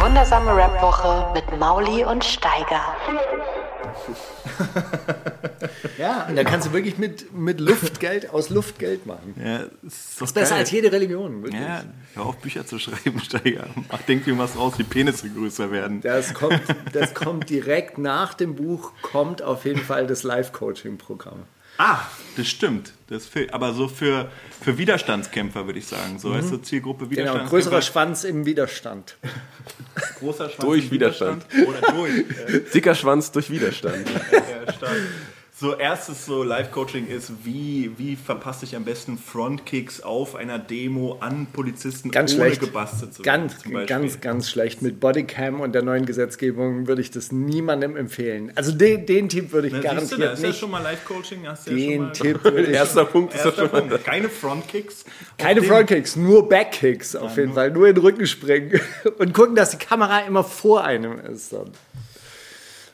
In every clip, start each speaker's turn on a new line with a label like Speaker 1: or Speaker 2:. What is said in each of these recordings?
Speaker 1: Wundersame Rap-Woche mit Mauli und Steiger.
Speaker 2: Ja, und da kannst du wirklich mit, mit Luftgeld aus Luftgeld machen.
Speaker 3: Ja, ist,
Speaker 2: Das ist besser
Speaker 3: geil.
Speaker 2: als jede Religion, wirklich.
Speaker 3: Ja, hör auf Bücher zu schreiben, Steiger. Mach, denk dir was raus, wie Penisse größer werden.
Speaker 2: Das kommt, das kommt direkt nach dem Buch, kommt auf jeden Fall das Live-Coaching-Programm.
Speaker 3: Ah, das stimmt. Das fehlt. Aber so für, für Widerstandskämpfer, würde ich sagen. So heißt so Zielgruppe
Speaker 2: Genau,
Speaker 3: Widerstandskämpfer.
Speaker 2: größerer Schwanz im Widerstand.
Speaker 3: großer Schwanz
Speaker 4: Durch
Speaker 3: im
Speaker 4: Widerstand.
Speaker 3: Oder durch.
Speaker 4: Dicker Schwanz durch Widerstand.
Speaker 3: Ja, stark. So, erstes so Live-Coaching ist, wie, wie verpasse ich am besten Frontkicks auf einer Demo an Polizisten,
Speaker 2: Ganz
Speaker 3: ohne
Speaker 2: schlecht.
Speaker 3: gebastelt zu
Speaker 2: Ganz,
Speaker 3: werden. Beispiel.
Speaker 2: ganz, ganz schlecht. Mit Bodycam und der neuen Gesetzgebung würde ich das niemandem empfehlen. Also den, den Tipp würde ich
Speaker 3: Na, siehst du,
Speaker 2: garantiert
Speaker 3: da ist ja
Speaker 2: nicht.
Speaker 3: schon mal Live-Coaching. hast du ja schon
Speaker 2: Den
Speaker 3: mal-
Speaker 2: Tipp würde ich
Speaker 4: Erster Punkt ist
Speaker 3: Erster
Speaker 4: schon mal.
Speaker 3: Punkt. Keine Frontkicks.
Speaker 2: Keine Frontkicks, nur Backkicks auf jeden Fall. Nur in den Rücken springen und gucken, dass die Kamera immer vor einem ist. Dann.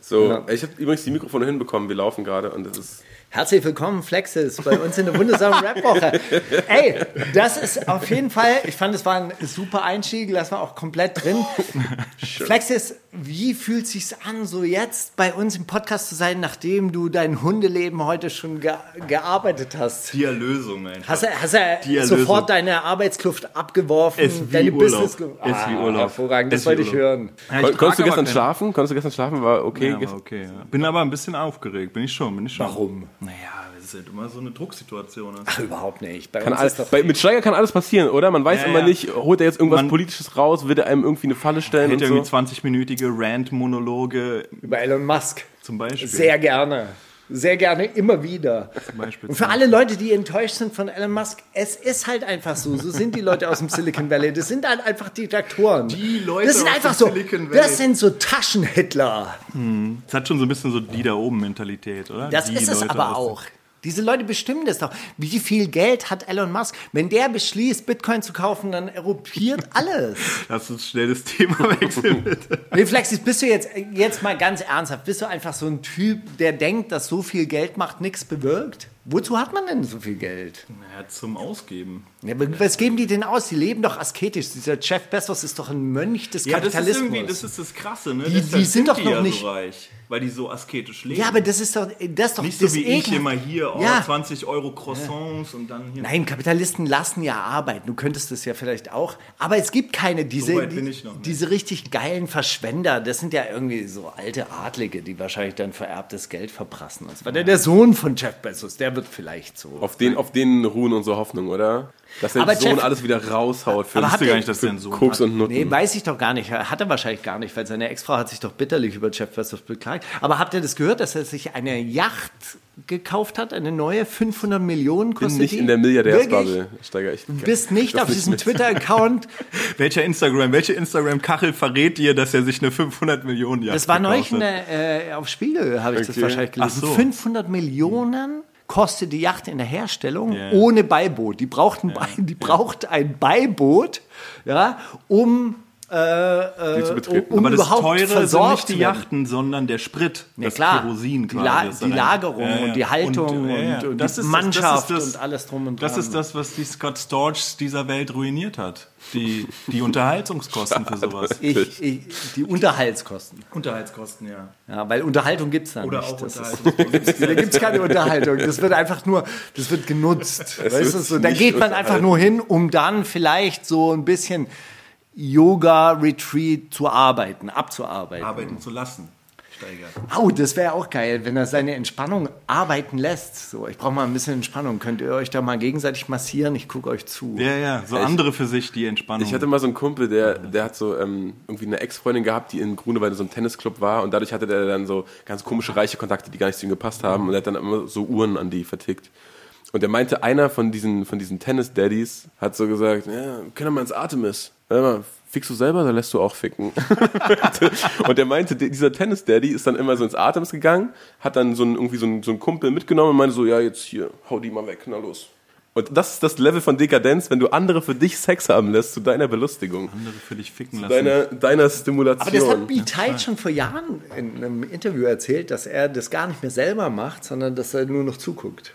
Speaker 4: So,
Speaker 2: Ja.
Speaker 4: ich habe übrigens die Mikrofone hinbekommen. Wir laufen gerade und das ist.
Speaker 2: Herzlich willkommen, Flexis, bei uns in der wundersamen Rap-Woche. Ey, das ist auf jeden Fall, ich fand, es war ein super Einstieg, lassen wir auch komplett drin. Flexis, wie fühlt sich's an, so jetzt bei uns im Podcast zu sein, nachdem du dein Hundeleben heute schon ge gearbeitet hast?
Speaker 3: Die Erlösung einfach.
Speaker 2: Hast du, hast du
Speaker 3: Die Erlösung.
Speaker 2: sofort deine Arbeitskluft abgeworfen,
Speaker 3: Ist wie
Speaker 2: deine
Speaker 3: Urlaub.
Speaker 2: Business Ah,
Speaker 3: Ist wie Urlaub.
Speaker 2: Hervorragend, das wollte ich
Speaker 3: Urlaub.
Speaker 2: hören.
Speaker 3: Ja, ich
Speaker 4: Kon konntest du gestern schlafen? Konntest du gestern schlafen? War okay.
Speaker 3: Ja, war okay. Ja. Bin aber ein bisschen aufgeregt. Bin ich schon. Bin ich schon.
Speaker 2: Warum?
Speaker 3: Naja, das ist halt immer so eine Drucksituation. ist.
Speaker 2: Ach, überhaupt nicht. Bei
Speaker 4: Kann alles, bei, mit Steiger kann alles passieren, oder? Man weiß
Speaker 3: Ja,
Speaker 4: immer
Speaker 3: ja.
Speaker 4: nicht, holt er jetzt irgendwas
Speaker 3: Man-
Speaker 4: Politisches raus, wird er einem irgendwie eine Falle stellen
Speaker 3: Hätte
Speaker 4: und
Speaker 3: irgendwie
Speaker 4: so.
Speaker 3: 20-minütige Rant-Monologe
Speaker 2: über Elon Musk.
Speaker 3: zum Beispiel.
Speaker 2: Sehr gerne. Sehr gerne, immer wieder.
Speaker 3: Zum Beispiel.
Speaker 2: Und für alle Leute, die enttäuscht sind von Elon Musk, es ist halt einfach so. So sind die Leute aus dem Silicon Valley. Das sind halt einfach Diktatoren.
Speaker 3: Die Leute
Speaker 2: das sind
Speaker 3: aus
Speaker 2: einfach
Speaker 3: dem
Speaker 2: so.
Speaker 3: Silicon Valley.
Speaker 2: Das sind so Taschenhitler.
Speaker 3: Das hat schon so ein bisschen so die da oben Mentalität, oder?
Speaker 2: Das
Speaker 3: die
Speaker 2: ist es
Speaker 3: Leute
Speaker 2: aber auch. Diese Leute bestimmen das doch. Wie viel Geld hat Elon Musk? Wenn der beschließt, Bitcoin zu kaufen, dann eruppiert alles.
Speaker 3: Lass uns schnell das Thema wechseln, bitte.
Speaker 2: Nee, Flexis, bist du jetzt, jetzt mal ganz ernsthaft, bist du einfach so ein Typ, der denkt, dass so viel Geld macht nichts bewirkt? Wozu hat man denn so viel Geld?
Speaker 3: Naja, zum Ausgeben.
Speaker 2: Ja, was geben die denn aus? Die leben doch asketisch. Dieser Jeff Bezos ist doch ein Mönch des
Speaker 3: Ja, das ist
Speaker 2: Kapitalismus.
Speaker 3: irgendwie, das ist das Krasse, ne?
Speaker 2: Die- die sind doch
Speaker 3: die
Speaker 2: noch
Speaker 3: ja
Speaker 2: nicht-
Speaker 3: so reich, weil die so asketisch leben.
Speaker 2: ja, aber das ist doch, das ist doch
Speaker 3: nicht
Speaker 2: das
Speaker 3: so wie ich immer hier, oh,
Speaker 2: Ja.
Speaker 3: 20 Euro Croissants und dann hier.
Speaker 2: Nein, Kapitalisten lassen ja arbeiten. Du könntest das ja vielleicht auch. Aber es gibt keine, diese,
Speaker 3: So
Speaker 2: die, diese richtig geilen Verschwender. Das sind ja irgendwie so alte Adlige, die wahrscheinlich dann vererbtes Geld verprassen. Das war der, der Sohn von Jeff Bezos. Der wird vielleicht so.
Speaker 4: Auf den, auf den ruhen unsere Hoffnung, oder? Dass der
Speaker 2: Aber
Speaker 4: Sohn
Speaker 2: Jeff-
Speaker 4: alles wieder raushaut für
Speaker 2: Aber
Speaker 3: wusste gar nicht, dass der einen Sohn
Speaker 4: Koks
Speaker 3: hat.
Speaker 4: und Nutten.
Speaker 2: Nee, weiß ich doch gar nicht. Hat er wahrscheinlich gar nicht, weil seine Ex-Frau hat sich doch bitterlich über Jeff Bezos beklagt. Aber habt ihr das gehört, dass er sich eine Yacht gekauft hat? Eine neue? 500 Millionen
Speaker 4: bin
Speaker 2: kostet
Speaker 4: nicht
Speaker 2: die?
Speaker 4: in der? Milliardärsbubble, Steiger. Ich
Speaker 2: Du bist nicht
Speaker 4: das
Speaker 2: auf diesem Twitter-Account.
Speaker 3: Welcher Instagram, welche Instagram-Kachel verrät dir, dass er sich eine 500 Millionen Yacht
Speaker 2: Das war neulich in
Speaker 3: gekauft hat?
Speaker 2: der, äh, auf Spiegel, habe ich das
Speaker 4: Okay.
Speaker 2: wahrscheinlich gelesen.
Speaker 3: Ach so.
Speaker 2: 500 Millionen kostet die Yacht in der Herstellung
Speaker 3: Ja.
Speaker 2: ohne Beiboot. Die braucht ein, Bei, die braucht ein Beiboot, ja, um, äh,
Speaker 4: Die zu
Speaker 2: äh,
Speaker 4: betreten.
Speaker 2: um
Speaker 3: Aber das
Speaker 2: überhaupt
Speaker 3: Teure sind
Speaker 2: versorgt
Speaker 3: nicht die. Yachten, sondern der Sprit,
Speaker 2: Ja,
Speaker 3: das
Speaker 2: klar.
Speaker 3: Kerosin
Speaker 2: Die
Speaker 3: quasi.
Speaker 2: La-
Speaker 3: das da
Speaker 2: die Lagerung und die Haltung und- und die Mannschaft und alles drum und
Speaker 3: Das
Speaker 2: dran.
Speaker 3: ist das, was die Scott Storchs dieser Welt ruiniert hat. Die, die Unterhaltungskosten für sowas.
Speaker 2: Ich, ich, die Unterhaltskosten.
Speaker 3: Unterhaltskosten, ja.
Speaker 2: Ja, weil Unterhaltung gibt es da
Speaker 3: Oder
Speaker 2: nicht.
Speaker 3: auch
Speaker 2: Das ist, da gibt es keine Unterhaltung. Das wird einfach nur, das wird genutzt. weißt du, so, da geht man einfach nur hin, um dann vielleicht so ein bisschen Yoga-Retreat zu arbeiten, abzuarbeiten.
Speaker 3: Arbeiten zu lassen, Steiger.
Speaker 2: Au, das wäre auch geil, wenn er seine Entspannung arbeiten lässt. So, ich brauche mal ein bisschen Entspannung. Könnt ihr euch da mal gegenseitig massieren? Ich gucke euch zu.
Speaker 3: Ja, ja, so andere für sich die Entspannung.
Speaker 4: Ich hatte mal so einen Kumpel, der, der hat so ähm, irgendwie eine Ex-Freundin gehabt, die in Grunewald in so einem Tennisclub war und dadurch hatte der dann so ganz komische reiche Kontakte, die gar nicht zu ihm gepasst haben und er hat dann immer so Uhren an die vertickt. Und er meinte, einer von diesen, von diesen Tennis-Daddies hat so gesagt, ja, können wir mal ins Artemis. Warte mal, fickst du selber oder lässt du auch ficken? und er meinte, dieser Tennis-Daddy ist dann immer so ins Atems gegangen, hat dann so einen, irgendwie so einen, so einen Kumpel mitgenommen und meinte so, ja, jetzt hier, hau die mal weg, na los. Und das ist das Level von Dekadenz, wenn du andere für dich Sex haben lässt, zu deiner Belustigung,
Speaker 3: Andere für dich ficken lassen.
Speaker 4: deiner, deiner Stimulation.
Speaker 2: Aber das hat B. Tide schon vor Jahren in einem Interview erzählt, dass er das gar nicht mehr selber macht, sondern dass er nur noch zuguckt.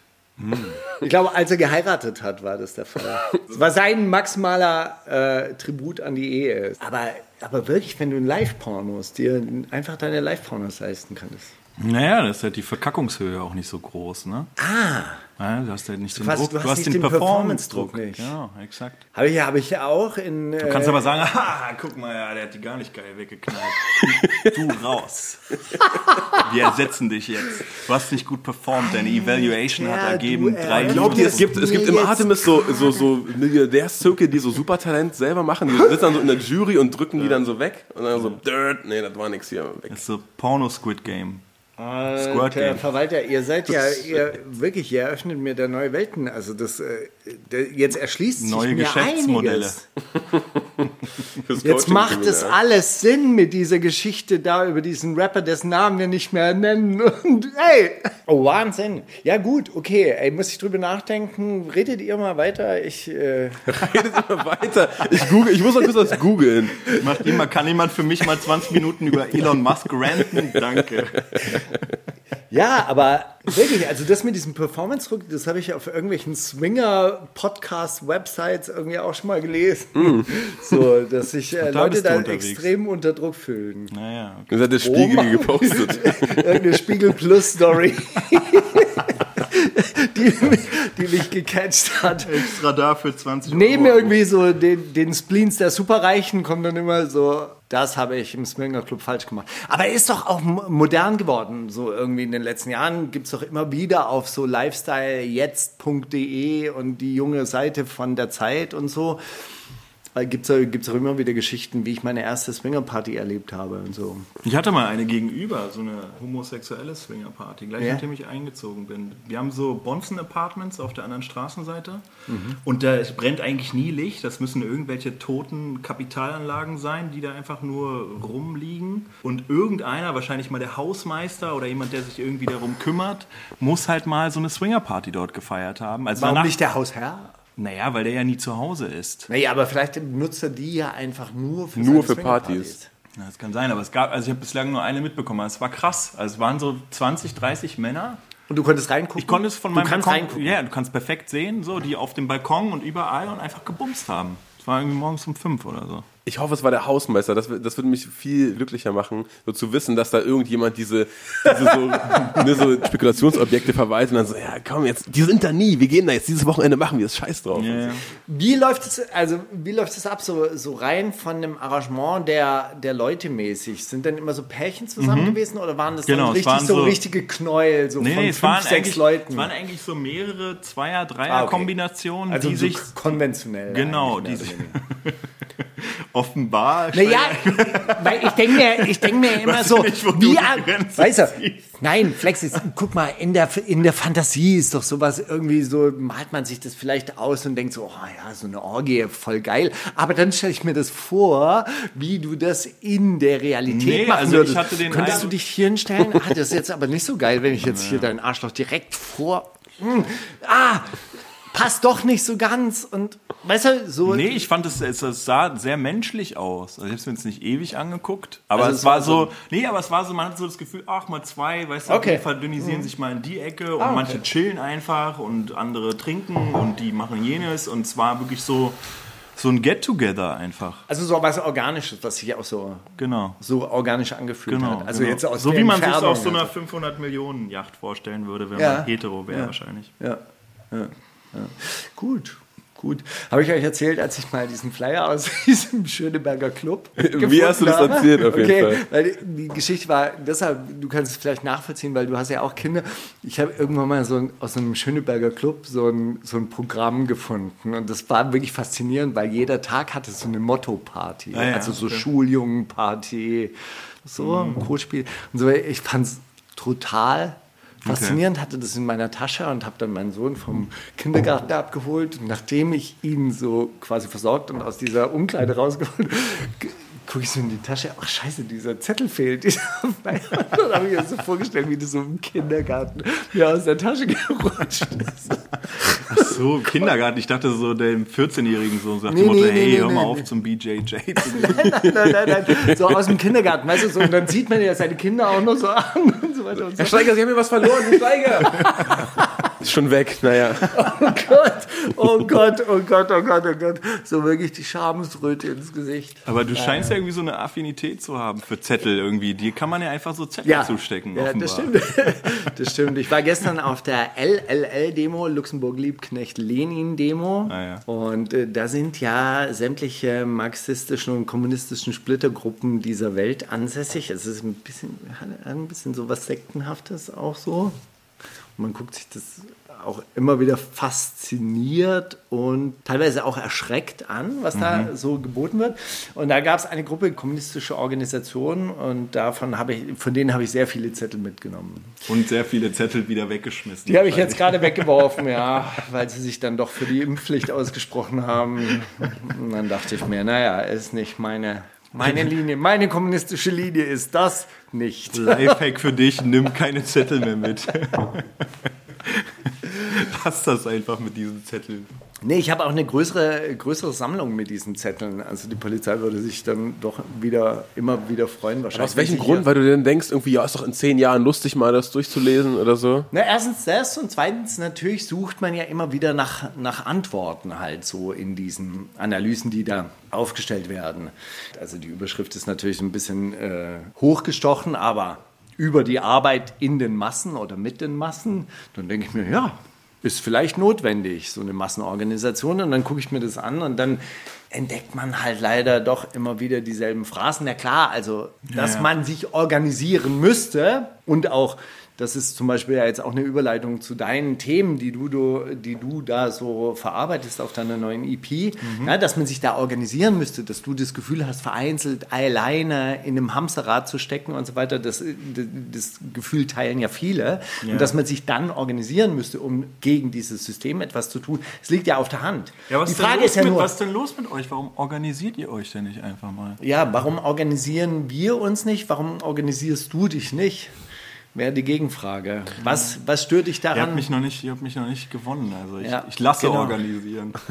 Speaker 2: Ich glaube, als er geheiratet hat, war das der Fall. Das war sein maximaler äh, Tribut an die Ehe. Aber, aber wirklich, wenn du in Live-Pornos dir einfach deine Live-Pornos leisten kannst.
Speaker 3: Naja, das ist halt die Verkackungshöhe auch nicht so groß, ne?
Speaker 2: Ah,
Speaker 3: Ja, du hast halt nicht den
Speaker 2: hast-
Speaker 3: Druck,
Speaker 2: du
Speaker 3: du
Speaker 2: hast
Speaker 3: hast,
Speaker 2: nicht
Speaker 3: den,
Speaker 2: den
Speaker 3: Performance-Druck.
Speaker 2: Nicht.
Speaker 3: Genau, exakt.
Speaker 2: habe ich, hab ich auch in.
Speaker 3: Du kannst aber sagen, ha, guck mal, ja, der hat die gar nicht geil weggeknallt. Du raus. Wir ersetzen dich jetzt. Du hast nicht gut performt, deine Evaluation hat
Speaker 2: Ja,
Speaker 3: ergeben
Speaker 2: du, äh,
Speaker 3: drei
Speaker 2: glaub
Speaker 4: Glaubt ihr,
Speaker 2: Das
Speaker 4: es gibt, es gibt im Artemis so, so, so Milliardärszirkel, die so Supertalent selber machen. Die sitzen dann so in der Jury und drücken die dann so weg. Und dann so, dirt, nee, das war nix hier. Weg.
Speaker 3: Das ist so Porno-Squid Game. Squirt
Speaker 2: Alter. Verwalter, ihr seid ja, ihr, wirklich, ihr eröffnet mir da neue Welten. Also das, äh, jetzt erschließt sich
Speaker 3: Neue
Speaker 2: mir
Speaker 3: Geschäftsmodelle.
Speaker 2: einiges. Jetzt macht es alles Sinn mit dieser Geschichte da über diesen Rapper, dessen Namen wir nicht mehr nennen. Und ey, oh Wahnsinn. Ja gut, okay, ey, muss ich drüber nachdenken. Redet ihr mal weiter? Ich, äh,
Speaker 4: Redet immer weiter. Ich, google, ich muss mal kurz was googeln.
Speaker 3: Macht jemand, kann jemand für mich mal 20 Minuten über Elon Musk ranten? Danke.
Speaker 2: ja, aber wirklich, also das mit diesem Performance-Druck, das habe ich auf irgendwelchen Swinger-Podcast-Websites irgendwie auch schon mal gelesen. So, dass sich äh,
Speaker 3: da
Speaker 2: Leute da
Speaker 3: unterwegs.
Speaker 2: extrem unter Druck fühlen.
Speaker 3: Naja, okay.
Speaker 4: Das hat der Spiegel
Speaker 2: Mann.
Speaker 4: gepostet.
Speaker 2: Irgendeine Spiegel Plus Story, die, die mich gecatcht hat.
Speaker 3: Extra dafür 20
Speaker 2: Neben
Speaker 3: Euro.
Speaker 2: irgendwie so den, den Spleens der Superreichen kommt dann immer so, das habe ich im Swinger Club falsch gemacht. Aber er ist doch auch mo- modern geworden. So irgendwie in den letzten Jahren gibt es doch immer wieder auf so lifestylejetzt.de und die junge Seite von der Zeit und so. Gibt es gibt's auch immer wieder Geschichten, wie ich meine erste Swinger-Party erlebt habe und so.
Speaker 3: Ich hatte mal eine gegenüber, so eine homosexuelle Swingerparty, gleich
Speaker 2: Ja.
Speaker 3: nachdem ich eingezogen bin. Wir haben so Bonzen Apartments auf der anderen Straßenseite
Speaker 2: Mhm.
Speaker 3: und da brennt eigentlich nie Licht. Das müssen irgendwelche toten Kapitalanlagen sein, die da einfach nur rumliegen. Und irgendeiner, wahrscheinlich mal der Hausmeister oder jemand, der sich irgendwie darum kümmert, muss halt mal so eine Swingerparty dort gefeiert haben. Also
Speaker 2: Warum
Speaker 3: danach-
Speaker 2: nicht der Hausherr?
Speaker 3: Naja, weil der ja nie zu Hause ist.
Speaker 2: Naja, aber vielleicht benutzt er die ja einfach nur für
Speaker 4: Nur für. Partys.
Speaker 3: Ja, Das kann sein, aber es gab, also ich habe bislang nur eine mitbekommen. Es war krass. Also es waren so 20, 30 Männer.
Speaker 2: Und du konntest reingucken?
Speaker 3: Ich konnte es von
Speaker 2: du
Speaker 3: meinem
Speaker 2: kannst
Speaker 3: Balkon,
Speaker 2: reingucken.
Speaker 3: ja, du kannst perfekt sehen, so die auf dem Balkon und überall und einfach gebumst haben. Es war irgendwie morgens um fünf oder so.
Speaker 4: Ich hoffe, es war der Hausmeister. Das, wird- das würde mich viel glücklicher machen, so zu wissen, dass da irgendjemand diese, diese so, ne, so Spekulationsobjekte verwaltet und dann so, ja komm, jetzt, die sind da nie, wir gehen da jetzt dieses Wochenende machen wir es, scheiß drauf.
Speaker 3: Ja, ja.
Speaker 2: Wie läuft es, also wie läuft es ab, so, so rein von einem Arrangement der, der Leute mäßig? Sind denn immer so Pärchen zusammen gewesen oder waren das
Speaker 3: Genau,
Speaker 2: richtig
Speaker 3: waren
Speaker 2: so,
Speaker 3: so-
Speaker 2: richtige Knäuel, so
Speaker 3: Nee,
Speaker 2: von
Speaker 3: nee, es
Speaker 2: fünf,
Speaker 3: waren,
Speaker 2: sechs Leuten?
Speaker 3: es waren eigentlich so mehrere Zweier-,
Speaker 2: Ah, okay.
Speaker 3: Dreier-Kombinationen,
Speaker 2: also
Speaker 3: die
Speaker 2: so
Speaker 3: sich
Speaker 2: konventionell.
Speaker 3: Genau, die sich-. offenbar.
Speaker 2: Naja, weil ich denke mir, ich denk mir immer
Speaker 3: Weiß
Speaker 2: so,
Speaker 3: nicht, du
Speaker 2: wie, weißt du, nein, Flex, ist, guck mal, in der, in der Fantasie ist doch sowas irgendwie so, malt man sich das vielleicht aus und denkt so, oh ja, so eine Orgie, voll geil. Aber dann stelle ich mir das vor, wie du das in der Realität
Speaker 3: Nee,
Speaker 2: machen
Speaker 3: also ich
Speaker 2: würdest.
Speaker 3: hatte den
Speaker 2: Könntest du
Speaker 3: Eindruck-
Speaker 2: dich hier hinstellen? Ah, das ist jetzt aber nicht so geil, wenn ich jetzt hier deinen Arschloch direkt vor, Hm, ah, passt doch nicht so ganz und, weißt du, so.
Speaker 3: Nee, ich fand es, es, es sah sehr menschlich aus. Also ich habe es mir jetzt nicht ewig angeguckt, aber
Speaker 2: Also
Speaker 3: es
Speaker 2: es
Speaker 3: war
Speaker 2: war
Speaker 3: so, nee, aber es war so, man hat so das Gefühl, ach mal zwei, weißt du,
Speaker 2: Okay.
Speaker 3: die verdünnisieren sich mal in die Ecke und
Speaker 2: Ah, okay.
Speaker 3: manche chillen einfach und andere trinken und die machen jenes und zwar wirklich so so ein Get-Together einfach.
Speaker 2: Also so was Organisches, was sich auch so
Speaker 3: Genau.
Speaker 2: so organisch angefühlt
Speaker 3: Genau,
Speaker 2: hat. Also
Speaker 3: genau.
Speaker 2: jetzt aus
Speaker 3: so wie man sich auf so einer
Speaker 2: also.
Speaker 3: 500 Millionen Yacht vorstellen würde, wenn
Speaker 2: Ja.
Speaker 3: man hetero wäre
Speaker 2: Ja.
Speaker 3: wahrscheinlich.
Speaker 2: Ja, ja, ja. Gut, gut. Habe ich euch erzählt, als ich mal diesen Flyer aus diesem Schöneberger Club
Speaker 4: Wie hast du das
Speaker 2: habe?
Speaker 4: erzählt, auf jeden
Speaker 2: okay,
Speaker 4: Fall?
Speaker 2: Weil die, Geschichte war, deshalb, du kannst es vielleicht nachvollziehen, weil du hast ja auch Kinder. Ich habe irgendwann mal so ein, aus einem Schöneberger Club so ein, so ein Programm gefunden und das war wirklich faszinierend, weil jeder Tag hatte so eine Motto-Party,
Speaker 3: Ah ja,
Speaker 2: also so
Speaker 3: okay.
Speaker 2: Schuljungen-Party, so ein Großspiel und so. Ich fand es total faszinierend, hatte das in meiner Tasche und habe dann meinen Sohn vom Kindergarten abgeholt. Und nachdem ich ihn so quasi versorgt und aus dieser Umkleide rausgeholt, gucke ich so in die Tasche, ach scheiße, dieser Zettel fehlt. Dann habe ich mir so vorgestellt, wie das so im Kindergarten mir aus der Tasche gerutscht ist.
Speaker 3: Ach so, Kindergarten. Ich dachte so, dem 14-Jährigen so sagt
Speaker 2: Nee,
Speaker 3: Motto,
Speaker 2: nee,
Speaker 3: hey,
Speaker 2: nee,
Speaker 3: hör mal auf zum BJJ. gehen.
Speaker 2: Nein, nein, nein, so aus dem Kindergarten, weißt du, so, und dann sieht man ja seine Kinder auch noch so an so weiter und so
Speaker 4: Herr Steiger, Sie haben mir was verloren, Herr Steiger! Ist schon weg, naja.
Speaker 2: Oh Gott, oh Gott, oh Gott, oh Gott, oh Gott. So wirklich die Schamesröte ins Gesicht.
Speaker 3: Aber du scheinst ja irgendwie so eine Affinität zu haben für Zettel irgendwie. Dir kann man ja einfach so Zettel zustecken.
Speaker 2: Ja,
Speaker 3: offenbar.
Speaker 2: das stimmt. Das stimmt. Ich war gestern auf der LLL-Demo, Luxemburg Liebknecht Lenin-Demo.
Speaker 3: Ah, ja.
Speaker 2: Und äh, da sind ja sämtliche marxistischen und kommunistischen Splittergruppen dieser Welt ansässig. Es ist ein bisschen, ein bisschen so was Sektenhaftes auch so. Man guckt sich das auch immer wieder fasziniert und teilweise auch erschreckt an, was da so geboten wird. Und da gab es eine Gruppe kommunistische Organisationen und davon habe ich, von denen habe ich sehr viele Zettel mitgenommen.
Speaker 3: Und sehr viele Zettel wieder weggeschmissen.
Speaker 2: Die habe ich jetzt gerade weggeworfen, ja, weil sie sich dann doch für die Impfpflicht ausgesprochen haben. Und dann dachte ich mir, naja, ist nicht meine, meine Linie, meine kommunistische Linie ist das nicht.
Speaker 3: Lifehack für dich, nimm keine Zettel mehr mit. Lass das einfach mit diesen Zetteln.
Speaker 2: Nee, ich habe auch eine größere, größere Sammlung mit diesen Zetteln. Also die Polizei würde sich dann doch wieder immer wieder freuen. Wahrscheinlich
Speaker 4: Aus welchem Grund? Weil du denn denkst, irgendwie, ja, ist doch in zehn Jahren lustig, mal das durchzulesen oder so?
Speaker 2: Na, erstens das und zweitens natürlich sucht man ja immer wieder nach, nach Antworten halt so in diesen Analysen, die da aufgestellt werden. Also die Überschrift ist natürlich ein bisschen äh, hochgestochen, aber über die Arbeit in den Massen oder mit den Massen, dann denke ich mir, ja, ist vielleicht notwendig, so eine Massenorganisation. Und dann gucke ich mir das an und dann entdeckt man halt leider doch immer wieder dieselben Phrasen. Ja klar, also, dass
Speaker 3: ja.
Speaker 2: man sich organisieren müsste und auch, das ist zum Beispiel ja jetzt auch eine Überleitung zu deinen Themen, die du, du, die du da so verarbeitest auf deiner neuen EP, ja, dass man sich da organisieren müsste, dass du das Gefühl hast, vereinzelt alleine in einem Hamsterrad zu stecken und so weiter. Das, das Gefühl teilen ja viele. Und dass man sich dann organisieren müsste, um gegen dieses System etwas zu tun. Es liegt ja auf der Hand.
Speaker 3: Ja,
Speaker 2: Die Frage ist ja
Speaker 3: mit,
Speaker 2: nur,
Speaker 3: was ist denn los mit euch? Warum organisiert ihr euch denn nicht einfach mal?
Speaker 2: ja, warum organisieren wir uns nicht? Warum organisierst du dich nicht? Wäre die Gegenfrage. Was, was stört dich
Speaker 3: Ihr habt
Speaker 2: daran?
Speaker 3: mich noch nicht, ihr habt mich noch nicht gewonnen. Also ich,
Speaker 2: Ja,
Speaker 3: ich lasse
Speaker 2: genau.
Speaker 3: organisieren.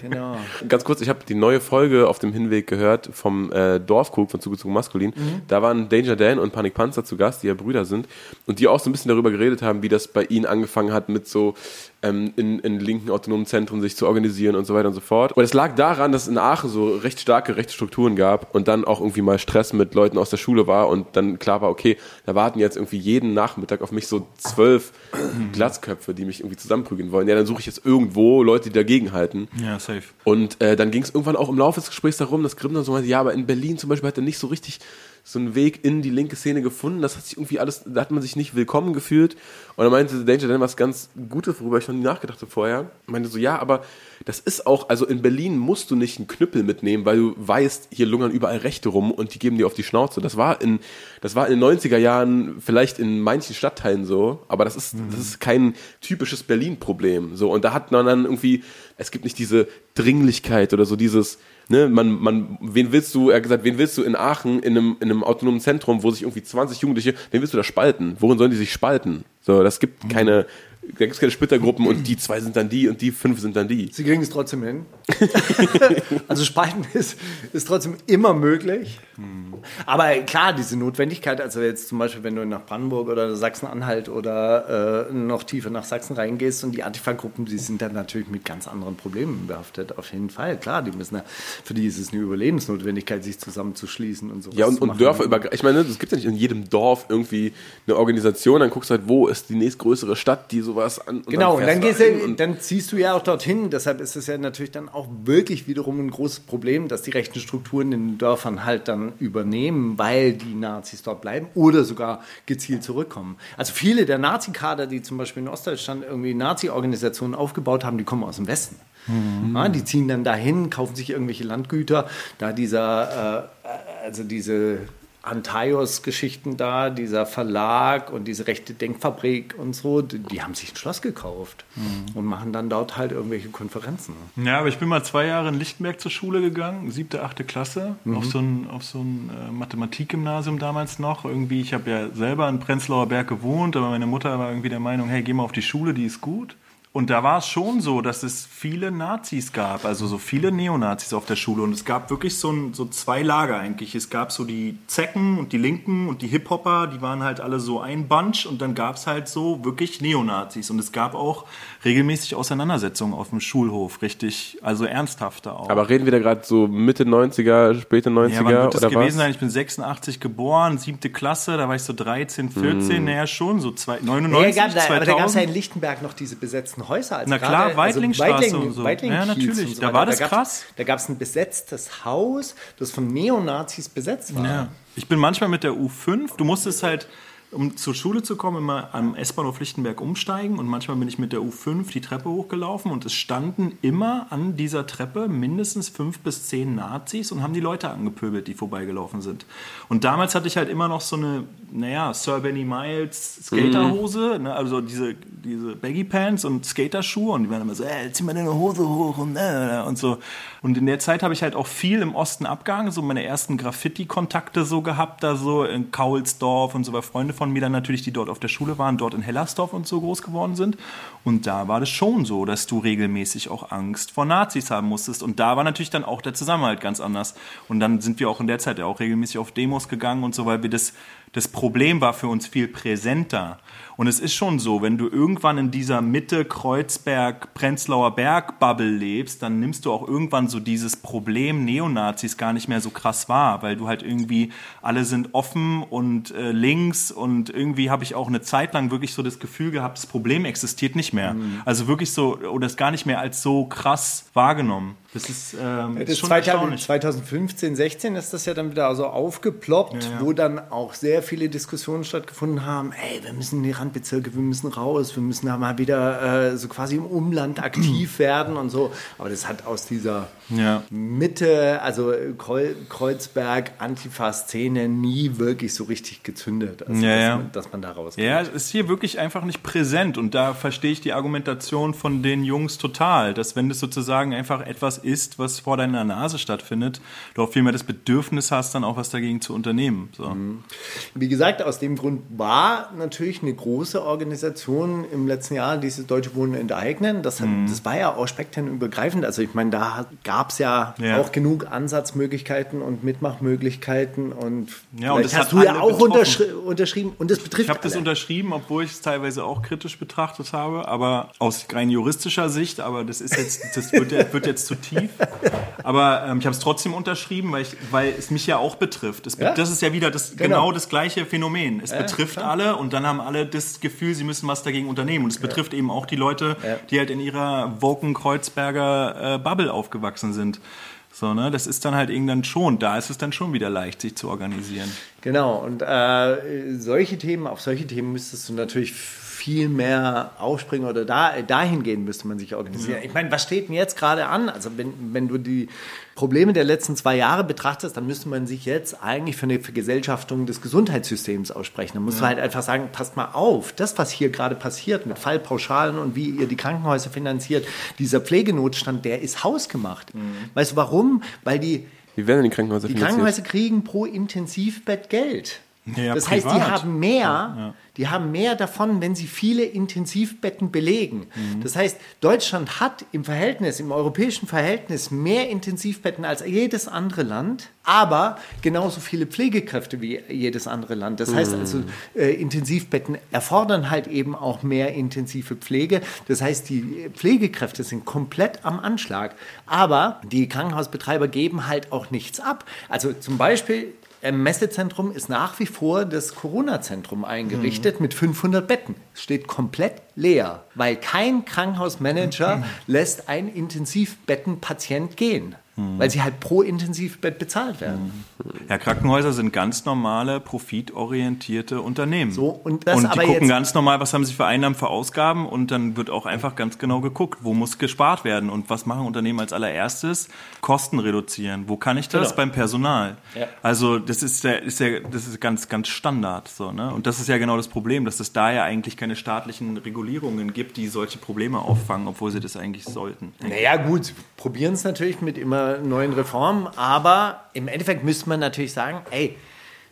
Speaker 2: Genau.
Speaker 4: Ganz kurz, ich habe die neue Folge auf dem Hinweg gehört vom äh, Dorfkrug von Zugezogen Maskulin. Da waren Danger Dan und Panik Panzer zu Gast, die ja Brüder sind und die auch so ein bisschen darüber geredet haben, wie das bei ihnen angefangen hat mit so ähm, in, in linken autonomen Zentren sich zu organisieren und so weiter und so fort. Und es lag daran, dass es in Aachen so recht starke rechte Strukturen gab und dann auch irgendwie mal Stress mit Leuten aus der Schule war und dann klar war, okay, da warten jetzt irgendwie jeden Nachmittag auf mich so zwölf Glatzköpfe, die mich irgendwie zusammenprügeln wollen. Ja, dann suche ich jetzt irgendwo Leute, die dagegen halten.
Speaker 3: Ja, safe.
Speaker 4: Und äh, dann ging es irgendwann auch im Laufe des Gesprächs darum, dass Grimm dann so meinte, ja, aber in Berlin zum Beispiel hat er nicht so richtig so einen Weg in die linke Szene gefunden. Das hat sich irgendwie alles, da hat man sich nicht willkommen gefühlt. Und dann meinte Danger Dan was ganz Gutes, worüber ich noch nie nachgedacht habe vorher. Meinte so, ja, aber das ist auch, also in Berlin musst du nicht einen Knüppel mitnehmen, weil du weißt, hier lungern überall Rechte rum und die geben dir auf die Schnauze. Das war in, das war in den 90er Jahren vielleicht in manchen Stadtteilen so, aber das ist, das ist kein typisches Berlin-Problem. So, und da hat man dann irgendwie, es gibt nicht diese Dringlichkeit oder so dieses, ne, man, man, wen willst du, er hat gesagt, wen willst du in Aachen in einem, in einem autonomen Zentrum, wo sich irgendwie 20 Jugendliche, wen willst du da spalten? Worin sollen die sich spalten? So, das gibt keine, da gibt es keine Splittergruppen und die zwei sind dann die und die fünf sind dann die.
Speaker 2: Sie kriegen es trotzdem hin. also Spalten ist, ist trotzdem immer möglich. Aber klar, diese Notwendigkeit, also jetzt zum Beispiel, wenn du nach Brandenburg oder Sachsen-Anhalt oder äh, noch tiefer nach Sachsen reingehst und die Antifa-Gruppen, die sind dann natürlich mit ganz anderen Problemen behaftet. Auf jeden Fall, klar, die müssen, ja- für die ist es eine Überlebensnotwendigkeit, sich zusammenzuschließen und so.
Speaker 4: Ja, und, und Dörfer über, ich meine, es gibt ja nicht in jedem Dorf irgendwie eine Organisation, dann guckst du halt, wo ist die nächstgrößere Stadt, die sowas an. und
Speaker 2: Genau, und dann, gehst
Speaker 4: du
Speaker 2: du,
Speaker 4: dahin und-
Speaker 2: dann ziehst du ja auch dorthin. Deshalb ist es ja natürlich dann auch wirklich wiederum ein großes Problem, dass die rechten Strukturen in den Dörfern halt dann übernehmen, weil die Nazis dort bleiben oder sogar gezielt zurückkommen. Also viele der Nazi-Kader, die zum Beispiel in Ostdeutschland irgendwie Nazi-Organisationen aufgebaut haben, die kommen aus dem Westen. Ja, die ziehen dann dahin, kaufen sich irgendwelche Landgüter, da dieser, äh, also diese Antaios-Geschichten da, dieser Verlag und diese rechte Denkfabrik und so, die, die haben sich ein Schloss gekauft und machen dann dort halt irgendwelche Konferenzen.
Speaker 3: Ja, aber ich bin mal zwei Jahre in Lichtenberg zur Schule gegangen, siebte, achte Klasse, auf so ein, auf so ein äh, Mathematikgymnasium damals noch. Irgendwie, ich habe ja selber in Prenzlauer Berg gewohnt, aber meine Mutter war irgendwie der Meinung, hey, geh mal auf die Schule, die ist gut. Und da war es schon so, dass es viele Nazis gab, also so viele Neonazis auf der Schule. Und es gab wirklich so, ein, so zwei Lager eigentlich. Es gab so die Zecken und die Linken und die Hip-Hopper, die waren halt alle so ein Bunch. Und dann gab es halt so wirklich Neonazis. Und es gab auch regelmäßig Auseinandersetzungen auf dem Schulhof, richtig, also ernsthafter auch.
Speaker 4: Aber reden wir da gerade so Mitte 90er, späte 90er
Speaker 3: Ja, wann wird das
Speaker 4: oder
Speaker 3: gewesen
Speaker 4: was?
Speaker 3: sein? Ich bin 86 geboren, siebte Klasse, da war ich so 13, 14,
Speaker 4: Mhm.
Speaker 3: naja schon, so zwei,
Speaker 2: Nee,
Speaker 3: 99,
Speaker 2: gab, da, aber da gab es ja
Speaker 3: 2000.
Speaker 2: in Lichtenberg noch diese besetzten Häuser. Also
Speaker 3: Na klar,
Speaker 2: gerade-
Speaker 3: Weitlingstraße
Speaker 2: Weitling-
Speaker 3: und so.
Speaker 2: Weitling
Speaker 3: Ja, natürlich,
Speaker 2: so
Speaker 3: da war das
Speaker 2: gab's-
Speaker 3: krass.
Speaker 2: Da gab es ein besetztes Haus, das von Neonazis besetzt war.
Speaker 3: Ja. Ich bin manchmal mit der U5, du musstest halt, um zur Schule zu kommen, immer am S-Bahnhof Lichtenberg umsteigen und manchmal bin ich mit der U5 die Treppe hochgelaufen und es standen immer an dieser Treppe mindestens fünf bis zehn Nazis und haben die Leute angepöbelt, die vorbeigelaufen sind. Und damals hatte ich halt immer noch so eine, naja, Sir Benny Miles Skaterhose, ne, also diese, diese Baggy Pants und Skaterschuhe und die waren immer so, ey, zieh mal deine Hose hoch und, äh, und so. Und in der Zeit habe ich halt auch viel im Osten abgehangen, so meine ersten Graffiti-Kontakte so gehabt, da so in Kaulsdorf und so, weil Freunde von mir dann natürlich, die dort auf der Schule waren, dort in Hellersdorf und so groß geworden sind. Und da war das schon so, dass du regelmäßig auch Angst vor Nazis haben musstest. Und da war natürlich dann auch der Zusammenhalt ganz anders. Und dann sind wir auch in der Zeit ja auch regelmäßig auf Demos gegangen und so, weil wir das, das Problem war für uns viel präsenter. Und es ist schon so, wenn du irgendwann in dieser Mitte Kreuzberg, Prenzlauer Berg Bubble lebst, dann nimmst du auch irgendwann so dieses Problem Neonazis gar nicht mehr so krass wahr, weil du halt irgendwie alle sind offen und äh, links und irgendwie habe ich auch eine Zeit lang wirklich so das Gefühl gehabt, das Problem existiert nicht mehr. Also wirklich so oder es gar nicht mehr als so krass wahrgenommen. Das ist, ähm,
Speaker 2: Das
Speaker 3: ist schon
Speaker 2: 2000,
Speaker 3: erstaunlich.
Speaker 2: 2015, 16 ist das ja dann wieder so aufgeploppt,
Speaker 3: Ja, ja.
Speaker 2: wo dann auch sehr viele Diskussionen stattgefunden haben. Ey, wir müssen in die Randbezirke, wir müssen raus, wir müssen da mal wieder äh, so quasi im Umland aktiv werden und so. Aber das hat aus dieser
Speaker 3: Ja.
Speaker 2: Mitte, also Kreu Kreuzberg, Antifa-Szene nie wirklich so richtig gezündet, also dass. Man, dass man da rausgeht.
Speaker 3: Ja, es ist hier wirklich einfach nicht präsent und da verstehe ich die Argumentation von den Jungs total, dass wenn das sozusagen einfach etwas ist, was vor deiner Nase stattfindet, du auch viel mehr das Bedürfnis hast, dann auch was dagegen zu unternehmen. So.
Speaker 2: Wie gesagt, aus dem Grund war natürlich eine große Organisation im letzten Jahr dieses Deutsche Wohnen enteignen. Das, hat,
Speaker 3: Mhm.
Speaker 2: das war ja auch spektrenübergreifend. Also ich meine, da gab es ja,
Speaker 3: Ja.
Speaker 2: auch genug Ansatzmöglichkeiten und Mitmachmöglichkeiten und
Speaker 3: Ja, und das
Speaker 2: hast du ja auch unterschri unterschrieben und das betrifft
Speaker 3: Ich habe das unterschrieben, obwohl ich es teilweise auch kritisch betrachtet habe, aber aus rein juristischer Sicht, aber das ist jetzt, das wird, wird jetzt zu tief. Aber ähm, ich habe es trotzdem unterschrieben, weil, ich, weil es mich ja auch betrifft. Es,
Speaker 2: Ja.
Speaker 3: Das ist ja wieder das,
Speaker 2: Genau.
Speaker 3: genau. das gleiche Phänomen. Es betrifft alle und dann haben alle das Gefühl, sie müssen was dagegen unternehmen. Und es betrifft eben auch die Leute, die halt in ihrer Woken Kreuzberger äh, Bubble aufgewachsen sind. So, ne? Das ist dann halt irgendwann schon, da ist es dann schon wieder leicht, sich zu organisieren.
Speaker 2: Genau, und äh, solche Themen, auf solche Themen müsstest du natürlich viel mehr aufspringen oder da, dahingehend müsste man sich organisieren. Ich meine, was steht denn jetzt gerade an? Also wenn, wenn du die Probleme der letzten zwei Jahre betrachtest, dann müsste man sich jetzt eigentlich für eine Vergesellschaftung des Gesundheitssystems aussprechen. Dann musst du halt einfach sagen, passt mal auf, das, was hier gerade passiert mit Fallpauschalen und wie ihr die Krankenhäuser finanziert, dieser Pflegenotstand, der ist hausgemacht. Weißt du warum? Weil die
Speaker 4: Wie werden die Krankenhäuser
Speaker 2: die
Speaker 4: finanziert?
Speaker 2: Krankenhäuser kriegen pro Intensivbett Geld.
Speaker 3: Ja,
Speaker 2: das heißt, die haben mehr, die haben mehr davon, wenn sie viele Intensivbetten belegen.
Speaker 3: Mhm.
Speaker 2: Das heißt, Deutschland hat im Verhältnis, im europäischen Verhältnis mehr Intensivbetten als jedes andere Land, aber genauso viele Pflegekräfte wie jedes andere Land. Das heißt also, äh, Intensivbetten erfordern halt eben auch mehr intensive Pflege. Das heißt, die Pflegekräfte sind komplett am Anschlag. Aber die Krankenhausbetreiber geben halt auch nichts ab. Also zum Beispiel im Messezentrum ist nach wie vor das Corona-Zentrum eingerichtet mit 500 Betten. Es steht komplett leer, weil kein Krankenhausmanager lässt einen Intensivbettenpatient gehen. Weil sie halt pro Intensivbett bezahlt werden.
Speaker 3: Ja, Krankenhäuser sind ganz normale, profitorientierte Unternehmen.
Speaker 2: So, und das
Speaker 3: und die
Speaker 2: aber
Speaker 3: gucken
Speaker 2: jetzt-
Speaker 3: ganz normal, was haben sie für Einnahmen, für Ausgaben und dann wird auch einfach ganz genau geguckt, wo muss gespart werden und was machen Unternehmen als allererstes? Kosten reduzieren. Wo kann ich das?
Speaker 2: Genau.
Speaker 3: Beim Personal.
Speaker 2: Ja.
Speaker 3: Also das ist der, ist der, das ist ganz, ganz Standard. So, ne? Und das ist ja genau das Problem, dass es da ja eigentlich keine staatlichen Regulierungen gibt, die solche Probleme auffangen, obwohl sie das eigentlich sollten.
Speaker 2: Naja, gut, probieren es natürlich mit immer neuen Reformen, aber im Endeffekt müsste man natürlich sagen, ey,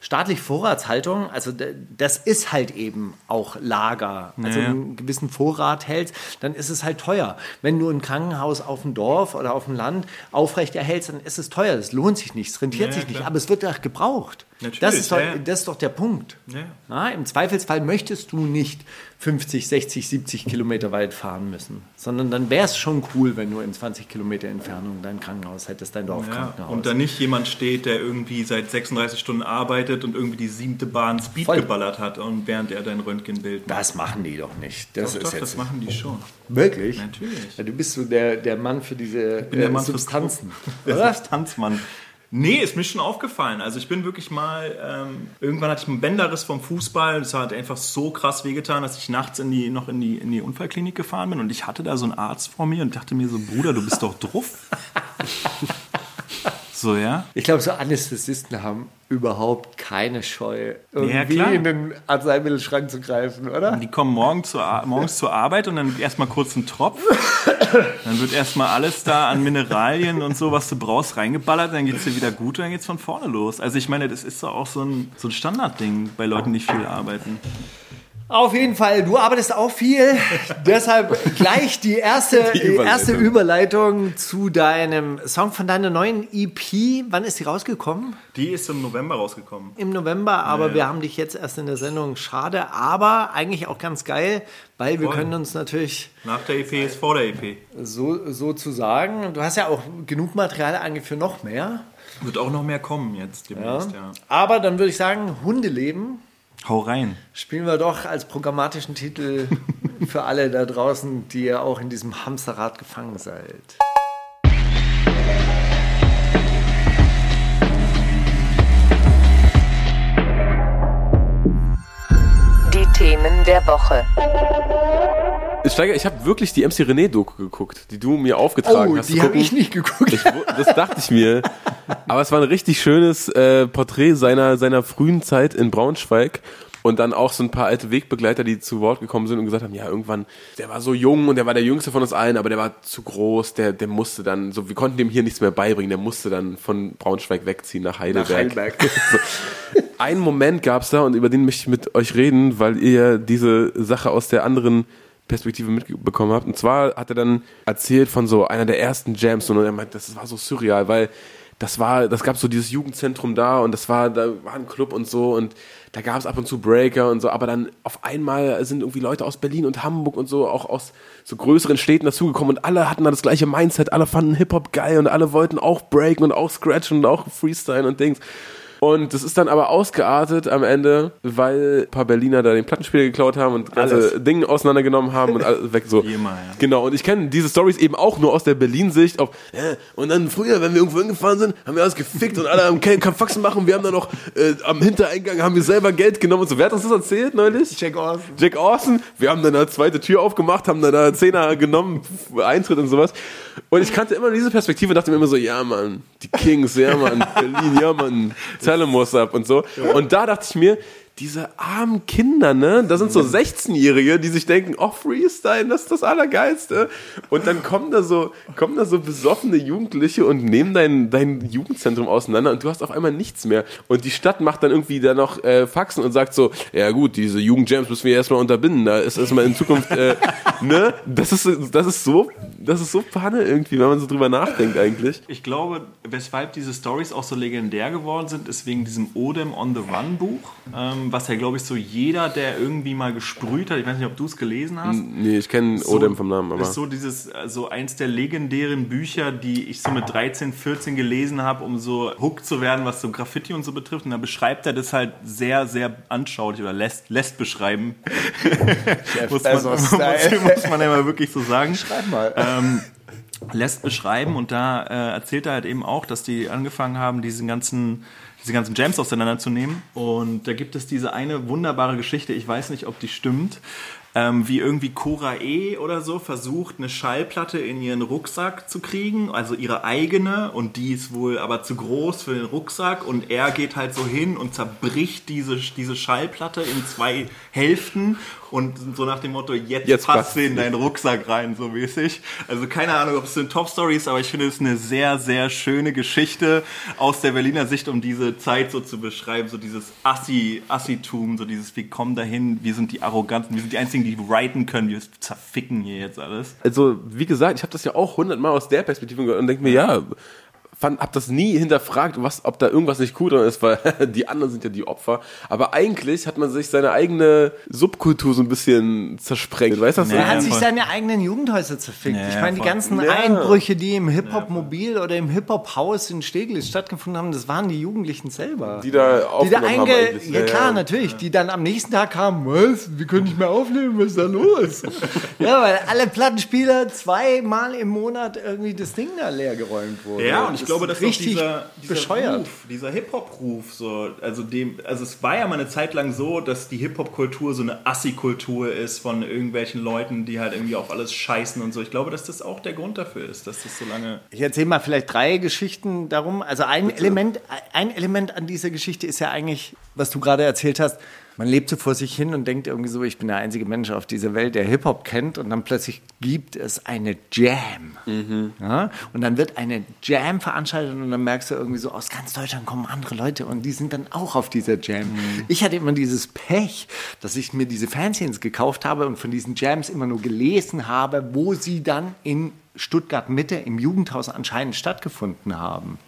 Speaker 2: staatliche Vorratshaltung, also das ist halt eben auch Lager. Also
Speaker 3: Ja, ja.
Speaker 2: einen gewissen Vorrat hältst, dann ist es halt teuer. Wenn du ein Krankenhaus auf dem Dorf oder auf dem Land aufrecht erhältst, dann ist es teuer. Das lohnt sich nicht, es rentiert
Speaker 3: Ja,
Speaker 2: sich
Speaker 3: klar.
Speaker 2: nicht, aber es wird doch gebraucht.
Speaker 3: Natürlich,
Speaker 2: das, ist doch,
Speaker 3: ja, ja.
Speaker 2: das ist doch der Punkt.
Speaker 3: Ja.
Speaker 2: Na, Im Zweifelsfall möchtest du nicht 50, 60, 70 Kilometer weit fahren müssen, sondern dann wäre es schon cool, wenn du in 20 Kilometer Entfernung dein Krankenhaus hättest, dein
Speaker 3: Ja,
Speaker 2: Dorfkrankenhaus.
Speaker 3: und da nicht jemand steht, der irgendwie seit 36 Stunden arbeitet und irgendwie die siebte Bahn Speed
Speaker 2: Voll.
Speaker 3: geballert hat und während er dein Röntgenbild macht.
Speaker 2: das machen die doch nicht. Das
Speaker 3: Doch,
Speaker 2: ist
Speaker 3: doch,
Speaker 2: jetzt
Speaker 3: das machen die schon.
Speaker 2: wirklich.
Speaker 3: Natürlich.
Speaker 2: Ja, du bist so der, der Mann für diese
Speaker 3: bin der
Speaker 2: äh,
Speaker 3: Mann fürs
Speaker 2: Substanzen.
Speaker 3: Der
Speaker 2: oder?
Speaker 3: Substanzmann. Nee, ist mir schon aufgefallen. Also ich bin wirklich mal, ähm, irgendwann hatte ich einen Bänderriss vom Fußball. Das hat einfach so krass wehgetan, dass ich nachts in die, noch in die, in die Unfallklinik gefahren bin und ich hatte da so einen Arzt vor mir und dachte mir so, Bruder, du bist doch druff. so, ja.
Speaker 2: Ich glaube, so Anästhesisten haben überhaupt keine Scheu, irgendwie
Speaker 3: klar.
Speaker 2: in den Arzneimittelschrank zu greifen, oder?
Speaker 3: Die kommen morgen zur, morgens zur Arbeit und dann erstmal kurz ein Tropf. Dann wird erstmal alles da an Mineralien und so, was du brauchst, reingeballert. Dann geht es dir wieder gut und dann geht es von vorne los. Also ich meine, das ist doch auch so ein, so ein Standardding bei Leuten, die viel arbeiten.
Speaker 2: Auf jeden Fall, du arbeitest auch viel. Deshalb gleich die erste,
Speaker 4: Die Überleitung.
Speaker 2: erste Überleitung zu deinem Song von deiner neuen EP. Wann ist die rausgekommen?
Speaker 3: Die ist im November rausgekommen.
Speaker 2: Im November, aber
Speaker 3: Ja.
Speaker 2: wir haben dich jetzt erst in der Sendung. Schade, aber eigentlich auch ganz geil, weil wir können uns natürlich
Speaker 3: Nach der EP ist vor der EP.
Speaker 2: so, so zu sagen, du hast ja auch genug Material eigentlich für noch mehr.
Speaker 3: Wird auch noch mehr kommen jetzt demnächst, ja.
Speaker 2: Aber dann würde ich sagen, Hundeleben
Speaker 3: Hau rein.
Speaker 2: spielen wir doch als programmatischen Titel für alle da draußen, die ja auch in diesem Hamsterrad gefangen seid.
Speaker 1: Die Themen der Woche.
Speaker 4: Steiger, ich habe wirklich die MC René-Doku geguckt, die du mir aufgetragen
Speaker 2: Oh,
Speaker 4: hast.
Speaker 2: die habe ich nicht geguckt.
Speaker 4: Ich, das dachte ich mir. Aber es war ein richtig schönes äh, Porträt seiner, seiner frühen Zeit in Braunschweig. Und dann auch so ein paar alte Wegbegleiter, die zu Wort gekommen sind und gesagt haben, ja, irgendwann, der war so jung und der war der jüngste von uns allen, aber der war zu groß, der, der musste dann, so, wir konnten dem hier nichts mehr beibringen, der musste dann von Braunschweig wegziehen nach Heidelberg.
Speaker 2: Nach Heidelberg.
Speaker 4: So. Einen Moment gab's da und über den möchte ich mit euch reden, weil ihr diese Sache aus der anderen Perspektive mitbekommen habt. Und zwar hat er dann erzählt von so einer der ersten Jams und er meint, das war so surreal, weil das war, das gab so dieses Jugendzentrum da und das war, da war ein Club und so und da gab es ab und zu Breaker und so, aber dann auf einmal sind irgendwie Leute aus Berlin und Hamburg und so auch aus so größeren Städten dazugekommen und alle hatten da das gleiche Mindset, alle fanden Hip-Hop geil und alle wollten auch breaken und auch scratchen und auch freestylen und Dings. Und das ist dann aber ausgeartet am Ende, weil ein paar Berliner da den Plattenspieler geklaut haben und ganze
Speaker 2: Alles.
Speaker 4: Dinge auseinandergenommen haben und alles weg so.
Speaker 3: Ja.
Speaker 4: Genau, und ich kenne diese Stories eben auch nur aus der Berlin-Sicht. Auf, ja, und dann früher, wenn wir irgendwo hingefahren sind, haben wir alles gefickt und alle haben keinen Faxen machen. Wir haben dann noch äh, am Hintereingang haben wir selber Geld genommen und so. Wer hat uns das erzählt neulich?
Speaker 2: Jack Orson.
Speaker 4: Jack Orson. Wir haben dann eine zweite Tür aufgemacht, haben dann da Zehner genommen, Eintritt und sowas. Und ich kannte immer diese Perspektive, dachte mir immer so, ja Mann, die Kings, ja Mann, Berlin, ja Mann, what's up und so. Und da dachte ich mir, diese armen Kinder, ne? Da sind so 16-Jährige, die sich denken, oh, Freestyle, das ist das Allergeilste. Und dann kommen da so, kommen da so besoffene Jugendliche und nehmen dein, dein Jugendzentrum auseinander und du hast auf einmal nichts mehr. Und die Stadt macht dann irgendwie da noch äh, Faxen und sagt so, ja gut, diese Jugendjams müssen wir erstmal unterbinden. Da ist erstmal in Zukunft, äh, ne? Das ist, das ist so, das ist so Panne irgendwie, wenn man so drüber nachdenkt eigentlich.
Speaker 3: Ich glaube, weshalb diese Stories auch so legendär geworden sind, ist wegen diesem Odem on the Run Buch, ähm, was ja, glaube ich, so jeder, der irgendwie mal gesprüht hat, ich weiß nicht, ob du es gelesen hast,
Speaker 4: Nee, ich kenne Odem vom Namen, aber.
Speaker 3: ist so dieses, so eins der legendären Bücher, die ich so mit 13, 14 gelesen habe, um so hooked zu werden, was so Graffiti und so betrifft. Und da beschreibt er das halt sehr, sehr anschaulich oder lässt, lässt beschreiben. muss, man, muss, muss man ja mal wirklich so sagen.
Speaker 2: Schreib mal.
Speaker 3: Ähm, lässt beschreiben und da äh, erzählt er halt eben auch, dass die angefangen haben, diesen ganzen diese ganzen Jams auseinanderzunehmen. Und da gibt es diese eine wunderbare Geschichte, ich weiß nicht, ob die stimmt, ähm, wie irgendwie Cora E. oder so versucht, eine Schallplatte in ihren Rucksack zu kriegen, also ihre eigene, und die ist wohl aber zu groß für den Rucksack. Und er geht halt so hin und zerbricht diese, diese Schallplatte in zwei Hälften und so nach dem Motto, jetzt,
Speaker 4: Jetzt
Speaker 3: passt sie in deinen Rucksack rein, so mäßig. Also keine Ahnung, ob es eine Top-Story ist, aber ich finde es eine sehr, sehr schöne Geschichte aus der Berliner Sicht, um diese Zeit so zu beschreiben, so dieses Assi, Assitum, so dieses, wir kommen dahin, wir sind die Arroganten, wir sind die Einzigen, die writen können, wir zerficken hier jetzt alles.
Speaker 4: Also, wie gesagt, ich habe das ja auch hundertmal aus der Perspektive gehört und denke mir, ja, fand, hab das nie hinterfragt, was, ob da irgendwas nicht cool dran ist, weil die anderen sind ja die Opfer. Aber eigentlich hat man sich seine eigene Subkultur so ein bisschen zersprengt. Weißt du, was
Speaker 3: Ja,
Speaker 2: Er hat
Speaker 4: ich
Speaker 2: sich seine eigenen Jugendhäuser zerfickt.
Speaker 3: Ja,
Speaker 2: ich
Speaker 3: ja,
Speaker 2: meine, die ganzen
Speaker 4: Ja.
Speaker 2: Einbrüche, die im Hip-Hop-Mobil oder im Hip-Hop-Haus in Steglitz stattgefunden haben, das waren die Jugendlichen selber.
Speaker 4: die da
Speaker 2: Die da
Speaker 4: aufgenommen haben
Speaker 2: einge
Speaker 4: eigentlich.
Speaker 2: ja, klar, natürlich. Die dann am nächsten Tag kamen, was? Wir können nicht mehr aufnehmen, was ist da los? ja, weil alle Plattenspieler zweimal im Monat irgendwie das Ding da leer geräumt wurden.
Speaker 3: Ja, und ich glaube, dass auch
Speaker 2: richtig
Speaker 3: dieser, dieser
Speaker 2: bescheuert.
Speaker 3: Ruf, dieser Hip-Hop-Ruf, so, also dem, also es war ja mal eine Zeit lang so, dass die Hip-Hop-Kultur so eine Assi-Kultur ist von irgendwelchen Leuten, die halt irgendwie auf alles scheißen und so. Ich glaube, dass das auch der Grund dafür ist, dass das so lange.
Speaker 2: Ich erzähle mal vielleicht drei Geschichten darum. Also ein Element, ein Element an dieser Geschichte ist ja eigentlich, was du gerade erzählt hast. Man lebt so vor sich hin und denkt irgendwie so, ich bin der einzige Mensch auf dieser Welt, der Hip-Hop kennt. Und dann plötzlich gibt es eine Jam. Ja? Und dann wird eine Jam veranstaltet und dann merkst du irgendwie so, aus ganz Deutschland kommen andere Leute und die sind dann auch auf dieser Jam. Ich hatte immer dieses Pech, dass ich mir diese Fanzines gekauft habe und von diesen Jams immer nur gelesen habe, wo sie dann in Stuttgart Mitte im Jugendhaus anscheinend stattgefunden haben.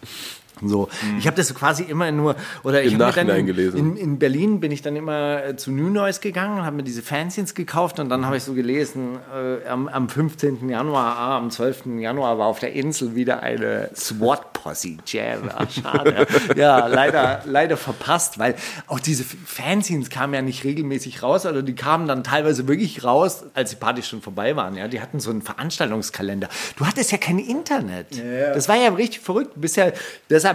Speaker 2: So, ich habe das quasi immer nur oder ich habe dann in,
Speaker 4: gelesen.
Speaker 2: in, in Berlin bin ich dann immer äh, zu New Noise gegangen und habe mir diese Fanzines gekauft und dann habe ich so gelesen, äh, am, am 15. Januar, ah, am 12. Januar war auf der Insel wieder eine SWAT-Posse Jam. Ah, schade. ja, leider, leider verpasst, weil auch diese Fanzines kamen ja nicht regelmäßig raus, also die kamen dann teilweise wirklich raus, als die Partys schon vorbei waren. Ja, die hatten so einen Veranstaltungskalender. Du hattest ja kein Internet. Das war ja richtig verrückt. Bist ja, deshalb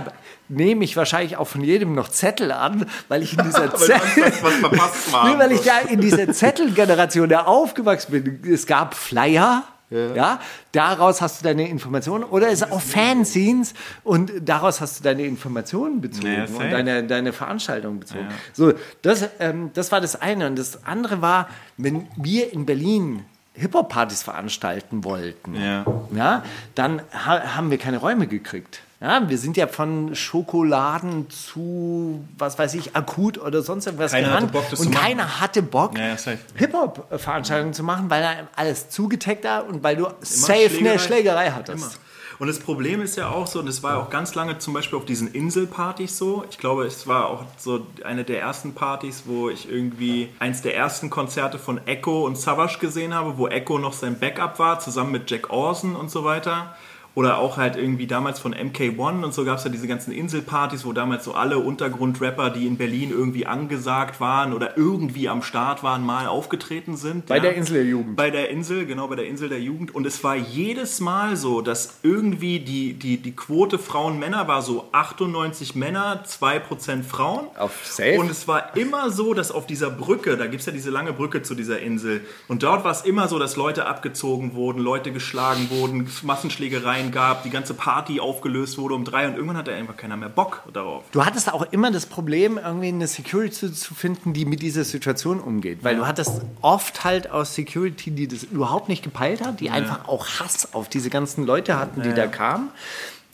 Speaker 2: nehme ich wahrscheinlich auch von jedem noch Zettel an, weil ich in dieser Zettel, nee, weil ich da in dieser Zettelgeneration da aufgewachsen bin. Es gab Flyer. Ja. daraus hast du deine Informationen oder es auch Fanzines und daraus hast du deine Informationen bezogen
Speaker 3: Ja,
Speaker 2: und deine, deine Veranstaltung bezogen. So, das, ähm, das war das eine. Und das andere war, wenn wir in Berlin Hip-Hop-Partys veranstalten wollten,
Speaker 3: Ja.
Speaker 2: ja, dann ha haben wir keine Räume gekriegt. Ja, wir sind ja von Schokoladen zu, was weiß ich, akut oder sonst irgendwas
Speaker 3: Keiner hatte
Speaker 2: gerannt.
Speaker 3: Bock, das
Speaker 2: und
Speaker 3: zu machen.
Speaker 2: keiner hatte Bock,
Speaker 3: Ja, ja, safe.
Speaker 2: Hip-Hop-Veranstaltungen zu machen, weil da alles zugetaggt war und weil du safe eine
Speaker 3: Schlägerei.
Speaker 2: Schlägerei hattest.
Speaker 3: Immer. Und das Problem ist ja auch so, und es war auch ganz lange zum Beispiel auf diesen Inselpartys so. Ich glaube, es war auch so eine der ersten Partys, wo ich irgendwie eins der ersten Konzerte von Echo und Savage gesehen habe, wo Echo noch sein Backup war, zusammen mit Jack Orson und so weiter. Oder auch halt irgendwie damals von MK1 und so gab es ja diese ganzen Inselpartys, wo damals so alle Untergrundrapper, die in Berlin irgendwie angesagt waren oder irgendwie am Start waren, mal aufgetreten sind.
Speaker 2: Bei
Speaker 3: ja.
Speaker 2: der Insel der Jugend.
Speaker 3: Bei der Insel, genau, bei der Insel der Jugend. Und es war jedes Mal so, dass irgendwie die, die, die Quote Frauen-Männer war so 98 Männer, 2% Frauen.
Speaker 2: Auf safe.
Speaker 3: Und es war immer so, dass auf dieser Brücke, da gibt es ja diese lange Brücke zu dieser Insel, und dort war es immer so, dass Leute abgezogen wurden, Leute geschlagen wurden, Massenschlägereien gab, die ganze Party aufgelöst wurde um drei und irgendwann hatte einfach keiner mehr Bock darauf.
Speaker 2: Du hattest auch immer das Problem, irgendwie eine Security zu finden, die mit dieser Situation umgeht. Weil du hattest oft halt aus Security, die das überhaupt nicht gepeilt hat, die einfach auch Hass auf diese ganzen Leute hatten, die da kamen.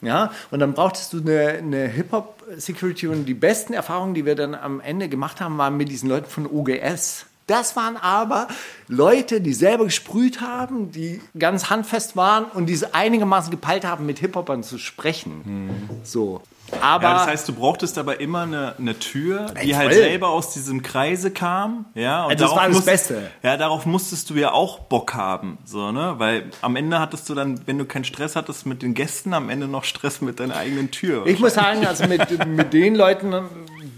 Speaker 2: Ja, und dann brauchtest du eine, eine Hip-Hop-Security und die besten Erfahrungen, die wir dann am Ende gemacht haben, waren mit diesen Leuten von OGS. Das waren aber Leute, die selber gesprüht haben, die ganz handfest waren und die es einigermaßen gepeilt haben, mit Hip-Hopern zu sprechen. So. Aber
Speaker 3: Ja, das heißt, du brauchtest aber immer eine, eine Tür, die
Speaker 2: Ey,
Speaker 3: halt selber aus diesem Kreise kam. Ja, und
Speaker 2: Also das war das
Speaker 3: musst-
Speaker 2: Beste.
Speaker 3: Ja, darauf musstest du ja auch Bock haben, so ne, weil am Ende hattest du dann, wenn du keinen Stress hattest mit den Gästen, am Ende noch Stress mit deiner eigenen Tür.
Speaker 2: Ich muss sagen, also mit, mit den Leuten,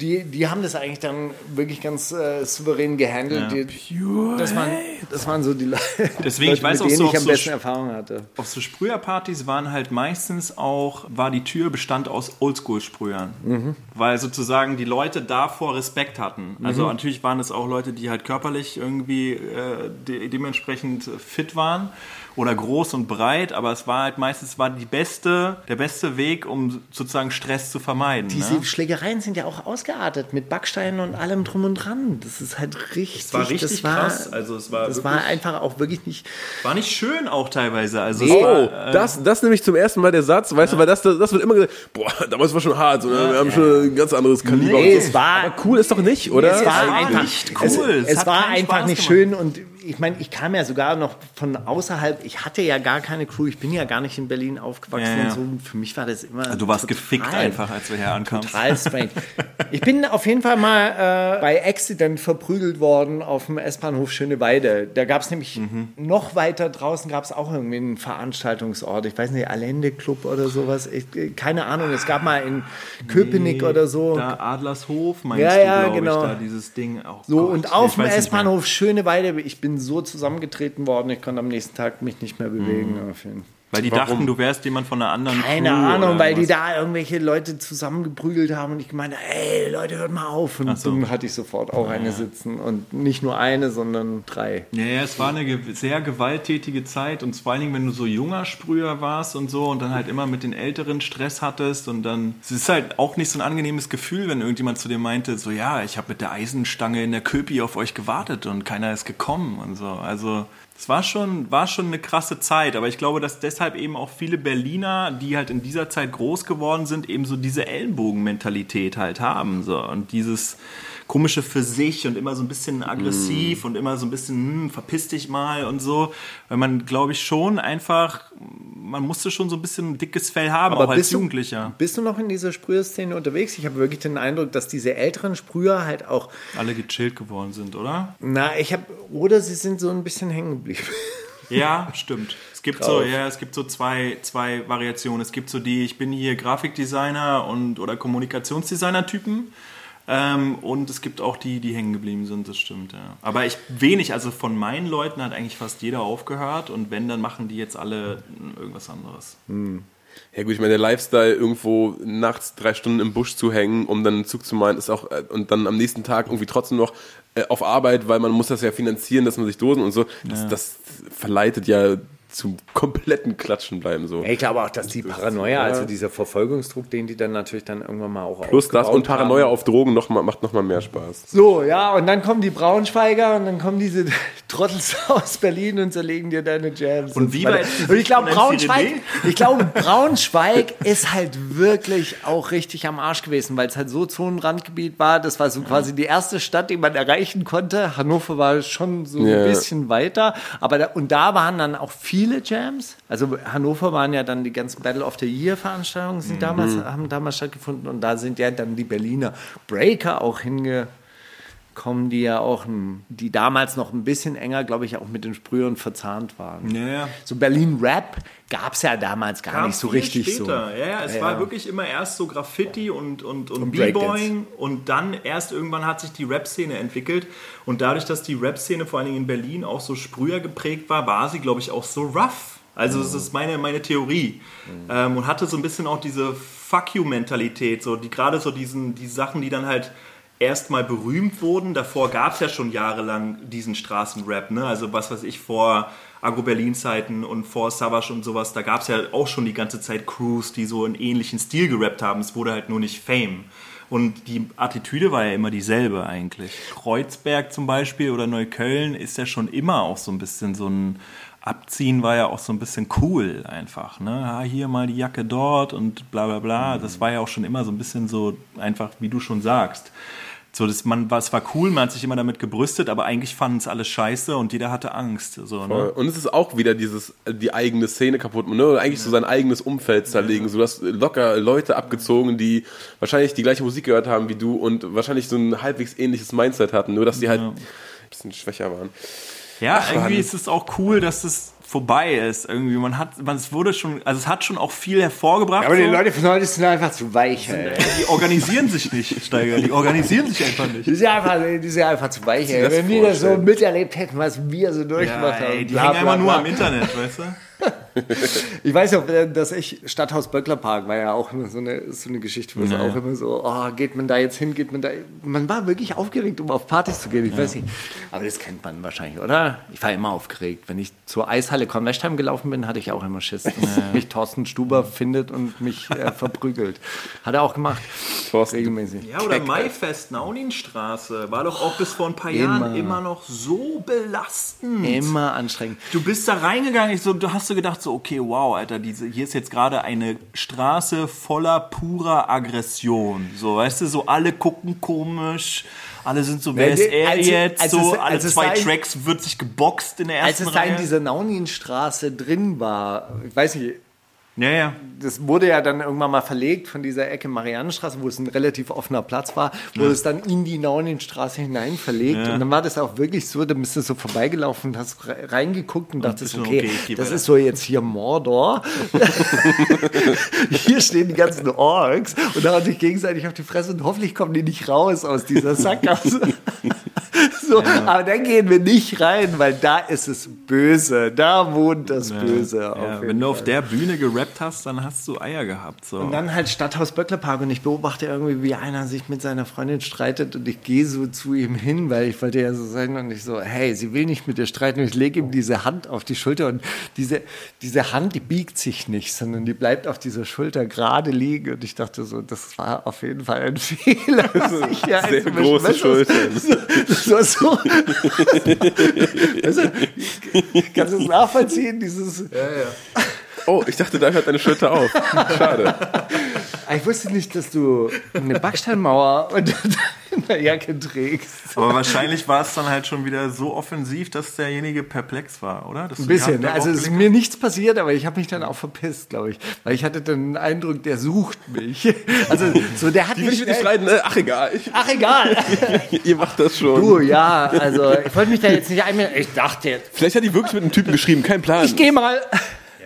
Speaker 2: die, die haben das eigentlich dann wirklich ganz äh, souverän gehandelt.
Speaker 3: Ja.
Speaker 2: Die, das, waren, das waren so die Leute,
Speaker 3: Deswegen, ich weiß
Speaker 2: mit
Speaker 3: auch
Speaker 2: denen
Speaker 3: so,
Speaker 2: ich
Speaker 3: auf
Speaker 2: am
Speaker 3: so
Speaker 2: besten Erfahrung hatte.
Speaker 3: Auf so Sprüherpartys waren halt meistens auch, war die Tür bestand aus Oldschool-Sprühern.
Speaker 2: Mhm.
Speaker 3: Weil sozusagen die Leute davor Respekt hatten. Also
Speaker 2: Mhm.
Speaker 3: natürlich waren es auch Leute, die halt körperlich irgendwie äh, de dementsprechend fit waren oder groß und breit, aber es war halt meistens war die beste, der beste Weg, um sozusagen Stress zu vermeiden.
Speaker 2: Diese
Speaker 3: ne?
Speaker 2: Schlägereien sind ja auch ausgeartet mit Backsteinen und allem drum und dran. Das ist halt richtig.
Speaker 3: Es war richtig
Speaker 2: das war,
Speaker 3: krass. Also es war
Speaker 2: das
Speaker 3: wirklich-
Speaker 2: war einfach auch wirklich nicht.
Speaker 3: War nicht schön auch teilweise. Also
Speaker 2: Nee.
Speaker 3: es
Speaker 4: Oh,
Speaker 3: war, äh,
Speaker 4: das, das nämlich zum ersten Mal der Satz, weißt du, weil das, das wird immer gesagt, boah, damals war schon hart, ne? wir haben schon ein ganz anderes Kaliber.
Speaker 2: Nee,
Speaker 4: und so.
Speaker 2: es war-
Speaker 4: Aber cool ist doch nicht, oder?
Speaker 2: es war einfach
Speaker 3: nicht
Speaker 2: Es,
Speaker 3: cool. Es
Speaker 2: es,
Speaker 3: hat
Speaker 2: war einfach
Speaker 3: Spaß
Speaker 2: nicht
Speaker 3: gemacht.
Speaker 2: schön und ich meine, ich kam ja sogar noch von außerhalb. Ich hatte ja gar keine Crew. Ich bin ja gar nicht in Berlin aufgewachsen
Speaker 3: Ja, ja.
Speaker 2: und so. Für mich war das immer.
Speaker 3: du warst
Speaker 2: total-
Speaker 3: gefickt einfach, als wir hier ankamen.
Speaker 2: Total strange. Ich bin auf jeden Fall mal äh, bei Accident verprügelt worden auf dem S-Bahnhof Schöneweide. Da gab es nämlich
Speaker 3: Mhm.
Speaker 2: noch weiter draußen gab es auch irgendwie einen Veranstaltungsort. Ich weiß nicht, Allende Club oder sowas. Ich, äh, keine Ahnung. Es gab mal in Köpenick oder so.
Speaker 3: Da Adlershof, meinst
Speaker 2: Ja,
Speaker 3: du,
Speaker 2: ja, genau.
Speaker 3: ich, da dieses Ding. Oh
Speaker 2: So,
Speaker 3: Gott,
Speaker 2: und auf dem. S-Bahnhof Schöneweide, ich bin so zusammengetreten worden, ich konnte am nächsten Tag mich nicht mehr bewegen. Auf jeden Fall.
Speaker 3: Weil die
Speaker 4: Warum?
Speaker 3: dachten, du wärst jemand von einer anderen
Speaker 2: Keine
Speaker 3: Crew
Speaker 2: Ahnung, weil die da irgendwelche Leute zusammengeprügelt haben und ich meinte, ey, Leute, hört mal auf. Und
Speaker 3: so.
Speaker 2: dann hatte ich sofort auch eine sitzen und nicht nur eine, sondern drei.
Speaker 3: Ja, ja, es war eine ge- sehr gewalttätige Zeit und vor allen Dingen, wenn du so junger Sprüher warst und so und dann halt immer mit den Älteren Stress hattest und dann, es ist halt auch nicht so ein angenehmes Gefühl, wenn irgendjemand zu dir meinte, so ja, ich habe mit der Eisenstange in der Köpi auf euch gewartet und keiner ist gekommen und so. Also es war schon, war schon eine krasse Zeit, aber ich glaube, dass deshalb eben auch viele Berliner, die halt in dieser Zeit groß geworden sind, eben so diese Ellenbogenmentalität halt haben. So. Und dieses komische für sich und immer so ein bisschen aggressiv und immer so ein bisschen, hm, verpiss dich mal und so. Weil man, glaube ich, schon einfach, man musste schon so ein bisschen ein dickes Fell haben, auch als
Speaker 2: du,
Speaker 3: Jugendlicher.
Speaker 2: bist du noch in dieser Sprüherszene unterwegs? Ich habe wirklich den Eindruck, dass diese älteren Sprüher halt auch,
Speaker 3: Alle gechillt geworden sind, oder?
Speaker 2: na, ich habe, oder sie sind so ein bisschen hängen geblieben.
Speaker 3: Ja, stimmt. Es gibt so, ja, es gibt so zwei, zwei Variationen. Es gibt so die, ich bin hier Grafikdesigner und oder Kommunikationsdesigner-Typen. Ähm, und es gibt auch die, die hängen geblieben sind, das stimmt, ja. Aber ich wenig, also von meinen Leuten hat eigentlich fast jeder aufgehört und wenn, dann machen die jetzt alle irgendwas anderes.
Speaker 4: Ja gut, ich meine, der Lifestyle, irgendwo nachts drei Stunden im Busch zu hängen, um dann einen Zug zu meinen, ist auch, äh, und dann am nächsten Tag irgendwie trotzdem noch äh, auf Arbeit, weil man muss das ja finanzieren, dass man sich Dosen und so, das, das verleitet ja zum kompletten Klatschen bleiben so.
Speaker 2: Ich glaube auch, dass die Paranoia, also dieser Verfolgungsdruck, den die dann natürlich dann irgendwann mal auch
Speaker 4: Plus das und Paranoia
Speaker 2: haben.
Speaker 4: auf Drogen noch mal, macht nochmal mehr Spaß.
Speaker 2: So, ja, und dann kommen die Braunschweiger und dann kommen diese Trottels aus Berlin und zerlegen dir deine Jams.
Speaker 3: Und wie die
Speaker 2: Und ich glaube, Braunschweig, ich glaube, Braunschweig ist halt wirklich auch richtig am Arsch gewesen, weil es halt so Zonenrandgebiet war. Das war so quasi die erste Stadt, die man erreichen konnte. Hannover war schon so
Speaker 4: Ja.
Speaker 2: ein bisschen weiter. Aber da, und da waren dann auch viele Jams. Also Hannover waren ja dann die ganzen Battle of the Year Veranstaltungen,
Speaker 3: Mhm.
Speaker 2: die damals, haben damals stattgefunden. Und da sind ja dann die Berliner Breaker auch hingekommen, die ja auch, die damals noch ein bisschen enger, glaube ich, auch mit den Sprühern verzahnt waren.
Speaker 3: Ja, ja.
Speaker 2: So Berlin Rap gab es ja damals gar
Speaker 3: Kam
Speaker 2: nicht so richtig
Speaker 3: später.
Speaker 2: so.
Speaker 3: Ja, ja, es
Speaker 2: Ja,
Speaker 3: war wirklich immer erst so Graffiti und, und, und,
Speaker 2: Und
Speaker 3: B-Boying und dann erst irgendwann hat sich die Rap-Szene entwickelt und dadurch, dass die Rap-Szene vor allen Dingen in Berlin auch so Sprüher geprägt war, war sie, glaube ich, auch so rough. Also das ist meine, meine Theorie. Ähm, und hatte so ein bisschen auch diese Fuck you-Mentalität, so die gerade so diesen, die Sachen, die dann halt erstmal berühmt wurden. Davor gab es ja schon jahrelang diesen Straßenrap, ne? Also was weiß ich, vor Agro-Berlin-Zeiten und vor Savage und sowas, da gab es ja auch schon die ganze Zeit Crews, die so einen ähnlichen Stil gerappt haben. Es wurde halt nur nicht Fame. Und die Attitüde war ja immer dieselbe eigentlich. Kreuzberg zum Beispiel oder Neukölln ist ja schon immer auch so ein bisschen so ein Abziehen war ja auch so ein bisschen cool einfach. Ne? Ja, hier mal die Jacke dort und bla bla bla. Das war ja auch schon immer so ein bisschen so einfach, wie du schon sagst. So, das, man, es war cool, man hat sich immer damit gebrüstet, aber eigentlich fanden es alles scheiße und jeder hatte Angst. So, ne?
Speaker 4: Und es ist auch wieder dieses, die eigene Szene kaputt, ne? Eigentlich so sein eigenes Umfeld zerlegen. So, du hast locker Leute abgezogen, die wahrscheinlich die gleiche Musik gehört haben wie du und wahrscheinlich so ein halbwegs ähnliches Mindset hatten, nur dass die halt ein bisschen schwächer waren.
Speaker 3: Ja,
Speaker 4: Ach,
Speaker 3: irgendwie
Speaker 4: Mann.
Speaker 3: ist es auch cool, dass es vorbei ist. Irgendwie, man hat, man, es wurde schon, also es hat schon auch viel hervorgebracht.
Speaker 2: Aber die
Speaker 3: so.
Speaker 2: Leute von heute sind einfach zu weich, ey.
Speaker 3: die organisieren sich nicht, Steiger. Die organisieren sich einfach nicht.
Speaker 2: Die sind einfach, die sind einfach zu weich, ey. Wenn die das so miterlebt hätten, was wir so durchgemacht
Speaker 3: Ja,
Speaker 2: haben.
Speaker 3: ey, die
Speaker 2: bla,
Speaker 3: hängen
Speaker 2: bla,
Speaker 3: einfach nur
Speaker 2: bla.
Speaker 3: am Internet, weißt du?
Speaker 2: Ich weiß auch, äh, dass ich, Stadthaus Böcklerpark war ja auch immer so eine, so eine Geschichte, wo es
Speaker 3: Ja.
Speaker 2: auch immer so, oh, geht man da jetzt hin, geht man da, man war wirklich aufgeregt, um auf Partys zu gehen, ich weiß nicht. Aber das kennt man wahrscheinlich, oder? Ich war immer aufgeregt. Wenn ich zur Eishalle Kornwestheim gelaufen bin, hatte ich auch immer Schiss, dass mich Thorsten Stuber findet und mich äh, verprügelt. Hat er auch gemacht.
Speaker 4: Thorsten.
Speaker 2: Regelmäßig.
Speaker 3: Ja, oder Maifest, Nauninstraße, war doch auch bis vor ein paar Jahren immer noch so belastend.
Speaker 2: Immer anstrengend.
Speaker 3: Du bist da reingegangen, ich so, du hast so gedacht, so, okay, wow, Alter, diese, hier ist jetzt gerade eine Straße voller purer Aggression. So, weißt du, so alle gucken komisch, alle sind so, wer ist er
Speaker 2: als-
Speaker 3: jetzt?
Speaker 2: als
Speaker 3: so,
Speaker 2: es-
Speaker 3: alle
Speaker 2: als
Speaker 3: zwei
Speaker 2: da in-
Speaker 3: Tracks wird sich geboxt in der
Speaker 2: Als
Speaker 3: ersten
Speaker 2: es da in
Speaker 3: Reihe.
Speaker 2: dieser Nauninstraße drin war, ich weiß nicht,
Speaker 3: ja, ja.
Speaker 2: das wurde ja dann irgendwann mal verlegt von dieser Ecke Mariannenstraße, wo es ein relativ offener Platz war, wurde es dann in die Nauninstraße hinein verlegt. Und dann war das auch wirklich so, da bist du so vorbeigelaufen und hast re- reingeguckt und dachtest,
Speaker 3: bist du,
Speaker 2: okay,
Speaker 3: okay,
Speaker 2: das
Speaker 3: weiter.
Speaker 2: ist so jetzt hier Mordor. hier stehen die ganzen Orks und da hauen sich gegenseitig auf die Fresse und hoffentlich kommen die nicht raus aus dieser Sackgasse. so, Aber dann gehen wir nicht rein, weil da ist es böse. Da wohnt das Böse. auf
Speaker 3: ja wenn du auf
Speaker 2: Fall.
Speaker 3: der Bühne gerappt hast, dann hast du Eier gehabt. So.
Speaker 2: Und dann halt Stadthaus Böcklerpark und ich beobachte irgendwie, wie einer sich mit seiner Freundin streitet und ich gehe so zu ihm hin, weil ich wollte ja so sein und ich so, hey, sie will nicht mit dir streiten und ich lege ihm diese Hand auf die Schulter und diese, diese Hand, die biegt sich nicht, sondern die bleibt auf dieser Schulter gerade liegen und ich dachte so, das war auf jeden Fall ein Fehler. hier
Speaker 4: Sehr große
Speaker 2: Weißt du,
Speaker 4: Schultern.
Speaker 2: So. weißt du, kannst du es nachvollziehen, dieses...
Speaker 4: Oh, ich dachte, da hört deine Schulter auf. Schade.
Speaker 2: Ich wusste nicht, dass du eine Backsteinmauer unter deiner Jacke trägst.
Speaker 3: Aber wahrscheinlich war es dann halt schon wieder so offensiv, dass derjenige perplex war, oder?
Speaker 2: Ein bisschen. Ne? Also es ist mir nichts passiert, aber ich habe mich dann auch verpisst, glaube ich. Weil ich hatte dann den Eindruck, der sucht mich. Also so, der hat
Speaker 4: Die will ich
Speaker 2: mich...
Speaker 4: äh, Ach, egal. Ich,
Speaker 2: Ach, egal.
Speaker 4: ihr macht das schon.
Speaker 2: Du, ja, also ich wollte mich da jetzt nicht einmelden. Ich dachte jetzt,
Speaker 4: Vielleicht hat die wirklich mit einem Typen geschrieben. Kein Plan.
Speaker 2: ich gehe mal.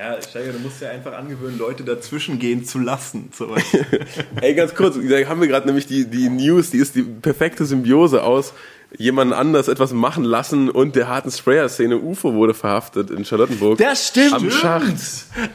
Speaker 3: Ja, Steiger, du musst ja einfach angewöhnen, Leute dazwischen gehen zu lassen.
Speaker 4: Ey, ganz kurz, da haben wir gerade nämlich die, die News, die ist die perfekte Symbiose aus jemanden anders etwas machen lassen und der harten Sprayer-Szene. UFO wurde verhaftet in Charlottenburg.
Speaker 2: Das stimmt.
Speaker 4: Am Schacht.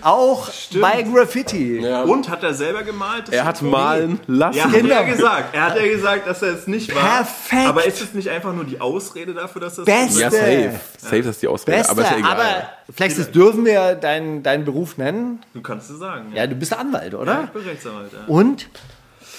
Speaker 2: Auch bei Graffiti.
Speaker 3: Und hat er selber gemalt?
Speaker 4: Er hat malen lassen.
Speaker 3: Ja, hat
Speaker 2: Genau.
Speaker 3: er gesagt. Er hat ja gesagt, dass er es nicht war.
Speaker 2: Perfekt.
Speaker 3: Aber ist es nicht einfach nur die Ausrede dafür, dass das
Speaker 2: Beste.
Speaker 4: Ja, safe. Safe ist die Ausrede.
Speaker 2: Beste,
Speaker 4: aber ist ja egal.
Speaker 2: aber Flexis, dürfen wir deinen, deinen Beruf nennen?
Speaker 3: Du kannst es sagen.
Speaker 2: Ja, du bist Anwalt,
Speaker 3: Ja,
Speaker 2: oder?
Speaker 3: ich bin Rechtsanwalt. Ja.
Speaker 2: Und?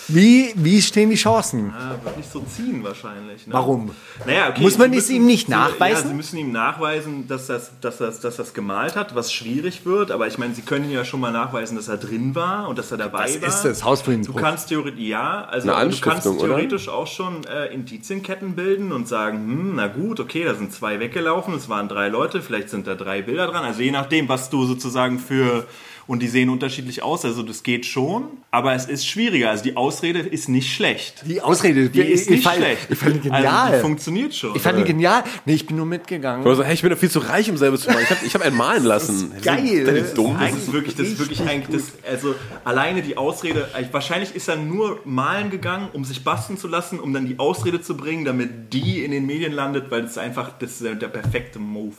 Speaker 2: Wie, wie stehen die Chancen?
Speaker 3: Ah, wird nicht so ziehen wahrscheinlich. Ne?
Speaker 2: Warum?
Speaker 3: Naja, okay,
Speaker 2: Muss man
Speaker 3: sie
Speaker 2: es ihm nicht
Speaker 3: sie-
Speaker 2: nachweisen?
Speaker 3: Ja, sie müssen ihm nachweisen, dass das, dass, das, dass das gemalt hat, was schwierig wird. Aber ich meine, sie können ja schon mal nachweisen, dass er drin war und dass er dabei
Speaker 2: Was
Speaker 3: war.
Speaker 2: ist das? Hausfriedensbruch?
Speaker 3: Du kannst theoretisch, ja, also du kannst
Speaker 4: oder?
Speaker 3: theoretisch auch schon äh, Indizienketten bilden und sagen, hm, na gut, okay, da sind zwei weggelaufen, es waren drei Leute, vielleicht sind da drei Bilder dran. Also je nachdem, was du sozusagen für und die sehen unterschiedlich aus, also das geht schon, aber es ist schwieriger. Also die Ausrede ist nicht schlecht.
Speaker 2: Die Ausrede,
Speaker 3: Die ist nicht
Speaker 2: fand,
Speaker 3: schlecht.
Speaker 2: Ich fand die
Speaker 3: Also
Speaker 2: genial.
Speaker 3: die funktioniert schon.
Speaker 2: ich fand die genial. Nee, ich bin nur mitgegangen.
Speaker 4: Ich so, hey, ich bin doch viel zu reich, um selber zu machen. Ich habe ich hab einen malen lassen.
Speaker 2: geil.
Speaker 4: Das ist dumm.
Speaker 3: Das ist wirklich, das ist wirklich eigentlich, das, also alleine die Ausrede, wahrscheinlich ist er nur malen gegangen, um sich basteln zu lassen, um dann die Ausrede zu bringen, damit die in den Medien landet, weil das ist einfach, das ist der, der perfekte Move.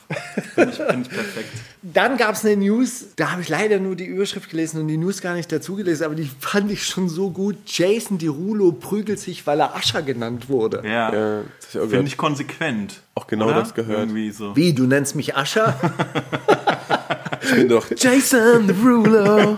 Speaker 3: Finde ich, find ich perfekt.
Speaker 2: Dann gab es eine News, da habe ich leider nur die Überschrift gelesen und die News gar nicht dazu gelesen, aber die fand ich schon so gut. Jason Derulo prügelt sich, weil er Ascher genannt wurde.
Speaker 3: Ja,
Speaker 4: Ja,
Speaker 3: finde
Speaker 4: gehört.
Speaker 3: ich konsequent.
Speaker 4: Auch genau
Speaker 3: oder?
Speaker 4: das gehört.
Speaker 3: Irgendwie so.
Speaker 2: Wie, du nennst mich Ascher?
Speaker 4: Ich bin doch
Speaker 2: Jason Derulo.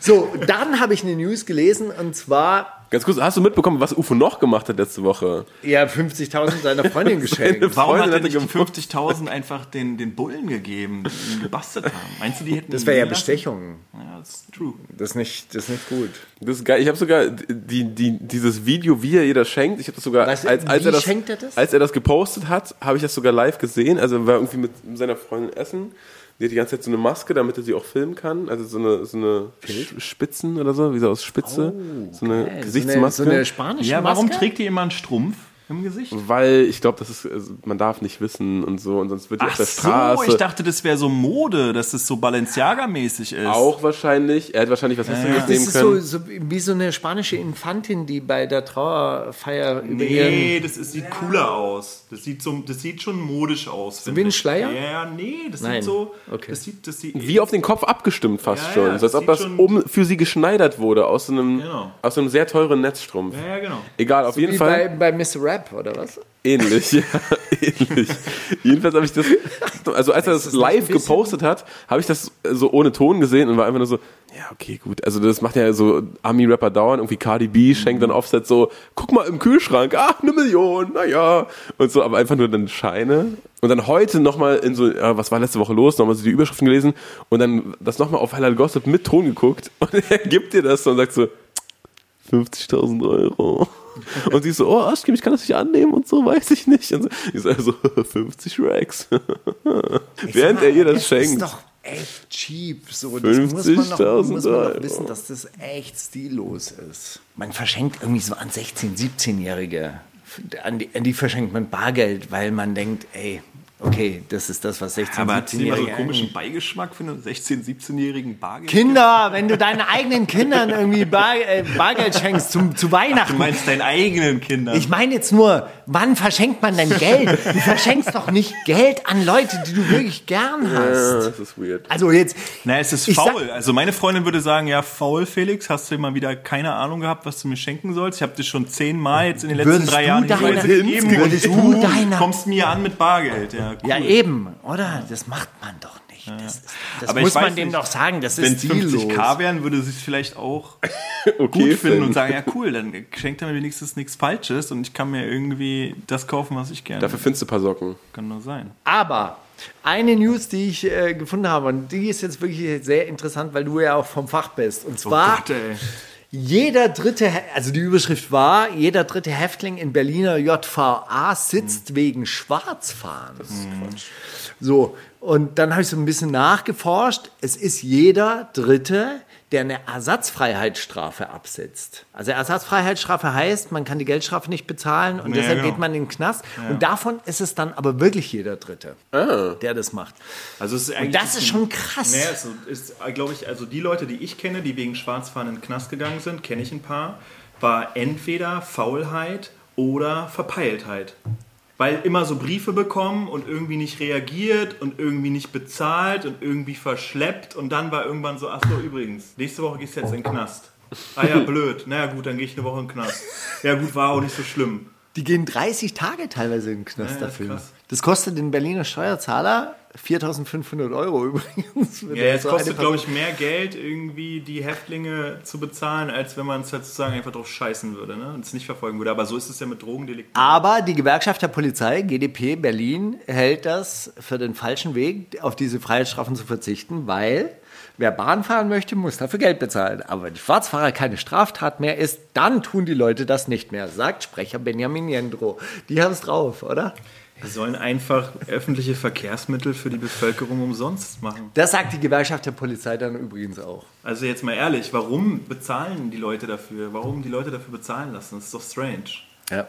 Speaker 2: so, dann habe ich eine News gelesen und zwar,
Speaker 4: Ganz kurz, hast du mitbekommen, was UFO noch gemacht hat letzte Woche?
Speaker 2: er hat 50.000 seiner Freundin geschenkt.
Speaker 3: Warum
Speaker 4: Freundin
Speaker 3: hat er nicht die 50.000 einfach den, den Bullen gegeben, die ihn gebastelt haben? Meinst du, die hätten
Speaker 2: Das wäre ja? Bestechung.
Speaker 3: Ja, das ist true.
Speaker 2: Das ist nicht, das ist nicht gut.
Speaker 4: Das ist geil. Ich habe sogar die, die, dieses Video, wie er ihr das schenkt, ich habe das sogar,
Speaker 2: Was,
Speaker 4: als, als,
Speaker 2: wie
Speaker 4: er das,
Speaker 2: er das?
Speaker 4: als er das gepostet hat, habe ich das sogar live gesehen. Also er war irgendwie mit seiner Freundin essen. Die hat die ganze Zeit so eine Maske, damit er sie auch filmen kann. Also so eine, so eine Spitzen oder so, wie so aus Spitze. so eine Gesichtsmaske.
Speaker 2: So eine, so eine spanische
Speaker 3: Ja, warum
Speaker 2: Maske?
Speaker 3: trägt ihr immer einen Strumpf? Im Gesicht?
Speaker 4: Weil ich glaube, das ist, also, man darf nicht wissen und so und sonst wird die auf
Speaker 3: Ach
Speaker 4: der
Speaker 3: so,
Speaker 4: Straße.
Speaker 3: ich dachte, das wäre so Mode, dass das so Balenciaga-mäßig ist.
Speaker 4: auch wahrscheinlich. Er hätte wahrscheinlich was Hässliches
Speaker 2: Das
Speaker 4: nehmen
Speaker 2: ist so,
Speaker 4: können.
Speaker 2: so wie so eine spanische Infantin, die bei der Trauerfeier über
Speaker 3: Nee,
Speaker 2: ihren...
Speaker 3: das ist, sieht cooler aus. Das sieht, so, das sieht schon modisch aus. So
Speaker 2: wie ein Schleier?
Speaker 3: Ja, nee, das
Speaker 2: Nein.
Speaker 3: sieht so.
Speaker 2: Okay.
Speaker 3: Das sieht, das sieht,
Speaker 4: Wie auf den Kopf abgestimmt fast
Speaker 3: Ja,
Speaker 4: schon.
Speaker 3: ja,
Speaker 4: so als ob das um für sie geschneidert wurde aus einem,
Speaker 3: Genau.
Speaker 4: aus einem sehr teuren Netzstrumpf.
Speaker 3: Ja, ja, genau.
Speaker 4: Egal, auf jeden
Speaker 2: Wie
Speaker 4: Fall.
Speaker 2: bei, bei Miss Rap, oder was?
Speaker 4: Ähnlich, ja, ähnlich. Jedenfalls habe ich das, also als er das
Speaker 2: das
Speaker 4: live gepostet hat, habe ich das so ohne Ton gesehen und war einfach nur so, ja, okay, gut. Also das macht ja so Ami-Rapper dauernd, irgendwie Cardi B schenkt dann Offset so, guck mal im Kühlschrank, ah, eine Million, naja. Und so, aber einfach nur dann Scheine. Und dann heute nochmal in so, ja, was war letzte Woche los, nochmal so die Überschriften gelesen und dann das nochmal auf Halal Gossip mit Ton geguckt und er gibt dir das und sagt so, 50.000 Euro. Und sie so, oh, Aschkim, ich kann das nicht annehmen und so, weiß ich nicht. Und so, ich sage so, 50 Racks. Während er ihr das
Speaker 2: ist
Speaker 4: schenkt.
Speaker 2: doch echt cheap. So, das muss man, noch,
Speaker 4: 50.000
Speaker 2: muss man noch wissen, dass das echt stillos ist. Man verschenkt irgendwie so an 16-, 17-Jährige. An die, an die verschenkt man Bargeld, weil man denkt, ey, okay, das ist das, was 16-,
Speaker 3: Aber hat sie immer so
Speaker 2: 17-Jährige
Speaker 3: einen komischen Beigeschmack für einen 16-, 17-jährigen Bargeld?
Speaker 2: Kinder, wenn du deinen eigenen Kindern irgendwie Bar, äh, Bargeld schenkst zum, zu
Speaker 3: Du
Speaker 2: Weihnachten.
Speaker 3: meinst deinen eigenen Kindern.
Speaker 2: Ich meine jetzt nur, wann verschenkt man denn Geld? Du verschenkst doch nicht Geld an Leute, die du wirklich gern
Speaker 4: Ja,
Speaker 2: hast.
Speaker 4: das ist weird.
Speaker 2: Also jetzt,
Speaker 3: Na, es ist
Speaker 2: Ich sag-
Speaker 3: faul. Also meine Freundin würde sagen, ja, faul, Felix, hast du mal wieder keine Ahnung gehabt, was du mir schenken sollst. Ich habe dir schon zehnmal jetzt in den letzten drei
Speaker 2: du
Speaker 3: Jahren
Speaker 2: deine-
Speaker 3: Hinweise gegeben
Speaker 2: würdest du
Speaker 3: du
Speaker 2: deiner-
Speaker 3: kommst mir an mit Bargeld. Ja, cool.
Speaker 2: ja eben, oder? Das macht man doch nicht. Das, ist, das
Speaker 3: Aber
Speaker 2: muss man dem
Speaker 3: nicht,
Speaker 2: doch sagen, das
Speaker 3: Wenn
Speaker 2: ist
Speaker 3: es
Speaker 2: stillos.
Speaker 3: 50k wären, würde sie es vielleicht auch
Speaker 4: Okay,
Speaker 3: gut finden
Speaker 4: finden.
Speaker 3: und sagen, ja cool, dann schenkt er mir wenigstens nichts Falsches und ich kann mir irgendwie das kaufen, was ich gerne
Speaker 4: Dafür findest du ein paar Socken.
Speaker 3: Kann nur sein.
Speaker 2: Aber eine News, die ich äh, gefunden habe, und die ist jetzt wirklich sehr interessant, weil du ja auch vom Fach bist. Und zwar,
Speaker 3: Oh Gott, ey.
Speaker 2: Jeder dritte, also die Überschrift war, jeder dritte Häftling in Berliner JVA sitzt
Speaker 3: Hm.
Speaker 2: wegen Schwarzfahren. Das ist Quatsch. So, und dann habe ich so ein bisschen nachgeforscht. Es ist jeder dritte, der eine Ersatzfreiheitsstrafe absitzt. Also Ersatzfreiheitsstrafe heißt, man kann die Geldstrafe nicht bezahlen und
Speaker 3: Ja,
Speaker 2: deshalb
Speaker 3: genau.
Speaker 2: geht man in den Knast. Und davon ist es dann aber wirklich jeder Dritte, der das macht.
Speaker 3: Also es ist
Speaker 2: Und
Speaker 3: eigentlich
Speaker 2: das ist schon krass.
Speaker 3: Naja, es ist, glaube ich, also die Leute, die ich kenne, die wegen Schwarzfahren in den Knast gegangen sind, kenne ich ein paar, war entweder Faulheit oder Verpeiltheit. Weil immer so Briefe bekommen und irgendwie nicht reagiert und irgendwie nicht bezahlt und irgendwie verschleppt und dann war irgendwann so, ach so, übrigens, nächste Woche gehst du jetzt in den Knast. Ah ja, blöd. Naja gut, dann gehe ich eine Woche in den Knast. Ja gut, war auch nicht so schlimm.
Speaker 2: Die gehen 30 Tage teilweise in den Knast
Speaker 3: Ja, das
Speaker 2: dafür.
Speaker 3: krass.
Speaker 2: Das kostet den Berliner Steuerzahler 4.500 Euro übrigens.
Speaker 3: Ja, es
Speaker 2: so
Speaker 3: kostet, glaube ich, mehr Geld, irgendwie die Häftlinge zu bezahlen, als wenn man es sozusagen einfach drauf scheißen würde ne? und es nicht verfolgen würde. Aber so ist es ja mit Drogendelikten.
Speaker 2: Aber die Gewerkschaft der Polizei, GdP Berlin, hält das für den falschen Weg, auf diese Freiheitsstrafen zu verzichten, weil wer Bahn fahren möchte, muss dafür Geld bezahlen. Aber wenn Schwarzfahrer keine Straftat mehr ist, dann tun die Leute das nicht mehr, sagt Sprecher Benjamin Jendro. Die haben es drauf, oder?
Speaker 3: Wir sollen einfach öffentliche Verkehrsmittel für die Bevölkerung umsonst machen.
Speaker 2: Das sagt die Gewerkschaft der Polizei dann übrigens auch.
Speaker 3: Also jetzt mal ehrlich, warum bezahlen die Leute dafür? Warum die Leute dafür bezahlen lassen? Das ist doch strange.
Speaker 2: Ja.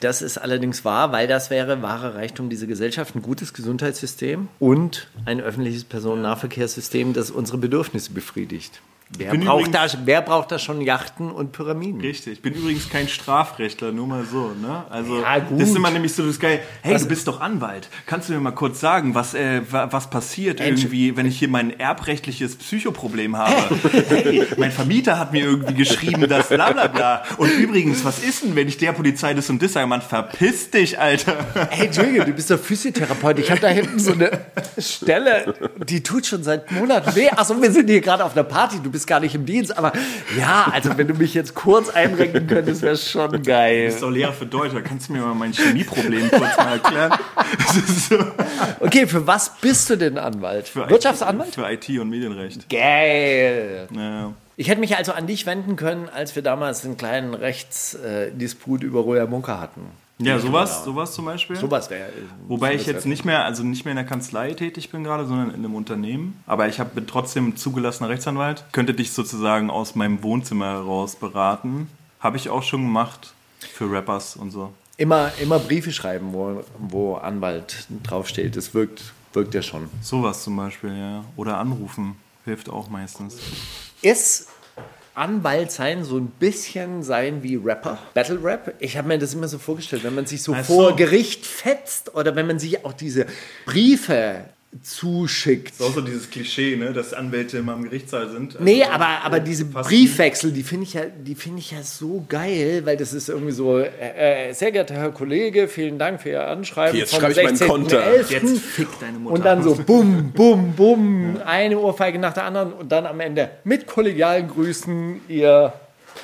Speaker 2: Das ist allerdings wahr, weil das wäre wahrer Reichtum dieser Gesellschaft, ein gutes Gesundheitssystem und ein öffentliches Personennahverkehrssystem, das unsere Bedürfnisse befriedigt. Wer braucht, da,
Speaker 3: übrigens-
Speaker 2: wer braucht da schon Yachten und Pyramiden?
Speaker 3: Richtig. Ich bin übrigens kein Strafrechtler, nur mal so. Ne? Also
Speaker 2: Ja,
Speaker 3: das ist immer nämlich so das geil. Hey, du bist doch Anwalt. Kannst du mir mal kurz sagen, was äh, wa- was passiert
Speaker 2: Mensch.
Speaker 3: irgendwie, wenn ich hier mein erbrechtliches Psychoproblem habe? hey, mein Vermieter hat mir irgendwie geschrieben, das bla bla bla. Und übrigens, was ist denn, wenn ich der Polizei das und das sage? Man, verpiss dich, Alter.
Speaker 2: Hey, Entschuldige, du bist doch Physiotherapeut. Ich habe da hinten so eine Stelle, die tut schon seit Monaten weh. Achso, wir sind hier gerade auf einer Party. Du bist gar nicht im Dienst. Aber ja, also wenn du mich jetzt kurz einrenken könntest, wäre schon geil.
Speaker 3: bist doch Lehrer für Deutsch. Da kannst du mir mal mein Chemieproblem kurz mal erklären? So.
Speaker 2: Okay, für was bist du denn Anwalt?
Speaker 3: Für
Speaker 2: Wirtschaftsanwalt?
Speaker 3: IT, für IT und Medienrecht.
Speaker 2: Geil.
Speaker 3: Ja.
Speaker 2: Ich hätte mich also an dich wenden können, als wir damals einen kleinen Rechtsdisput über Roya Munker hatten.
Speaker 3: Ja, sowas, sowas zum Beispiel.
Speaker 2: Sowas wäre.
Speaker 3: Wobei ich jetzt nicht mehr, also nicht mehr in der Kanzlei tätig bin gerade, sondern in einem Unternehmen. Aber ich hab, bin trotzdem zugelassener Rechtsanwalt. Könnte dich sozusagen aus meinem Wohnzimmer heraus beraten. Habe ich auch schon gemacht für Rappers und so.
Speaker 2: Immer, immer Briefe schreiben, wo, wo Anwalt draufsteht. Das wirkt, wirkt ja schon.
Speaker 3: Sowas zum Beispiel, ja. Oder anrufen hilft auch meistens.
Speaker 2: Ist Anwalt sein so ein bisschen sein wie Rapper? Battle Rap? Ich habe mir das immer so vorgestellt, wenn man sich so
Speaker 3: Ach
Speaker 2: vor. Gericht fetzt oder wenn man sich auch diese Briefe zuschickt.
Speaker 3: Das ist auch so dieses Klischee, ne, dass Anwälte immer im Gerichtssaal sind. Also,
Speaker 2: Nee, aber, aber diese
Speaker 3: fast
Speaker 2: Briefwechsel, die finde ich, ja, die finde ich ja so geil, weil das ist irgendwie so, äh, äh, sehr geehrter Herr Kollege, vielen Dank für Ihr Anschreiben
Speaker 4: Jetzt schreibe ich meinen Konter.
Speaker 2: 16.11..
Speaker 3: Jetzt fick deine Mutter.
Speaker 2: Und dann so bum, bum, bum, eine Ohrfeige nach der anderen und dann am Ende mit kollegialen Grüßen, Ihr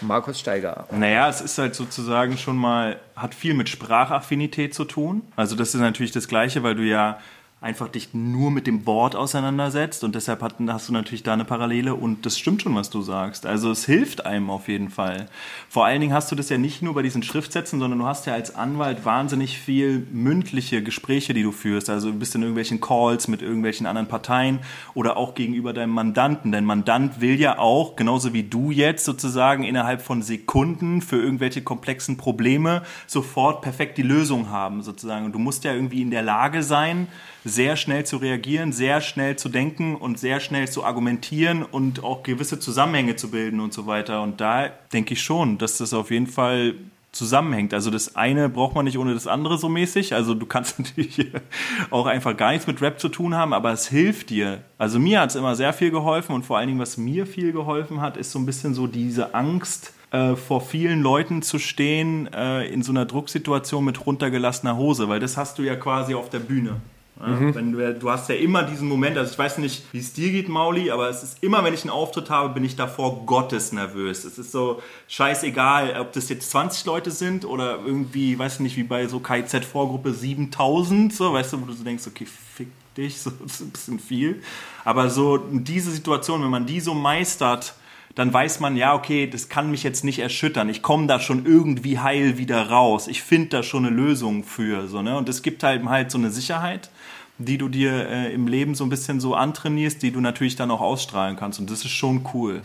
Speaker 2: Markus Steiger.
Speaker 3: Naja, es ist halt sozusagen schon mal, hat viel mit Sprachaffinität zu tun. Also das ist natürlich das Gleiche, weil du ja einfach dich nur mit dem Wort auseinandersetzt und deshalb hat, hast du natürlich da eine Parallele und das stimmt schon, was du sagst. Also es hilft einem auf jeden Fall. Vor allen Dingen hast du das ja nicht nur bei diesen Schriftsätzen, sondern du hast ja als Anwalt wahnsinnig viel mündliche Gespräche, die du führst. Also du bist in irgendwelchen Calls mit irgendwelchen anderen Parteien oder auch gegenüber deinem Mandanten. Dein Mandant will ja auch, genauso wie du jetzt sozusagen innerhalb von Sekunden für irgendwelche komplexen Probleme sofort perfekt die Lösung haben sozusagen. Und du musst ja irgendwie in der Lage sein, sehr schnell zu reagieren, sehr schnell zu denken und sehr schnell zu argumentieren und auch gewisse Zusammenhänge zu bilden und so weiter. Und da denke ich schon, dass das auf jeden Fall zusammenhängt. Also das eine braucht man nicht ohne das andere so mäßig. Also du kannst natürlich auch einfach gar nichts mit Rap zu tun haben, aber es hilft dir. Also mir hat es immer sehr viel geholfen und vor allen Dingen, was mir viel geholfen hat, ist so ein bisschen so diese Angst, äh, vor vielen Leuten zu stehen äh, in so einer Drucksituation mit runtergelassener Hose, weil das hast du ja quasi auf der Bühne. Ja, wenn du, du hast ja immer diesen Moment, also ich weiß nicht, wie es dir geht, Mauli, aber es ist immer, wenn ich einen Auftritt habe, bin ich davor Gottes nervös. Es ist so scheißegal, ob das jetzt 20 Leute sind oder irgendwie, weiß ich nicht, wie bei so KIZ-Vorgruppe 7000, so, weißt du, wo du so denkst, okay, fick dich, so, das ist ein bisschen viel. Aber so diese Situation, wenn man die so meistert, dann weiß man, ja, okay, das kann mich jetzt nicht erschüttern. Ich komme da schon irgendwie heil wieder raus. Ich finde da schon eine Lösung für. So, ne? Und es gibt halt, halt so eine Sicherheit, die du dir äh, im Leben so ein bisschen so antrainierst, die du natürlich dann auch ausstrahlen kannst. Und das ist schon cool.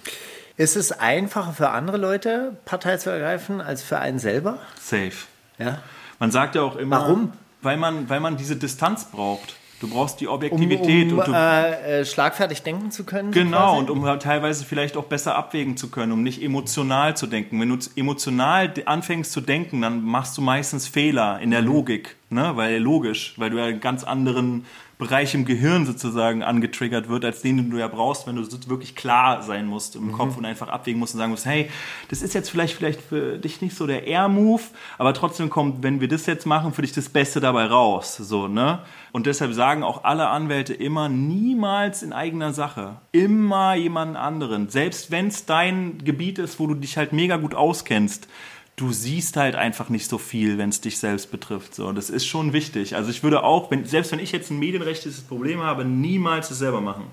Speaker 2: Ist es einfacher für andere Leute, Partei zu ergreifen, als für einen selber?
Speaker 3: Safe.
Speaker 2: Ja.
Speaker 3: Man sagt ja auch immer,
Speaker 2: Warum?
Speaker 3: Weil man, weil man diese Distanz braucht. Du brauchst die
Speaker 2: Um,
Speaker 3: Objektivität
Speaker 2: um
Speaker 3: und du,
Speaker 2: äh, äh, schlagfertig denken zu können? so
Speaker 3: Genau,
Speaker 2: quasi?
Speaker 3: und um halt teilweise vielleicht auch besser abwägen zu können, um nicht emotional zu denken. Wenn du emotional anfängst zu denken, dann machst du meistens Fehler in der Logik, ne? weil logisch, weil du ja einen ganz anderen Bereich im Gehirn sozusagen angetriggert wird, als den den du ja brauchst, wenn du so wirklich klar sein musst im Kopf und einfach abwägen musst und sagen musst, hey, das ist jetzt vielleicht vielleicht für dich nicht so der Air-Move, aber trotzdem kommt, wenn wir das jetzt machen, für dich das Beste dabei raus, so, ne? Und deshalb sagen auch alle Anwälte immer, niemals in eigener Sache. Immer jemanden anderen. Selbst wenn es dein Gebiet ist, wo du dich halt mega gut auskennst. Du siehst halt einfach nicht so viel, wenn es dich selbst betrifft. So, das ist schon wichtig. Also ich würde auch, wenn, selbst wenn ich jetzt ein medienrechtliches Problem habe, niemals es selber machen.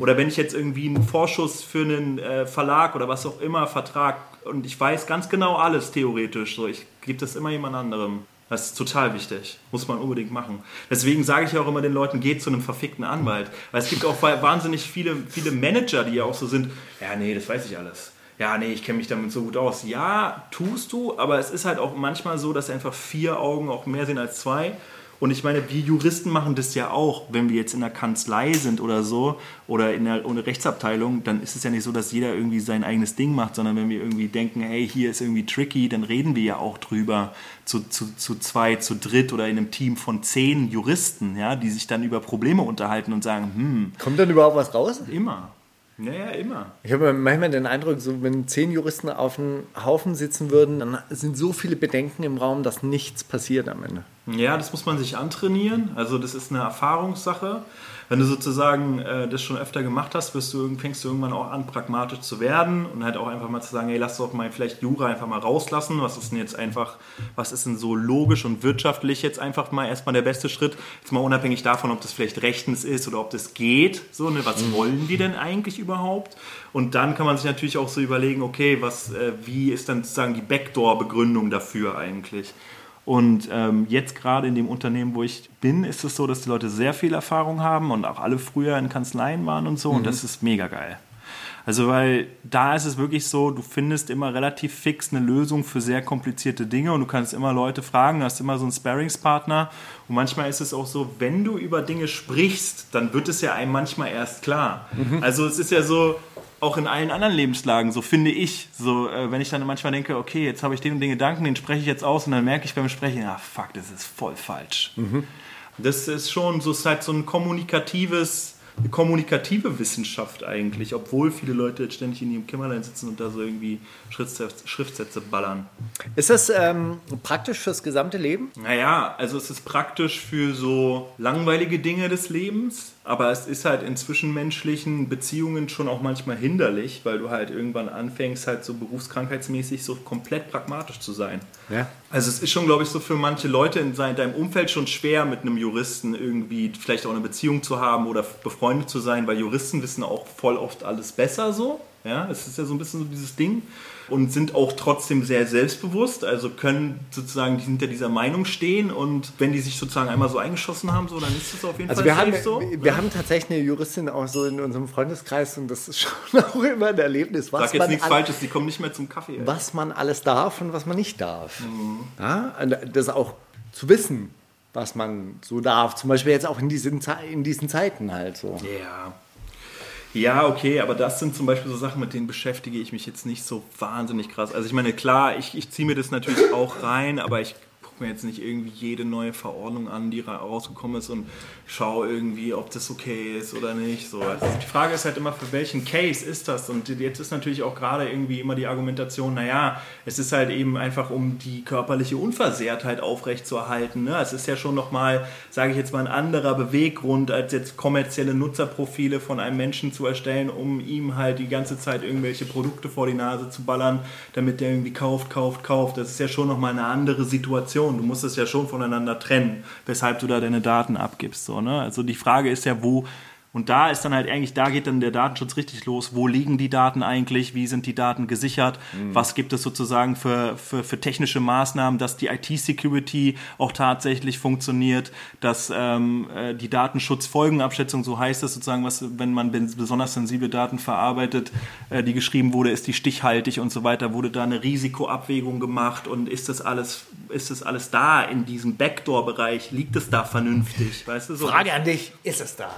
Speaker 3: Oder wenn ich jetzt irgendwie einen Vorschuss für einen äh, Verlag oder was auch immer Vertrag und ich weiß ganz genau alles theoretisch, so ich gebe das immer jemand anderem. Das ist total wichtig. Muss man unbedingt machen. Deswegen sage ich auch immer den Leuten, geht zu einem verfickten Anwalt. Weil es gibt auch wahnsinnig viele, viele Manager, die ja auch so sind, ja, nee, das weiß ich alles. Ja, nee, ich kenne mich damit so gut aus. Ja, tust du, aber es ist halt auch manchmal so, dass einfach vier Augen auch mehr sehen als zwei. Und ich meine, wir Juristen machen das ja auch, wenn wir jetzt in der Kanzlei sind oder so oder in der, ohne Rechtsabteilung, dann ist es ja nicht so, dass jeder irgendwie sein eigenes Ding macht, sondern wenn wir irgendwie denken, hey, hier ist irgendwie tricky, dann reden wir ja auch drüber zu, zu, zu zwei, zu dritt oder in einem Team von zehn Juristen, ja, die sich dann über Probleme unterhalten und sagen, hm,
Speaker 2: Kommt dann überhaupt was raus?
Speaker 3: immer. Naja, immer.
Speaker 2: Ich habe manchmal den Eindruck, so wenn zehn Juristen auf einem Haufen sitzen würden, dann sind so viele Bedenken im Raum, dass nichts passiert am Ende.
Speaker 3: Ja, das muss man sich antrainieren. Also das ist eine Erfahrungssache. Wenn du sozusagen äh, das schon öfter gemacht hast, wirst du, fängst du irgendwann auch an, pragmatisch zu werden und halt auch einfach mal zu sagen, hey, lass doch mal vielleicht Jura einfach mal rauslassen. Was ist denn jetzt einfach, was ist denn so logisch und wirtschaftlich jetzt einfach mal erstmal der beste Schritt? Jetzt mal unabhängig davon, ob das vielleicht rechtens ist oder ob das geht. So, ne, was wollen die denn eigentlich überhaupt? Und dann kann man sich natürlich auch so überlegen, okay, was, äh, wie ist dann sozusagen die Backdoor-Begründung dafür eigentlich? Und ähm, jetzt gerade in dem Unternehmen, wo ich bin, ist es so, dass die Leute sehr viel Erfahrung haben und auch alle früher in Kanzleien waren und so. Und das ist mega geil. Also, weil da ist es wirklich so, du findest immer relativ fix eine Lösung für sehr komplizierte Dinge und du kannst immer Leute fragen, hast immer so einen Sparringspartner. Und manchmal ist es auch so, wenn du über Dinge sprichst, dann wird es ja einem manchmal erst klar. Also, es ist ja so, auch in allen anderen Lebenslagen, so finde ich. So, äh, wenn ich dann manchmal denke, okay, jetzt habe ich den und den Gedanken, den spreche ich jetzt aus und dann merke ich beim Sprechen, ah fuck, das ist voll falsch. Das ist schon so, es ist halt so ein kommunikatives, eine kommunikative Wissenschaft eigentlich, obwohl viele Leute jetzt ständig in ihrem Kämmerlein sitzen und da so irgendwie Schriftsätze, Schriftsätze ballern.
Speaker 2: Ist das ähm, praktisch fürs gesamte Leben?
Speaker 3: Naja, also es ist praktisch für so langweilige Dinge des Lebens, aber es ist halt in zwischenmenschlichen Beziehungen schon auch manchmal hinderlich, weil du halt irgendwann anfängst, halt so berufskrankheitsmäßig so komplett pragmatisch zu sein.
Speaker 2: Ja.
Speaker 3: Also es ist schon, glaube ich, so für manche Leute in deinem Umfeld schon schwer, mit einem Juristen irgendwie vielleicht auch eine Beziehung zu haben oder befreundet zu sein, weil Juristen wissen auch voll oft alles besser so. Ja, es ist ja so ein bisschen so dieses Ding und sind auch trotzdem sehr selbstbewusst, also können sozusagen hinter dieser Meinung stehen und wenn die sich sozusagen einmal so eingeschossen haben, so, dann ist das auf jeden
Speaker 2: Also
Speaker 3: Fall
Speaker 2: wir haben,
Speaker 3: so.
Speaker 2: wir haben tatsächlich eine Juristin auch so in unserem Freundeskreis und das ist schon auch immer ein Erlebnis, was,
Speaker 3: Sag jetzt
Speaker 2: man,
Speaker 3: nichts Falsches, die kommen nicht mehr zum Kaffee. ey.
Speaker 2: was man alles darf und was man nicht darf.
Speaker 3: Mhm.
Speaker 2: Ja, das auch zu wissen, was man so darf. Zum Beispiel jetzt auch in diesen, in diesen Zeiten halt so.
Speaker 3: Ja. Ja, okay, aber das sind zum Beispiel so Sachen, mit denen beschäftige ich mich jetzt nicht so wahnsinnig krass. Also ich meine, klar, ich, ich ziehe mir das natürlich auch rein, aber ich gucke mir jetzt nicht irgendwie jede neue Verordnung an, die ra- rausgekommen ist und schaue irgendwie, ob das okay ist oder nicht. So. Also die Frage ist halt immer, für welchen Case ist das? Und jetzt ist natürlich auch gerade irgendwie immer die Argumentation, naja, es ist halt eben einfach, um die körperliche Unversehrtheit aufrechtzuerhalten. Ne? Es ist ja schon nochmal, sage ich jetzt mal, ein anderer Beweggrund, als jetzt kommerzielle Nutzerprofile von einem Menschen zu erstellen, um ihm halt die ganze Zeit irgendwelche Produkte vor die Nase zu ballern, damit der irgendwie kauft, kauft, kauft. Das ist ja schon nochmal eine andere Situation. Du musst es ja schon voneinander trennen, weshalb du da deine Daten abgibst. So, ne? Also die Frage ist ja, wo und da ist dann halt eigentlich, da geht dann der Datenschutz richtig los. Wo liegen die Daten eigentlich? Wie sind die Daten gesichert? Was gibt es sozusagen für, für, für technische Maßnahmen, dass die IT-Security auch tatsächlich funktioniert, dass ähm, äh, die Datenschutzfolgenabschätzung, so heißt es sozusagen, was, wenn man bes- besonders sensible Daten verarbeitet, äh, die geschrieben wurde, ist die stichhaltig und so weiter, wurde da eine Risikoabwägung gemacht und ist das alles, ist das alles da in diesem Backdoor-Bereich? Liegt es da vernünftig? Weißt du, so.
Speaker 2: Frage an dich, ist es da?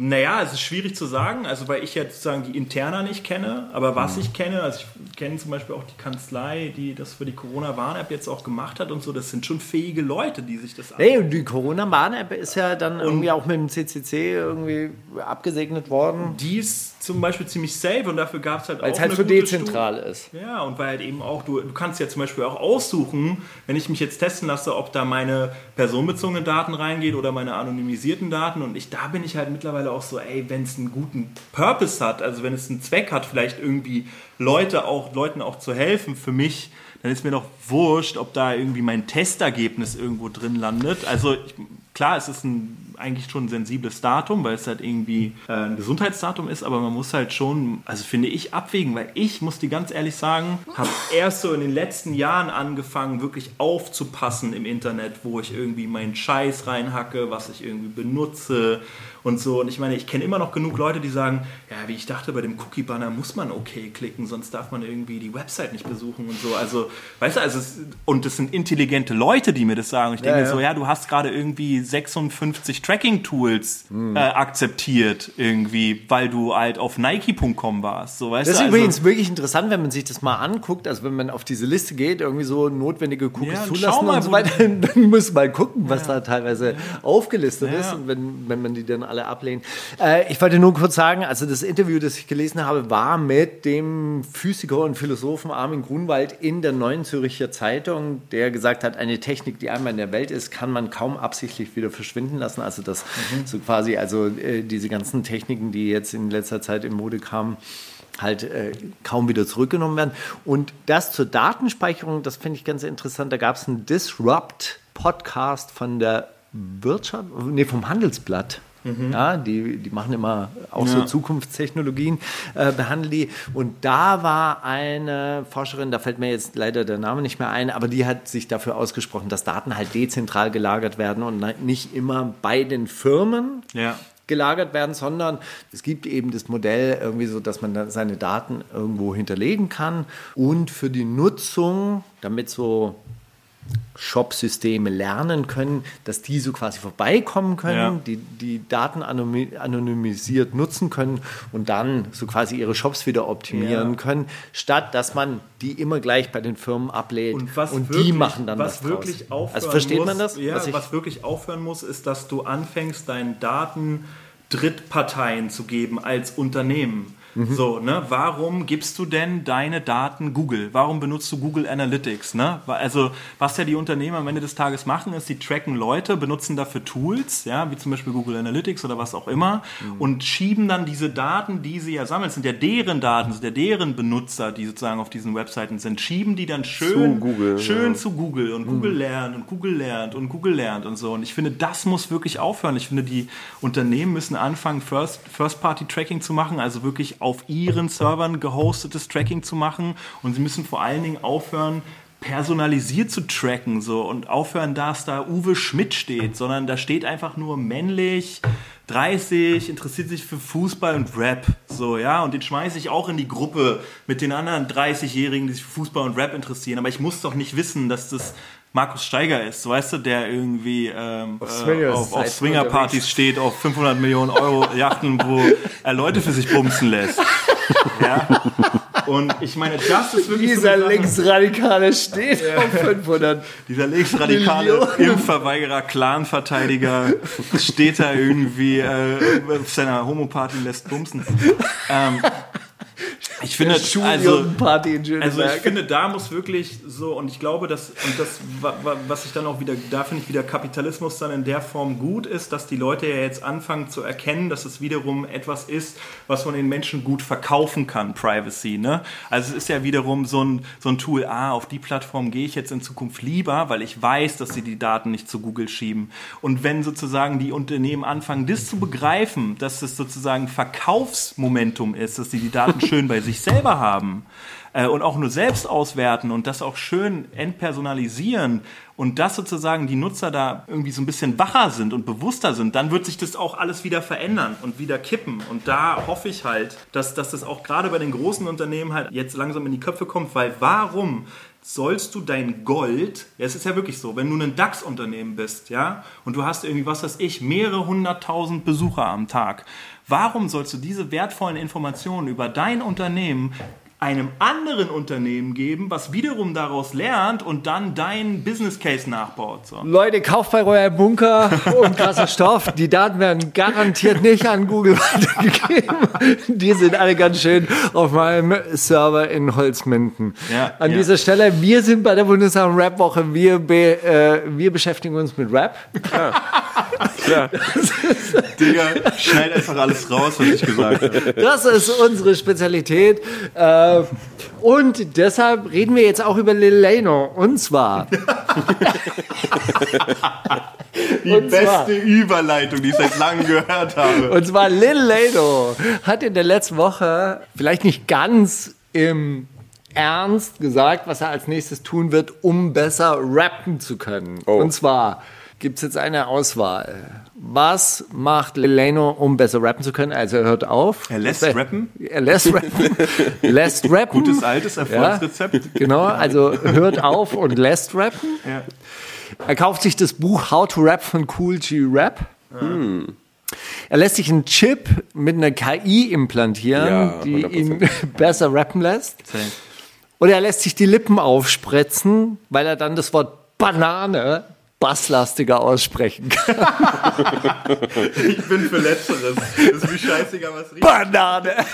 Speaker 3: Naja, es ist schwierig zu sagen, also weil ich jetzt sozusagen die Interna nicht kenne, aber was
Speaker 2: Mhm.
Speaker 3: ich kenne, also ich kenne zum Beispiel auch die Kanzlei, die das für die Corona-Warn-App jetzt auch gemacht hat und so, das sind schon fähige Leute, die sich das
Speaker 2: Hey, und die Corona-Bahn-App ist ja dann irgendwie auch mit dem CCC irgendwie abgesegnet worden,
Speaker 3: Die ist zum Beispiel ziemlich safe und dafür gab es halt
Speaker 2: weil
Speaker 3: auch
Speaker 2: es halt
Speaker 3: eine
Speaker 2: so
Speaker 3: gute
Speaker 2: dezentral ist.
Speaker 3: Studie. Ja, und weil halt eben auch, du, du kannst ja zum Beispiel auch aussuchen, wenn ich mich jetzt testen lasse, ob da meine personenbezogenen Daten reingeht oder meine anonymisierten Daten und ich, da bin ich halt mittlerweile auch so, ey, wenn es einen guten Purpose hat, also wenn es einen Zweck hat, vielleicht irgendwie Leute auch, Leuten auch zu helfen, für mich, dann ist mir doch wurscht, ob da irgendwie mein Testergebnis irgendwo drin landet. Also ich, klar, es ist ein, eigentlich schon ein sensibles Datum, weil es halt irgendwie äh, ein Gesundheitsdatum ist, aber man muss halt schon, also finde ich, abwägen, weil ich muss dir ganz ehrlich sagen, habe erst so in den letzten Jahren angefangen, wirklich aufzupassen im Internet, wo ich irgendwie meinen Scheiß reinhacke, was ich irgendwie benutze und so. Und ich meine, ich kenne immer noch genug Leute, die sagen, ja, wie ich dachte, bei dem Cookie-Banner muss man okay klicken, sonst darf man irgendwie die Website nicht besuchen und so. Also, weißt du, also es, und das sind intelligente Leute, die mir das sagen. Ich denke
Speaker 2: Ja,
Speaker 3: mir
Speaker 2: ja.
Speaker 3: so, ja, du hast gerade irgendwie 56 Tracking-Tools
Speaker 2: Hm.
Speaker 3: äh, akzeptiert irgendwie, weil du halt auf Nike.com warst. So, weißt
Speaker 2: Das ist
Speaker 3: also,
Speaker 2: übrigens wirklich interessant, wenn man sich das mal anguckt, also wenn man auf diese Liste geht, irgendwie so notwendige Cookies
Speaker 3: Ja,
Speaker 2: zulassen
Speaker 3: mal,
Speaker 2: und so weiter, dann muss man gucken, was da teilweise aufgelistet ist und wenn, wenn man die dann alle ablehnt. Äh, ich wollte nur kurz sagen, also das Interview, das ich gelesen habe, war mit dem Physiker und Philosophen Armin Grunwald in der Neuen Züricher Zeitung, der gesagt hat, eine Technik, die einmal in der Welt ist, kann man kaum absichtlich wieder verschwinden lassen. Also das so quasi, also äh, diese ganzen Techniken, die jetzt in letzter Zeit in Mode kamen, halt äh, kaum wieder zurückgenommen werden. Und das zur Datenspeicherung, das finde ich ganz interessant. Da gab es einen Disrupt-Podcast von der Wirtschaft, nee, vom Handelsblatt. Ja, die, die machen immer auch so
Speaker 3: Ja.
Speaker 2: Zukunftstechnologien, äh, behandeln die. Und da war eine Forscherin, da fällt mir jetzt leider der Name nicht mehr ein, aber die hat sich dafür ausgesprochen, dass Daten halt dezentral gelagert werden und nicht immer bei den Firmen,
Speaker 3: ja.
Speaker 2: gelagert werden, sondern es gibt eben das Modell irgendwie so, dass man seine Daten irgendwo hinterlegen kann und für die Nutzung, damit so Shop-Systeme lernen können, dass die so quasi vorbeikommen können,
Speaker 3: Ja.
Speaker 2: die die Daten anonymi- anonymisiert nutzen können und dann so quasi ihre Shops wieder optimieren
Speaker 3: Ja.
Speaker 2: können, statt dass man die immer gleich bei den Firmen ablädt
Speaker 3: Und was
Speaker 2: und
Speaker 3: wirklich,
Speaker 2: die machen dann
Speaker 3: was
Speaker 2: was
Speaker 3: wirklich
Speaker 2: draus.
Speaker 3: aufhören
Speaker 2: Also versteht
Speaker 3: muss,
Speaker 2: man das?
Speaker 3: Ja,
Speaker 2: was
Speaker 3: was,
Speaker 2: ich-
Speaker 3: wirklich aufhören muss, ist, dass du anfängst, deinen Daten Drittparteien zu geben als Unternehmen.
Speaker 2: Mhm.
Speaker 3: So, ne? Warum gibst du denn deine Daten Google? Warum benutzt du Google Analytics? Ne? Also, was ja die Unternehmen am Ende des Tages machen, ist, die tracken Leute, benutzen dafür Tools, ja, wie zum Beispiel Google Analytics oder was auch immer,
Speaker 2: Mhm.
Speaker 3: und schieben dann diese Daten, die sie ja sammeln, sind ja deren Daten, sind ja deren Benutzer, die sozusagen auf diesen Webseiten sind, schieben die dann schön
Speaker 4: Zu Google,
Speaker 3: schön
Speaker 4: ja.
Speaker 3: zu Google und Google lernt und Google lernt und Google lernt und so. Und ich finde, das muss wirklich aufhören. Ich finde, die Unternehmen müssen anfangen, First- First-Party-Tracking zu machen, also wirklich auf ihren Servern gehostetes Tracking zu machen. Und sie müssen vor allen Dingen aufhören, personalisiert zu tracken so. Und aufhören, dass da Uwe Schmidt steht, sondern da steht einfach nur männlich, 30, interessiert sich für Fußball und Rap, so, ja, und den schmeiße ich auch in die Gruppe mit den anderen 30-Jährigen, die sich für Fußball und Rap interessieren, aber ich muss doch nicht wissen, dass das Markus Steiger ist, so, weißt du, der irgendwie ähm, auf, äh, auf, auf Swingerpartys steht, auf 500 Millionen Euro Yachten, wo er Leute für sich bumsen lässt. Ja? Und ich meine, das ist wirklich so
Speaker 2: Dieser
Speaker 3: Sache-
Speaker 2: Linksradikale steht auf 500.
Speaker 3: dieser linksradikale Impfverweigerer, Clanverteidiger steht da irgendwie äh, auf seiner Homoparty lässt bumsen. Ähm, ich finde, also, also ich finde, da muss wirklich so, und ich glaube, dass, und das, wa- wa- was ich dann auch wieder, da finde ich wieder Kapitalismus dann in der Form gut ist, dass die Leute ja jetzt anfangen zu erkennen, dass es wiederum etwas ist, was man den Menschen gut verkaufen kann, Privacy, ne? Also es ist ja wiederum so ein, so ein Tool, ah, auf die Plattform gehe ich jetzt in Zukunft lieber, weil ich weiß, dass sie die Daten nicht zu Google schieben. Und wenn sozusagen die Unternehmen anfangen, das zu begreifen, dass es sozusagen Verkaufsmomentum ist, dass sie die Daten schön bei sich selber haben, äh, und auch nur selbst auswerten und das auch schön entpersonalisieren und das sozusagen die Nutzer da irgendwie so ein bisschen wacher sind und bewusster sind, dann wird sich das auch alles wieder verändern und wieder kippen. Und da hoffe ich halt, dass, dass das auch gerade bei den großen Unternehmen halt jetzt langsam in die Köpfe kommt, weil warum sollst du dein Gold, ja, es ist ja wirklich so, wenn du ein DAX-Unternehmen bist, ja, und du hast irgendwie, was weiß ich, mehrere hunderttausend Besucher am Tag, warum sollst du diese wertvollen Informationen über dein Unternehmen einem anderen Unternehmen geben, was wiederum daraus lernt und dann deinen Business Case nachbaut. So.
Speaker 2: Leute, kauft bei Royal Bunker und krasser Stoff. Die Daten werden garantiert nicht an Google weitergegeben. Die sind alle ganz schön auf meinem Server in Holzminden.
Speaker 3: Ja,
Speaker 2: an
Speaker 3: ja.
Speaker 2: dieser Stelle, wir sind bei der Bundeswehr Rap Woche. Wir, be, äh, wir beschäftigen uns mit Rap.
Speaker 4: Klar.
Speaker 3: Digga, schneid einfach alles raus, was ich gesagt habe.
Speaker 2: Das ist unsere Spezialität. Äh, und deshalb reden wir jetzt auch über Lil Leno. Und zwar,
Speaker 3: Die
Speaker 2: Und zwar-
Speaker 3: beste Überleitung, die ich seit langem gehört habe.
Speaker 2: und zwar Lil Leno hat in der letzten Woche vielleicht nicht ganz im Ernst gesagt, was er als nächstes tun wird, um besser rappen zu können.
Speaker 4: Oh.
Speaker 2: Und zwar gibt es jetzt eine Auswahl. Was macht Leno, um besser rappen zu können? Also er hört auf.
Speaker 3: Er lässt rappen?
Speaker 2: Er lässt rappen. lässt rappen.
Speaker 3: Gutes altes Erfolgsrezept.
Speaker 2: Genau, also hört auf und lässt rappen.
Speaker 3: Ja.
Speaker 2: Er kauft sich das Buch How to Rap von Cool G Rap. Er lässt sich einen Chip mit einer KI implantieren,
Speaker 4: Ja,
Speaker 2: die
Speaker 4: 100%.
Speaker 2: ihn besser rappen lässt. Oder er lässt sich die Lippen aufspritzen, weil er dann das Wort Banane basslastiger aussprechen kann.
Speaker 3: Ich bin für Letzteres. Das ist mir scheißegal, was richtig
Speaker 2: Banane!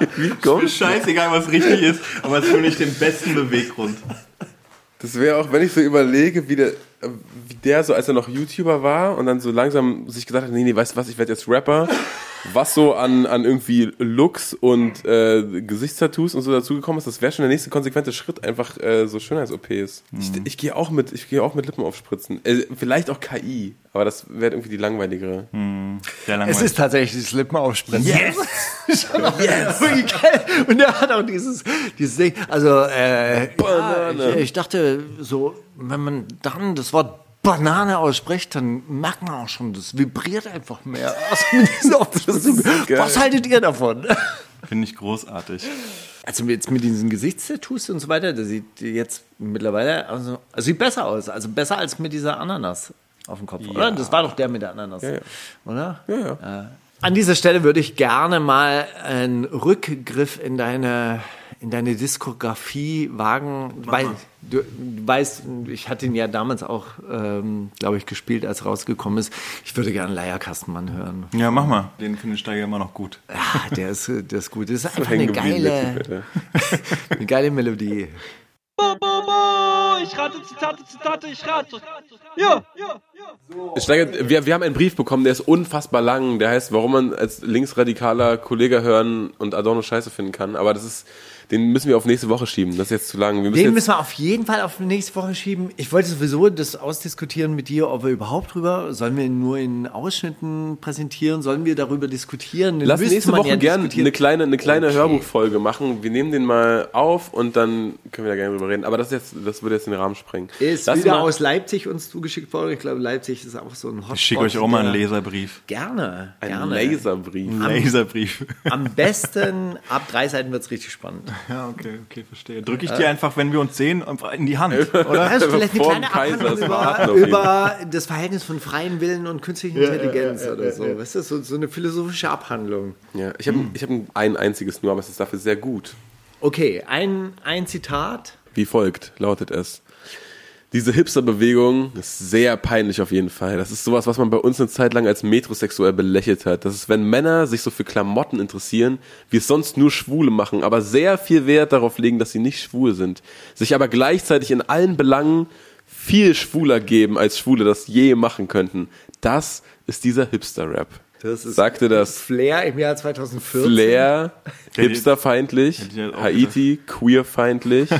Speaker 3: ist. Mir scheißegal, was richtig ist, aber es ist für mich den besten Beweggrund.
Speaker 4: Das wäre auch, wenn ich so überlege, wie der, wie der so, als er noch YouTuber war und dann so langsam sich gesagt hat, nee, nee, weißt du was, ich werde jetzt Rapper. Was so an, an irgendwie Looks und äh, Gesichtstattoos und so dazugekommen ist, das wäre schon der nächste konsequente Schritt, einfach äh, so Schönheits-OPs. Ich, ich gehe auch mit, ich gehe auch mit Lippen aufspritzen. Äh, vielleicht auch KI, aber das wäre irgendwie die langweiligere.
Speaker 3: Sehr
Speaker 2: Es ist tatsächlich das Lippenaufspritzen.
Speaker 3: Yes!
Speaker 2: Schon auch wirklich geil. Und er hat auch dieses, dieses Ding. Also, äh, ja, ich, ich dachte so, wenn man dann das Wort Banane ausspricht, dann merkt man auch schon, das vibriert einfach mehr. Also. Was haltet ihr davon?
Speaker 3: Finde ich großartig.
Speaker 2: Also jetzt mit diesen Gesichtstattoos und so weiter, das sieht jetzt mittlerweile also, also sieht besser aus. Also besser als mit dieser Ananas auf dem Kopf, oder? Das war doch der mit der Ananas,
Speaker 4: ja.
Speaker 2: oder?
Speaker 4: Ja, ja.
Speaker 2: An dieser Stelle würde ich gerne mal einen Rückgriff in deine, in deine Diskografie wagen. Weil, du, du weißt, ich hatte ihn ja damals auch, ähm, glaube ich, gespielt, als er rausgekommen ist. Ich würde gerne Leierkastenmann hören.
Speaker 3: Ja, mach mal. Den finde ich Steiger immer noch gut.
Speaker 2: Ja, der ist, der ist gut. Das ist einfach
Speaker 4: hängen
Speaker 2: eine geile, eine geile Melodie.
Speaker 5: Ich rate Zitate, Zitate, ich rate. Ja,
Speaker 4: Steiger, wir, wir haben einen Brief bekommen, der ist unfassbar lang. Der heißt, warum man als linksradikaler Kollege hören und Adorno scheiße finden kann. Aber das ist, den müssen wir auf nächste Woche schieben. Das ist jetzt zu lang. Wir müssen
Speaker 2: Den müssen wir auf jeden Fall auf nächste Woche schieben. Ich wollte sowieso das ausdiskutieren mit dir, ob wir überhaupt drüber, sollen wir ihn nur in Ausschnitten präsentieren, sollen wir darüber diskutieren? Den
Speaker 4: Lass nächste Woche
Speaker 2: ja
Speaker 4: gerne eine kleine, eine kleine
Speaker 2: Okay.
Speaker 4: Hörbuchfolge machen. Wir nehmen den mal auf und dann können wir da gerne drüber reden. Aber das, ist jetzt, das würde jetzt den Rahmen sprengen.
Speaker 2: Ist
Speaker 4: Lass
Speaker 2: wieder
Speaker 4: mal-
Speaker 2: aus Leipzig uns zugeschickt worden. Ich glaube, Leipzig ist auch so ein Hotspot.
Speaker 3: Ich schicke euch auch mal einen Leserbrief.
Speaker 2: Gerne,
Speaker 4: Ein
Speaker 2: gerne.
Speaker 4: Laserbrief.
Speaker 3: Ein Laserbrief.
Speaker 2: Am besten ab drei Seiten wird es richtig spannend.
Speaker 3: Ja, okay, okay, verstehe. Drücke ich dir einfach, wenn wir uns sehen, einfach in die Hand, oder?
Speaker 2: Also vielleicht eine kleine Abhandlung über, über das Verhältnis von freien Willen und künstlicher Intelligenz oder so. Weißt du, so, so eine philosophische Abhandlung.
Speaker 4: Ja, ich habe ich hab ein einziges nur, aber es ist dafür sehr gut.
Speaker 2: Okay, ein, ein Zitat.
Speaker 4: Wie folgt lautet es. Diese Hipster-Bewegung ist sehr peinlich auf jeden Fall. Das ist sowas, was man bei uns eine Zeit lang als metrosexuell belächelt hat. Das ist, wenn Männer sich so für Klamotten interessieren, wie es sonst nur Schwule machen, aber sehr viel Wert darauf legen, dass sie nicht schwul sind, sich aber gleichzeitig in allen Belangen viel schwuler geben, als Schwule das je machen könnten. Das ist dieser Hipster-Rap.
Speaker 2: Das ist
Speaker 4: Sagte das
Speaker 2: Flair im Jahr 2014.
Speaker 4: Flair, hipsterfeindlich,
Speaker 3: auch
Speaker 4: Haiti, queerfeindlich,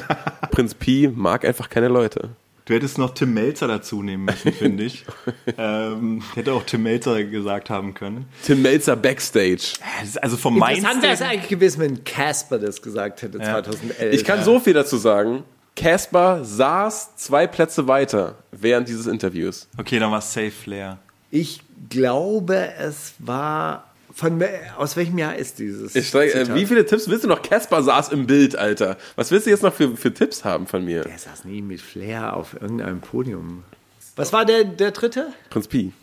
Speaker 4: Prinz Pi mag einfach keine Leute.
Speaker 3: Du hättest noch Tim Melzer dazu nehmen müssen, finde ich. ähm, hätte auch Tim Melzer gesagt haben können.
Speaker 4: Tim Melzer Backstage.
Speaker 3: Das ist Also vom
Speaker 2: Interessant wäre es eigentlich gewesen, wenn Casper das gesagt hätte 2011.
Speaker 4: Ich kann so viel dazu sagen. Casper saß zwei Plätze weiter während dieses Interviews.
Speaker 3: Okay, dann war es Safe Flair.
Speaker 2: Ich glaube, es war. Von, aus welchem Jahr ist dieses?
Speaker 4: Ich steig, äh, wie viele Tipps willst du noch? Casper saß im Bild, Alter. Was willst du jetzt noch für, für Tipps haben von mir?
Speaker 2: Er saß nie mit Flair auf irgendeinem Podium. Was war der, der dritte?
Speaker 4: Prinz Pi.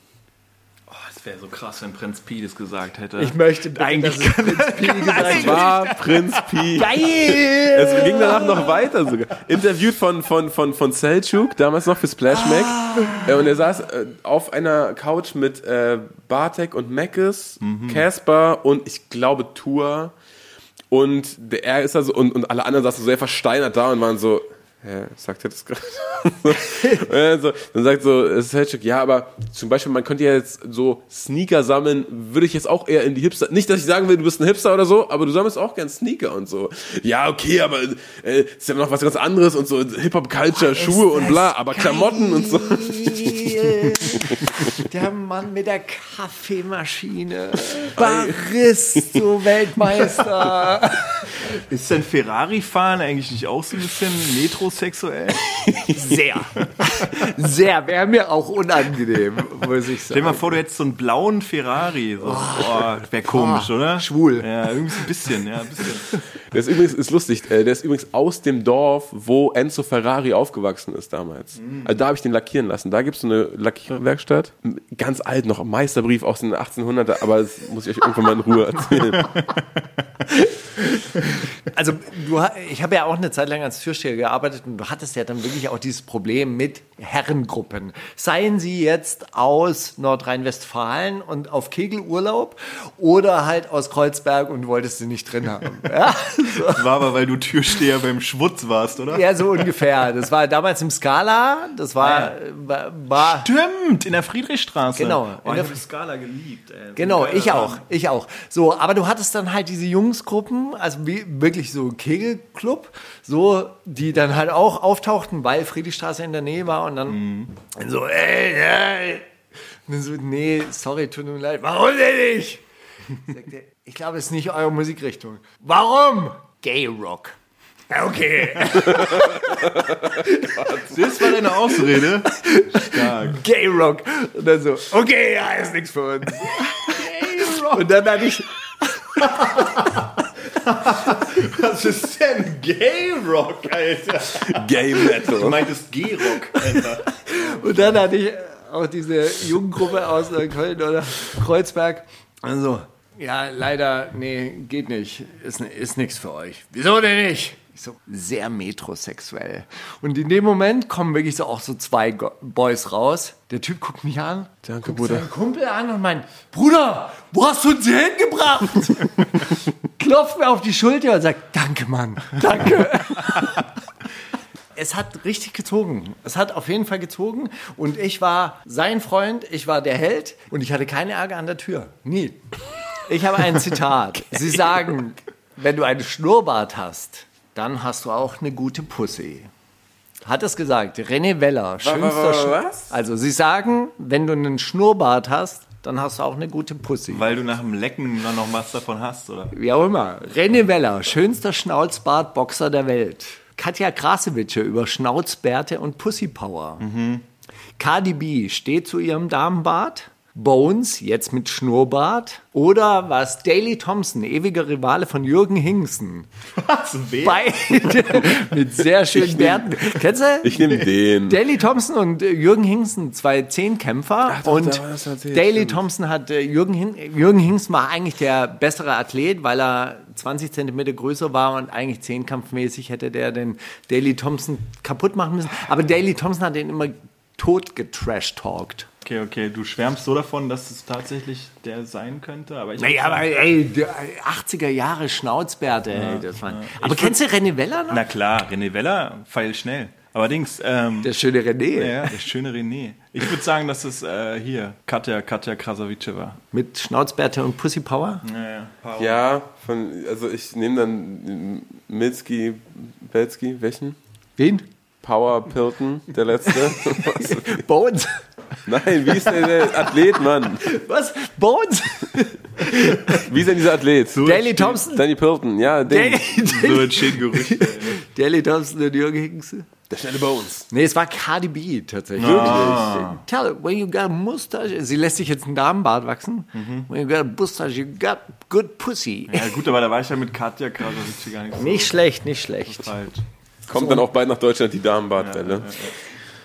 Speaker 3: Wäre so krass, wenn Prinz Pi das gesagt hätte.
Speaker 2: Ich möchte bitte,
Speaker 3: Eigentlich
Speaker 2: dass es Prinz Pi gesagt
Speaker 4: Es war Prinz Pi.
Speaker 2: Geil!
Speaker 4: Es ging danach noch weiter sogar. Interviewt von, von, von, von Selçuk, damals noch für Splash Mac. Äh, Und er saß äh, auf einer Couch mit äh, Bartek und Mackes, Casper und ich glaube Tour. Und der, er ist also, und, und alle anderen saßen so sehr versteinert da und waren so, hä, sagt er das gerade? Dann, so, dann sagt so äh, Selçuk, ja, aber zum Beispiel, man könnte ja jetzt so Sneaker sammeln, würde ich jetzt auch eher in die Hipster, nicht, dass ich sagen will, du bist ein Hipster oder so, aber du sammelst auch gern Sneaker und so. Ja, okay, aber äh, ist ja noch was ganz anderes und so Hip-Hop-Culture, Schuhe und bla, aber Klamotten und so.
Speaker 2: Der Mann mit der Kaffeemaschine. Baristo Weltmeister.
Speaker 3: ist denn Ferrari-Fahren eigentlich nicht auch so ein bisschen metrosexuell?
Speaker 2: Sehr. Sehr. Wäre mir auch unangenehm, muss ich
Speaker 3: Stell dir mal
Speaker 2: sagen.
Speaker 3: vor, du hättest so einen blauen Ferrari. So. Boah, wäre komisch, oder?
Speaker 2: schwul.
Speaker 3: Ja, irgendwie so ein bisschen, ja, ein bisschen.
Speaker 4: Der ist übrigens, ist lustig, äh, der ist übrigens aus dem Dorf, wo Enzo Ferrari aufgewachsen ist damals. Also da habe ich den lackieren lassen. Da gibt es eine Lackierwerkstatt. Ganz alt noch, Meisterbrief aus den 1800er, aber das muss ich euch irgendwann mal in Ruhe erzählen.
Speaker 2: Also, du, ich habe ja auch eine Zeit lang als Türsteher gearbeitet und du hattest ja dann wirklich auch dieses Problem mit Herrengruppen. Seien sie jetzt aus Nordrhein-Westfalen und auf Kegelurlaub oder halt aus Kreuzberg und wolltest sie nicht drin haben. Ja,
Speaker 3: Das war aber, weil du Türsteher beim Schwutz warst, oder?
Speaker 2: ja so ungefähr. Das war damals im Scala. Das war, war, war
Speaker 3: Stimmt, in der Friedrichstraße.
Speaker 2: Genau,
Speaker 3: Oh, ich
Speaker 2: der
Speaker 3: habe Skala geliebt. Ey.
Speaker 2: Genau,
Speaker 3: Geiler
Speaker 2: ich auch, ich auch. So, aber du hattest dann halt diese Jungsgruppen, also wie, wirklich so Kegelclub, so, die dann halt auch auftauchten, weil Friedrichstraße in der Nähe war und dann so, ey, ey. Und dann so, nee, sorry, tut mir leid. Warum denn nicht? Sagt er, ich glaube, es ist nicht eure Musikrichtung. Warum? Gay Rock. Okay.
Speaker 3: Das war deine Ausrede. Stark.
Speaker 2: Gay Rock. Und dann so, okay, ja, ist nichts für uns. Gay Rock. Und dann hatte ich,
Speaker 3: Was ist denn Gay Rock, Alter?
Speaker 4: Gay
Speaker 3: Du
Speaker 4: Metal.
Speaker 3: meintest G-Rock, Alter.
Speaker 2: und dann hatte ich auch diese Jugendgruppe aus äh, Köln oder Kreuzberg. Also, ja, leider, nee, geht nicht. Ist, ist nichts für euch. Wieso denn nicht? So, sehr metrosexuell. Und in dem Moment kommen wirklich so auch so zwei Go Boys raus. Der Typ guckt mich an,
Speaker 4: Danke,
Speaker 2: guckt
Speaker 4: Bruder.
Speaker 2: seinen Kumpel an und meint, Bruder, wo hast du uns hier hingebracht? Klopft mir auf die Schulter und sagt, danke, Mann, danke. es hat richtig gezogen. Es hat auf jeden Fall gezogen. Und ich war sein Freund, ich war der Held und ich hatte keine Ärger an der Tür. Nie. Ich habe ein Zitat. Sie sagen, wenn du einen Schnurrbart hast, dann hast du auch eine gute Pussy. Hat es gesagt. René Weller, schönster Sch
Speaker 4: was?
Speaker 2: Also sie sagen, wenn du einen Schnurrbart hast, dann hast du auch eine gute Pussy.
Speaker 3: Weil du nach dem Lecken dann noch was davon hast, oder?
Speaker 2: Wie auch immer. René Weller, schönster Schnauzbart-Boxer der Welt. Katja Krasewitsche über Schnauzbärte und Pussypower. Cardi B steht zu ihrem Damenbart. Bones, jetzt mit Schnurrbart. Oder was Daley Thompson, ewiger Rivale von Jürgen Hingsen.
Speaker 3: Was? Wer?
Speaker 2: Beide mit sehr schönen Bärten. Kennst du?
Speaker 4: Ich nehme den.
Speaker 2: Daley Thompson und äh, Jürgen Hingsen, zwei Zehnkämpfer.
Speaker 4: doch,
Speaker 2: und Daley. Thompson hat äh, Jürgen, Jürgen Hingsen war eigentlich der bessere Athlet, weil er 20 Zentimeter größer war und eigentlich zehnkampfmäßig hätte der den Daley Thompson kaputt machen müssen. Aber Daley Thompson hat den immer tot getrash-talkt.
Speaker 3: Okay, okay, du schwärmst so davon, dass es tatsächlich der sein könnte, aber ich.
Speaker 2: Naja, aber ey, der 80er Jahre Schnauzbärte. ey, das war, aber kennst du René Weller noch?
Speaker 3: Na klar, René Weller, feil schnell. Allerdings, ähm,
Speaker 2: Der schöne René.
Speaker 3: ja, der schöne René. Ich würde sagen, dass es äh, hier Katja, Katja Krasavice war.
Speaker 2: Mit Schnauzbärte und Pussy Power?
Speaker 3: Ja, ja. Power.
Speaker 4: Ja, von, also ich nehme dann Milski, Belski, welchen?
Speaker 2: Wen?
Speaker 4: Power Pilton, der letzte.
Speaker 2: Bones.
Speaker 4: Nein, wie ist denn der Athlet, Mann?
Speaker 2: Was? Bones?
Speaker 4: Wie ist denn dieser Athlet?
Speaker 2: Daley Thompson?
Speaker 4: Danny Pilton, ja, den.
Speaker 3: So entstehen Gerüchte. ey.
Speaker 2: Daley Thompson und Jürgen Hingsen?
Speaker 4: Der schnelle Bones.
Speaker 2: Nee, es war Cardi B tatsächlich.
Speaker 3: Ah.
Speaker 2: Tell it, when you got a mustache. Sie lässt sich jetzt einen Damenbart wachsen.
Speaker 3: Mhm.
Speaker 2: When you got a mustache, you got good pussy.
Speaker 3: Ja gut, aber da war ich ja mit Katja gar nicht so
Speaker 2: Nicht schlecht, nicht schlecht.
Speaker 3: falsch.
Speaker 4: Kommt dann auch bald nach Deutschland die Damenbartwelle.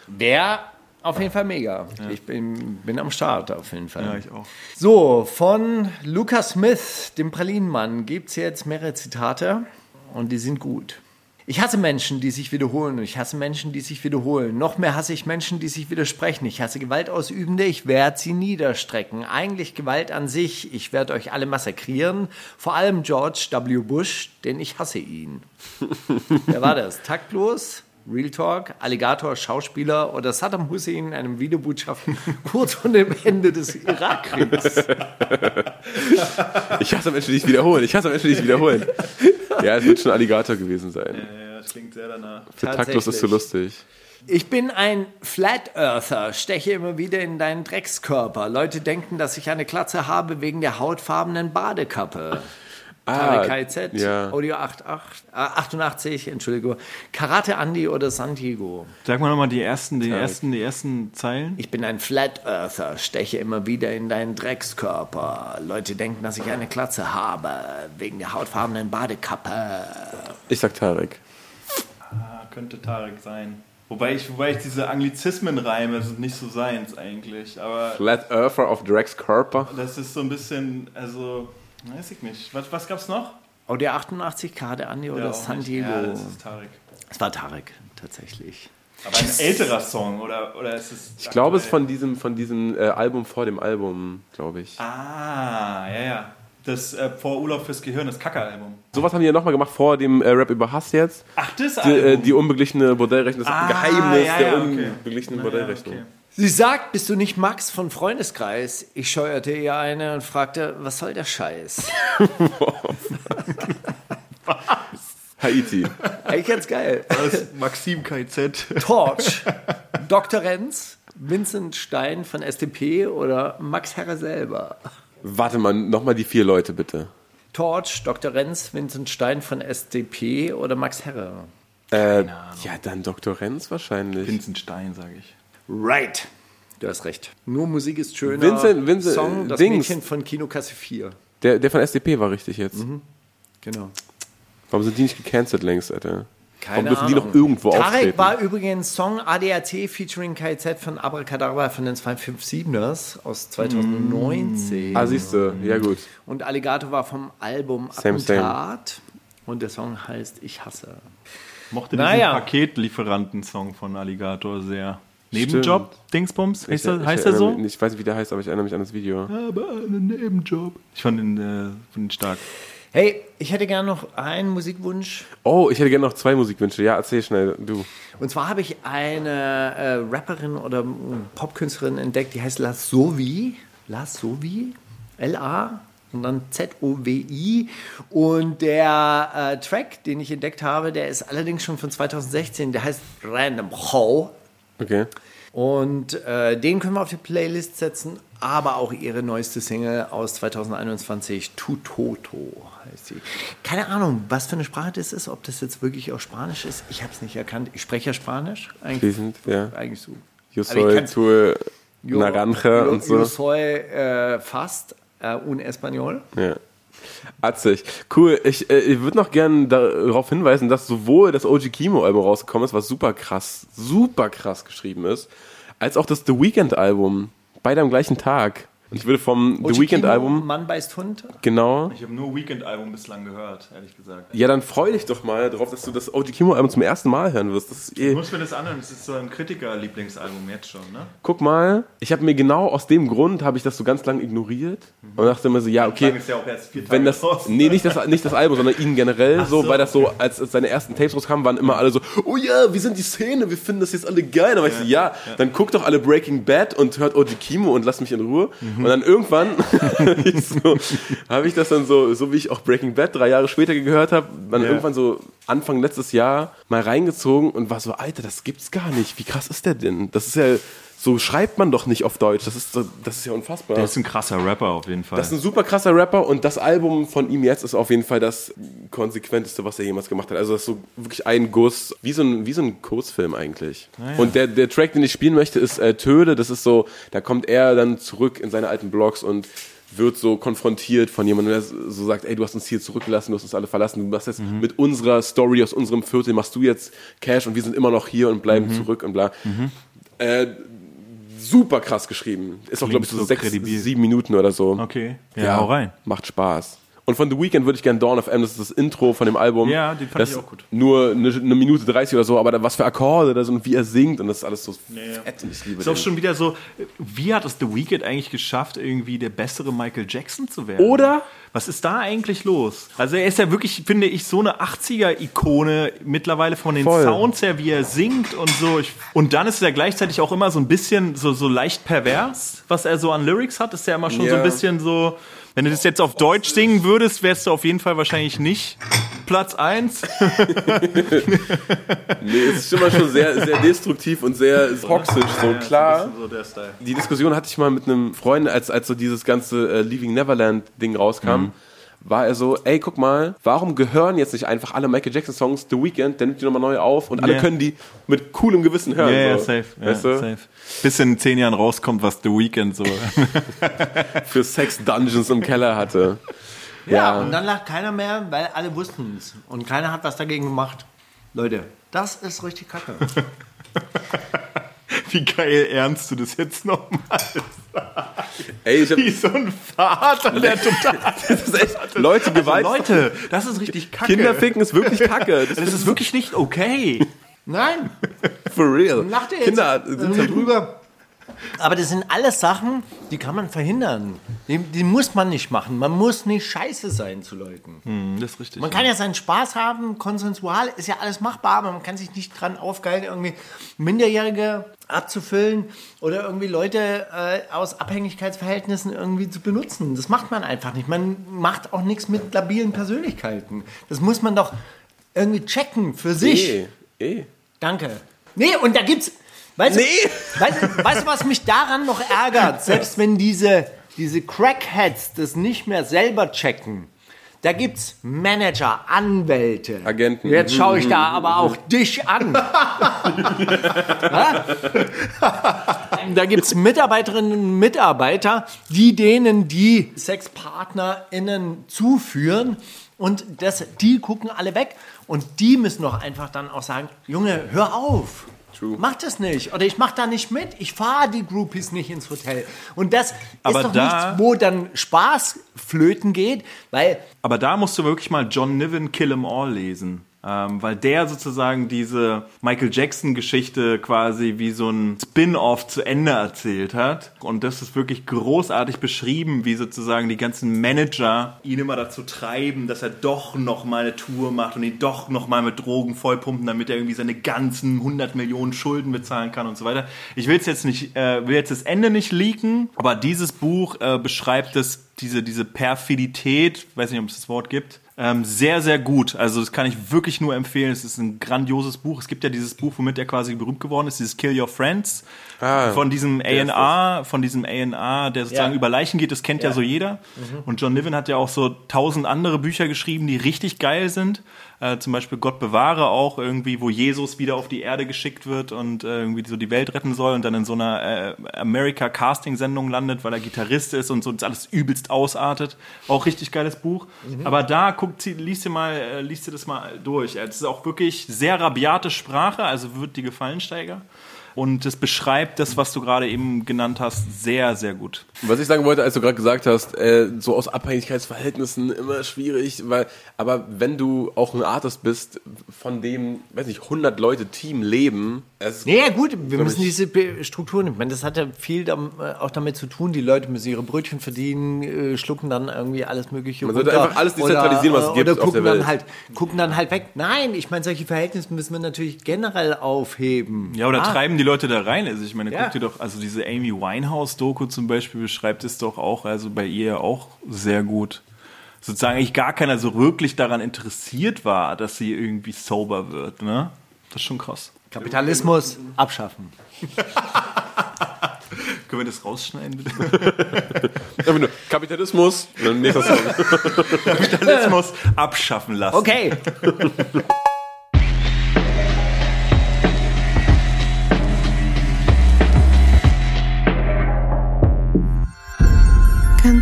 Speaker 2: Wäre auf jeden Fall mega. Ich bin, bin am Start auf jeden Fall.
Speaker 3: Ja, ich auch.
Speaker 2: So, von Lucas Smith, dem Pralinenmann, gibt es jetzt mehrere Zitate und die sind gut. Ich hasse Menschen, die sich wiederholen und ich hasse Menschen, die sich wiederholen. Noch mehr hasse ich Menschen, die sich widersprechen. Ich hasse Gewaltausübende, ich werde sie niederstrecken. Eigentlich Gewalt an sich, ich werde euch alle massakrieren. Vor allem George W. Bush, denn ich hasse ihn. Wer war das? Taktlos? Real Talk, Alligator, Schauspieler oder Saddam Hussein in einem Videobotschaft kurz vor dem Ende des Irakkriegs.
Speaker 4: Ich hasse Menschen, die sich wiederholen. Ich hasse Menschen, die sich wiederholen. Ja, es wird schon Alligator gewesen sein.
Speaker 3: Ja, das klingt sehr danach.
Speaker 4: Taktlos ist zu lustig.
Speaker 2: Ich bin ein Flat Earther, steche immer wieder in deinen Dreckskörper. Leute denken, dass ich eine Klatze habe wegen der hautfarbenen Badekappe. Tarek KZ,
Speaker 4: ja.
Speaker 2: Audio 88, äh, 88, Entschuldigung, Karate Andy oder Santiago.
Speaker 3: Sag mal nochmal die ersten, die ersten, die ersten Zeilen.
Speaker 2: Ich bin ein Flat Earther, steche immer wieder in deinen Dreckskörper. Leute denken, dass ich eine Klatze habe wegen der hautfarbenen Badekappe.
Speaker 4: Ich sag Tarek.
Speaker 3: Ah, könnte Tarek sein. Wobei ich, wobei ich diese Anglizismen-Reime sind nicht so seins eigentlich. Aber
Speaker 4: Flat Earther of Drex Körper.
Speaker 3: das ist so ein bisschen, also, weiß ich nicht. Was, was gab's noch?
Speaker 2: Audio 88, Karate Andy oder
Speaker 3: auch
Speaker 2: Santiago.
Speaker 3: nicht. Ja, das ist Tarek.
Speaker 2: Es war Tarek, tatsächlich.
Speaker 3: Aber ein älterer Song, oder, oder ist es.
Speaker 4: Ich glaube, es ist von diesem, von diesem äh, Album vor dem Album, glaube ich.
Speaker 3: Ah, ja, ja. Das äh, vor Urlaub fürs Gehirn, das Kacker-Album.
Speaker 4: Sowas haben die ja nochmal gemacht vor dem äh, Rap über Hass jetzt.
Speaker 3: Ach, das
Speaker 4: Die,
Speaker 3: Album.
Speaker 4: äh, die unbeglichene Bordellrechnung, das
Speaker 3: Ah,
Speaker 4: Geheimnis
Speaker 3: ja,
Speaker 4: der
Speaker 3: ja, okay.
Speaker 4: unbeglichenen
Speaker 3: Na ja,
Speaker 4: Bordellrechnung.
Speaker 3: okay.
Speaker 2: Sie sagt, bist du nicht Max von Freundeskreis? Ich scheuerte ihr eine und fragte, was soll der Scheiß?
Speaker 4: Haiti.
Speaker 2: Eigentlich ganz geil.
Speaker 3: Das Maxim KZ.
Speaker 2: Torch, Dr. Renz, Vincent Stein von SDP oder Max Herre selber?
Speaker 4: Warte mal, nochmal die vier Leute bitte.
Speaker 2: Torch, Dr. Renz, Vincent Stein von SDP oder Max Herre?
Speaker 4: Äh, ja, dann Dr. Renz wahrscheinlich.
Speaker 3: Vincent Stein, sage ich.
Speaker 2: Right. Du hast recht. Nur Musik ist schöner.
Speaker 4: Vincent- Vincent-
Speaker 2: Song, das
Speaker 4: Dings.
Speaker 2: Mädchen von Kinokasse 4.
Speaker 4: Der, der von SDP war richtig jetzt.
Speaker 2: Genau.
Speaker 4: Warum sind die nicht gecancelt längst, Alter?
Speaker 2: Keine
Speaker 4: Warum dürfen die
Speaker 2: Ahnung.
Speaker 4: noch irgendwo
Speaker 2: Tarek
Speaker 4: auftreten?
Speaker 2: war übrigens Song ADAC featuring KZ von Abracadabra von den 257ers aus 2019.
Speaker 4: Ah, siehst du, ja gut.
Speaker 2: Und Alligator war vom Album
Speaker 4: Same, same.
Speaker 2: Attentat. Und der Song heißt Ich hasse.
Speaker 3: Mochte
Speaker 2: Naja.
Speaker 3: diesen Paketlieferanten-Song von Alligator sehr. Nebenjob, Dingsbums, heißt,
Speaker 4: Ich-
Speaker 3: er,
Speaker 4: ich
Speaker 3: heißt er so?
Speaker 4: mich- Ich weiß nicht, wie der heißt, aber ich erinnere mich an das Video.
Speaker 3: Aber einen Nebenjob. Ich fand ihn, äh, fand ihn stark.
Speaker 2: Hey, ich hätte gerne noch einen Musikwunsch.
Speaker 4: Oh, ich hätte gerne noch zwei Musikwünsche. Ja, erzähl schnell, du.
Speaker 2: Und zwar habe ich eine äh, Rapperin oder äh, Popkünstlerin entdeckt, die heißt La Sovi. La Sovi? L-A und dann Z-O-W-I. Und der äh, Track, den ich entdeckt habe, der ist allerdings schon von 2016. Der heißt Random How.
Speaker 4: Okay.
Speaker 2: Und äh, den können wir auf die Playlist setzen, aber auch ihre neueste Single aus 2021, Tutoto heißt sie. Keine Ahnung, was für eine Sprache das ist, ob das jetzt wirklich auch Spanisch ist. Ich habe es nicht erkannt. Ich spreche ja Spanisch. Eigentlich,
Speaker 4: Fließend, ja.
Speaker 2: eigentlich so.
Speaker 4: Yo soy tu naranja
Speaker 2: yo-
Speaker 4: und so.
Speaker 2: Yo soy äh, fast äh, un español.
Speaker 4: Ja. Atzig. Cool. Ich, äh, ich würde noch gerne darauf hinweisen, dass sowohl das OG Kimo-Album rausgekommen ist, was super krass, super krass geschrieben ist, als auch das The Weeknd-Album. Beide am gleichen Tag. Und ich würde vom The
Speaker 2: OG
Speaker 4: Weeknd-Album,
Speaker 2: Kimo, Mann beißt Hund.
Speaker 4: genau.
Speaker 3: Ich habe nur Weekend-Album bislang gehört, ehrlich gesagt.
Speaker 4: Ja, dann freu dich doch mal darauf, dass du das OG Kimo-Album zum ersten Mal hören wirst. Das ist eh,
Speaker 3: Ich muss mir das anhören, das ist so ein Kritiker-Lieblingsalbum jetzt schon, ne?
Speaker 4: guck mal, ich habe mir genau aus dem Grund, habe ich das so ganz lang ignoriert und dachte immer so, ja, okay,
Speaker 3: Lang ist ja auch erst vier Tage
Speaker 4: wenn das,
Speaker 3: raus.
Speaker 4: nee, nicht das, nicht das Album, sondern ihn generell so,
Speaker 3: so,
Speaker 4: weil das so, als, als seine ersten Tapes rauskamen, waren immer alle so, oh ja, wir sind die Szene, wir finden das jetzt alle geil. Dann war ich so, ja, dann guckt doch alle Breaking Bad und hört OG Kimo und lasst mich in Ruhe. Und dann irgendwann so, habe ich das dann so, so wie ich auch Breaking Bad drei Jahre später gehört habe, dann
Speaker 3: Ja.
Speaker 4: irgendwann so Anfang letztes Jahr mal reingezogen und war so, Alter, das gibt's gar nicht. Wie krass ist der denn? Das ist ja, so schreibt man doch nicht auf Deutsch. Das ist, das ist ja unfassbar.
Speaker 3: Der ist ein krasser Rapper auf jeden Fall.
Speaker 4: Das ist ein super krasser Rapper und das Album von ihm jetzt ist auf jeden Fall das konsequenteste, was er jemals gemacht hat. Also das ist so wirklich ein Guss, wie so ein, wie so ein Kurzfilm eigentlich. Und der, der Track, den ich spielen möchte, ist äh, Töde. Das ist so, da kommt er dann zurück in seine alten Blogs und wird so konfrontiert von jemandem, der so sagt, ey, du hast uns hier zurückgelassen, du hast uns alle verlassen, du machst jetzt mit unserer Story aus unserem Viertel, machst du jetzt Cash und wir sind immer noch hier und bleiben zurück und bla. Äh, super krass geschrieben. Ist auch, glaube ich, so,
Speaker 3: so
Speaker 4: sechs,
Speaker 3: kredibil.
Speaker 4: sieben Minuten oder so.
Speaker 3: okay. Ja, hau rein.
Speaker 4: Macht Spaß. Und von The Weeknd würde ich gerne Dawn of M, das ist das Intro von dem Album.
Speaker 3: Ja, den fand
Speaker 4: das
Speaker 3: ich auch gut.
Speaker 4: Nur eine, eine Minute 30 oder so, aber da, was für Akkorde da sind und wie er singt und das ist alles so fett und ich liebe
Speaker 3: Ist auch
Speaker 4: den.
Speaker 3: schon wieder so, wie hat es The Weeknd eigentlich geschafft, irgendwie der bessere Michael Jackson zu werden?
Speaker 4: Oder?
Speaker 3: Was ist da eigentlich los? Also er ist ja wirklich, finde ich, so eine 80er-Ikone mittlerweile von den
Speaker 4: Voll.
Speaker 3: Sounds her, wie er singt und so. Ich, und dann ist er gleichzeitig auch immer so ein bisschen so, so leicht pervers, was er so an Lyrics hat, ist ja immer schon so
Speaker 4: Ja.
Speaker 3: ein bisschen so, wenn du das jetzt auf Deutsch singen würdest, wärst du auf jeden Fall wahrscheinlich nicht Platz 1.
Speaker 4: Nee, es ist immer schon sehr, sehr destruktiv und sehr toxisch, so klar. Die Diskussion hatte ich mal mit einem Freund, als, als so dieses ganze äh, Leaving Neverland Ding rauskam. War er so, ey, guck mal, warum gehören jetzt nicht einfach alle Michael Jackson Songs The Weeknd, der nimmt die nochmal neu auf und alle
Speaker 3: Ja.
Speaker 4: können die mit coolem Gewissen hören.
Speaker 3: Ja, ja,
Speaker 4: so.
Speaker 3: safe. Ja,
Speaker 4: weißt du?
Speaker 3: safe. Bis in zehn Jahren rauskommt, was The Weeknd so.
Speaker 4: Für Sex Dungeons im Keller hatte.
Speaker 2: Ja, und dann lag keiner mehr, weil alle wussten es. Und keiner hat was dagegen gemacht. Leute, das ist richtig kacke.
Speaker 3: Wie geil ernst du das jetzt nochmal
Speaker 4: Ey, ich hab,
Speaker 3: Wie so ein Vater, der total.
Speaker 4: das ist echt, Leute, Gewalt.
Speaker 3: Also Leute, das ist richtig kacke.
Speaker 4: Kinder ficken ist wirklich kacke. Das,
Speaker 3: Das ist wirklich nicht okay.
Speaker 2: Nein,
Speaker 4: for real.
Speaker 2: lacht ihr jetzt
Speaker 4: Kinder
Speaker 2: äh,
Speaker 4: sind
Speaker 2: drüber. Aber das sind alles Sachen, die kann man verhindern. Die, die muss man nicht machen. Man muss nicht scheiße sein zu Leuten.
Speaker 3: Das ist richtig.
Speaker 2: Man kann ja seinen Spaß haben, konsensual, ist ja alles machbar, aber man kann sich nicht dran aufgeilen, irgendwie Minderjährige abzufüllen oder irgendwie Leute äh, aus Abhängigkeitsverhältnissen irgendwie zu benutzen. Das macht man einfach nicht. Man macht auch nichts mit labilen Persönlichkeiten. Das muss man doch irgendwie checken für sich.
Speaker 4: Eh, eh.
Speaker 2: Danke. Nee, und da gibt's. Weißt,
Speaker 4: Nee.
Speaker 2: du, weißt, du- weißt du, was mich daran noch ärgert? Selbst wenn diese, diese Crackheads das nicht mehr selber checken, Da gibt's Manager, Anwälte,
Speaker 4: Agenten.
Speaker 2: Jetzt schaue ich da aber auch dich an. Da gibt's Mitarbeiterinnen und Mitarbeiter, die denen die SexpartnerInnen zuführen. Und das, die gucken alle weg. Und die müssen doch einfach dann auch sagen, Junge, hör auf.
Speaker 4: True.
Speaker 2: Mach das nicht. Oder ich mach da nicht mit. Ich fahre die Groupies nicht ins Hotel. Und das
Speaker 3: Aber
Speaker 2: ist doch
Speaker 3: da-
Speaker 2: nichts, wo dann Spaß flöten geht, weil
Speaker 3: Aber da musst du wirklich mal John Niven Kill 'Em All lesen. Ähm, weil der sozusagen diese Michael Jackson-Geschichte quasi wie so ein Spin-off zu Ende erzählt hat. Und das ist wirklich großartig beschrieben, wie sozusagen die ganzen Manager ihn immer dazu treiben, dass er doch noch mal eine Tour macht und ihn doch noch mal mit Drogen vollpumpen, damit er irgendwie seine ganzen 100 Millionen Schulden bezahlen kann und so weiter. Ich will jetzt nicht, äh, will jetzt das Ende nicht leaken, aber dieses Buch äh, beschreibt es, diese, diese Perfidität, weiß nicht, ob es das Wort gibt, ähm, sehr, sehr gut. Also das kann ich wirklich nur empfehlen. Es ist ein grandioses Buch. Es gibt ja dieses Buch, womit er quasi berühmt geworden ist, dieses Kill Your Friends.
Speaker 4: Ah,
Speaker 3: von diesem A&R, von diesem A&R, der sozusagen
Speaker 2: Ja.
Speaker 3: über Leichen geht, das kennt ja, so jeder. Und John Niven hat ja auch so tausend andere Bücher geschrieben, die richtig geil sind. Äh, zum Beispiel Gott bewahre auch irgendwie, wo Jesus wieder auf die Erde geschickt wird und äh, irgendwie so die Welt retten soll und dann in so einer äh, America-Casting-Sendung landet, weil er Gitarrist ist und so das alles übelst ausartet. Auch richtig geiles Buch. Aber da guckt sie, liest dir mal, äh, liest dir das mal durch. Es ist auch wirklich sehr rabiate Sprache, also wird die gefallen, Steiger. Und es beschreibt das, was du gerade eben genannt hast, sehr, sehr gut.
Speaker 4: Was ich sagen wollte, als du gerade gesagt hast, äh, so aus Abhängigkeitsverhältnissen immer schwierig, weil, aber wenn du auch ein Artist bist, von dem, weiß nicht, 100 Leute Team leben, es
Speaker 2: Naja, gut, wir müssen diese Strukturen, ich meine, das hat ja viel äh, auch damit zu tun, die Leute müssen ihre Brötchen verdienen, äh, schlucken dann irgendwie alles Mögliche
Speaker 4: Man sollte einfach alles dezentralisieren, was es
Speaker 2: oder,
Speaker 4: gibt
Speaker 2: oder
Speaker 4: auf der
Speaker 2: gucken
Speaker 4: Welt.
Speaker 2: Dann halt, gucken dann halt weg. Nein, ich meine, solche Verhältnisse müssen wir natürlich generell aufheben.
Speaker 3: Ja, oder
Speaker 2: Ah,
Speaker 3: treiben die Leute da rein? Also ich meine,
Speaker 2: Ja.
Speaker 3: guck dir doch, also diese Amy Winehouse-Doku zum Beispiel beschreibt es doch auch, also bei ihr auch sehr gut. Sozusagen eigentlich gar keiner so wirklich daran interessiert war, dass sie irgendwie sober wird, ne? Das ist schon krass.
Speaker 2: Kapitalismus abschaffen.
Speaker 3: Können wir das rausschneiden, bitte?
Speaker 4: Kapitalismus.
Speaker 3: Kapitalismus abschaffen lassen.
Speaker 2: Okay.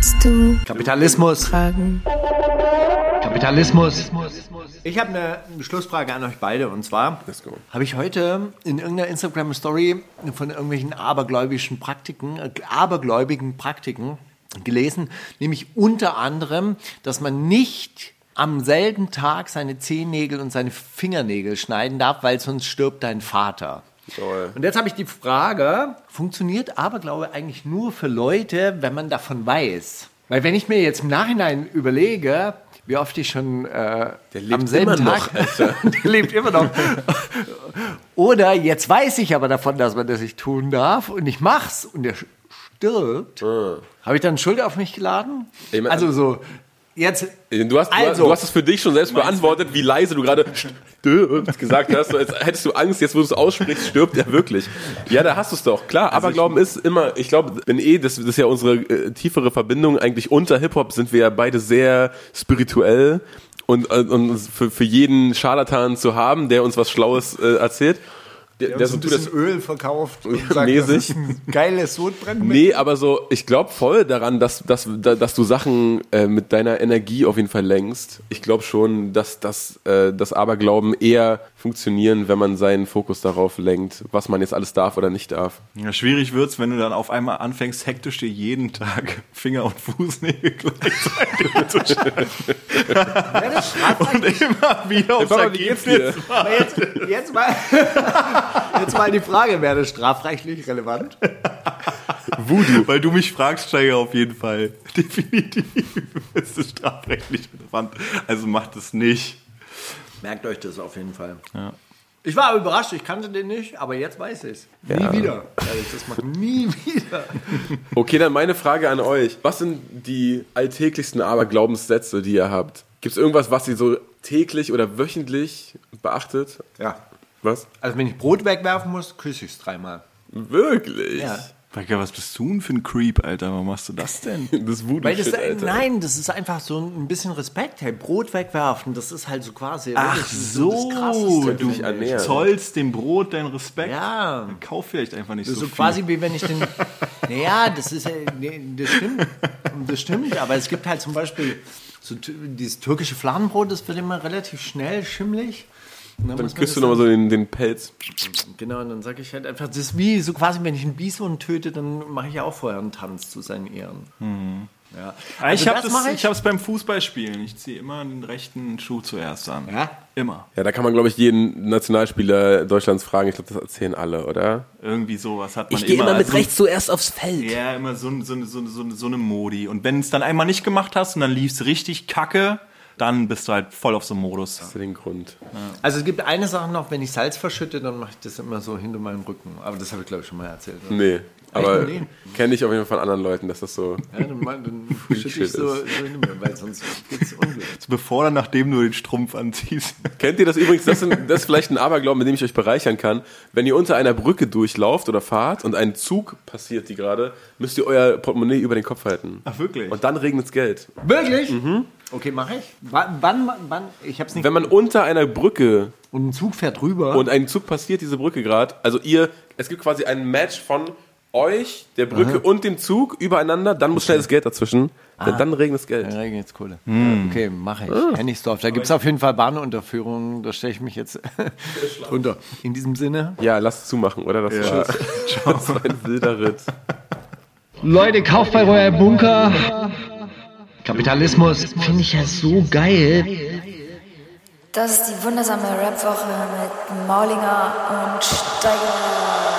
Speaker 6: Kannst du
Speaker 2: Kapitalismus.
Speaker 6: fragen?
Speaker 2: Kapitalismus. Ich habe eine Schlussfrage an euch beide und zwar habe ich heute in irgendeiner Instagram Story von irgendwelchen abergläubischen Praktiken, äh, abergläubigen Praktiken gelesen, nämlich unter anderem, dass man nicht am selben Tag seine Zehennägel und seine Fingernägel schneiden darf, weil sonst stirbt dein Vater.
Speaker 4: Toll.
Speaker 2: Und jetzt habe ich die Frage, funktioniert Aberglaube eigentlich nur für Leute, wenn man davon weiß? Weil wenn ich mir jetzt im Nachhinein überlege, wie oft ich schon äh, am selben
Speaker 4: immer
Speaker 2: Tag,
Speaker 4: noch,
Speaker 2: der lebt immer noch. Oder jetzt weiß ich aber davon, dass man das nicht tun darf und ich mach's und der stirbt. Habe ich dann Schuld auf mich geladen?
Speaker 4: Ich mein,
Speaker 2: also so, jetzt.
Speaker 4: Du hast, du,
Speaker 2: Also.
Speaker 4: du hast es für dich schon selbst beantwortet, wie leise du gerade stirbt gesagt hast. Als hättest du Angst, jetzt wo du es aussprichst, stirbt er wirklich. Ja, da hast du es doch. Klar, aber Glauben ist immer, ich glaube, wenn eh, das, das ist ja unsere äh, tiefere Verbindung, eigentlich unter Hip-Hop sind wir ja beide sehr spirituell und, äh, und für, für jeden Scharlatan zu haben, der uns was Schlaues äh, erzählt. Der, der so tut, das,
Speaker 2: Öl verkauft und
Speaker 4: sagt, das ist
Speaker 2: ein geiles Sodbrennmittel.
Speaker 4: Nee, aber so, ich glaube voll daran, dass, dass, da- dass du Sachen äh, mit deiner Energie auf jeden Fall lenkst. Ich glaube schon, dass das, äh, das Aberglauben eher funktionieren, wenn man seinen Fokus darauf lenkt, was man jetzt alles darf oder nicht darf.
Speaker 3: Ja, schwierig wird's, wenn du dann auf einmal anfängst, hektisch dir jeden Tag Finger- und Fußnägel gleichzeitig zu schneiden. und immer wieder aufs
Speaker 4: Papa, wie geht's dir?
Speaker 3: Ergebnis.
Speaker 2: Jetzt, jetzt, mal, jetzt mal die Frage, wäre das strafrechtlich relevant?
Speaker 3: Voodoo. Weil du mich fragst, Steiger, auf jeden Fall. Definitiv ist es strafrechtlich relevant. Also macht es nicht.
Speaker 2: Merkt euch das auf jeden Fall. Ich war überrascht, ich kannte den nicht, aber jetzt weiß ich es. Nie wieder. Ehrlich, das macht nie wieder.
Speaker 4: Okay, dann meine Frage an euch. Was sind die alltäglichsten Aberglaubenssätze, die ihr habt? Gibt es irgendwas, was ihr so täglich oder wöchentlich beachtet?
Speaker 2: Ja.
Speaker 4: Was?
Speaker 2: Also wenn ich Brot wegwerfen muss, küsse ich es dreimal.
Speaker 4: Wirklich?
Speaker 2: Ja.
Speaker 3: Digga, was bist du denn für ein Creep, Alter? Warum machst du das denn?
Speaker 4: Das Voodoo
Speaker 2: Weil das,
Speaker 4: Shit, Alter.
Speaker 2: nein, das ist einfach so ein bisschen Respekt. Hey, Brot wegwerfen, das ist halt so quasi.
Speaker 3: Ach so,
Speaker 2: das Krasseste,
Speaker 3: du zollst dem Brot deinen Respekt.
Speaker 2: Ja.
Speaker 3: Dann kauf vielleicht einfach nicht
Speaker 2: Das
Speaker 3: so,
Speaker 2: ist so
Speaker 3: viel.
Speaker 2: quasi wie wenn ich den. Naja, das ist das stimmt. Das stimmt, aber es gibt halt zum Beispiel so dieses türkische Fladenbrot, das wird immer relativ schnell schimmlig.
Speaker 4: Dann
Speaker 2: man
Speaker 4: küsst du nochmal so den, den Pelz.
Speaker 2: Genau, und dann sage ich halt einfach, das ist wie so quasi, wenn ich einen Bison töte, dann mache ich auch vorher einen Tanz zu seinen Ehren. Ja.
Speaker 3: Ah, ich
Speaker 2: Also
Speaker 3: habe
Speaker 2: das
Speaker 3: das,
Speaker 2: mache
Speaker 3: ich hab's beim Fußballspielen. Ich ziehe immer den rechten Schuh zuerst an.
Speaker 2: Ja?
Speaker 3: Immer.
Speaker 4: Ja, da kann man, glaube ich, jeden Nationalspieler Deutschlands fragen. Ich glaube, das erzählen alle, oder?
Speaker 3: Irgendwie sowas hat man
Speaker 4: Ich gehe immer mit
Speaker 3: Also-
Speaker 4: rechts zuerst aufs Feld.
Speaker 3: Ja, immer so, so, so, so, so eine Modi. Und wenn es dann einmal nicht gemacht hast und dann lief's richtig kacke, dann bist du halt voll auf so einem Modus.
Speaker 4: Das ist den Grund.
Speaker 2: Also es gibt eine Sache noch, wenn ich Salz verschütte, dann mache ich das immer so hinter meinem Rücken. Aber das habe ich, glaube ich, schon mal erzählt. oder?
Speaker 4: Nee, aber
Speaker 2: Nee.
Speaker 4: kenne ich auf jeden Fall von anderen Leuten, dass das so...
Speaker 2: Ja, dann, dann schütte ich so,
Speaker 4: ist.
Speaker 2: so mir, weil sonst gibt's Unglück.
Speaker 3: Bevor dann, nachdem du den Strumpf anziehst.
Speaker 4: Kennt ihr das übrigens? Das, sind, das ist vielleicht ein Aberglauben, mit dem ich euch bereichern kann. Wenn ihr unter einer Brücke durchlauft oder fahrt und ein Zug passiert die gerade, müsst ihr euer Portemonnaie über den Kopf halten.
Speaker 3: Ach, wirklich?
Speaker 4: Und dann regnet's Geld.
Speaker 2: Wirklich? Okay, mache ich. Wann, wann, wann, ich hab's nicht.
Speaker 4: Wenn man unter einer Brücke
Speaker 2: und ein Zug fährt rüber.
Speaker 4: und ein Zug passiert diese Brücke gerade, also ihr, es gibt quasi ein Match von euch, der Brücke und dem Zug übereinander, dann muss schnell das Geld dazwischen, denn dann regnet's Geld.
Speaker 2: Ja, jetzt Kohle. Ja, okay, mache ich. Hennigsdorf. Da gibt es auf jeden Fall Bahnunterführungen. Da stelle ich mich jetzt unter. In diesem Sinne.
Speaker 4: Ja, lasst zumachen, oder? Das, war, das war ein wilder Ritt.
Speaker 6: Leute, kauft bei Royal Bunker. Kapitalismus finde ich ja so geil.
Speaker 7: Das ist die wundersame Rap-Woche mit Maulinger und Steiger.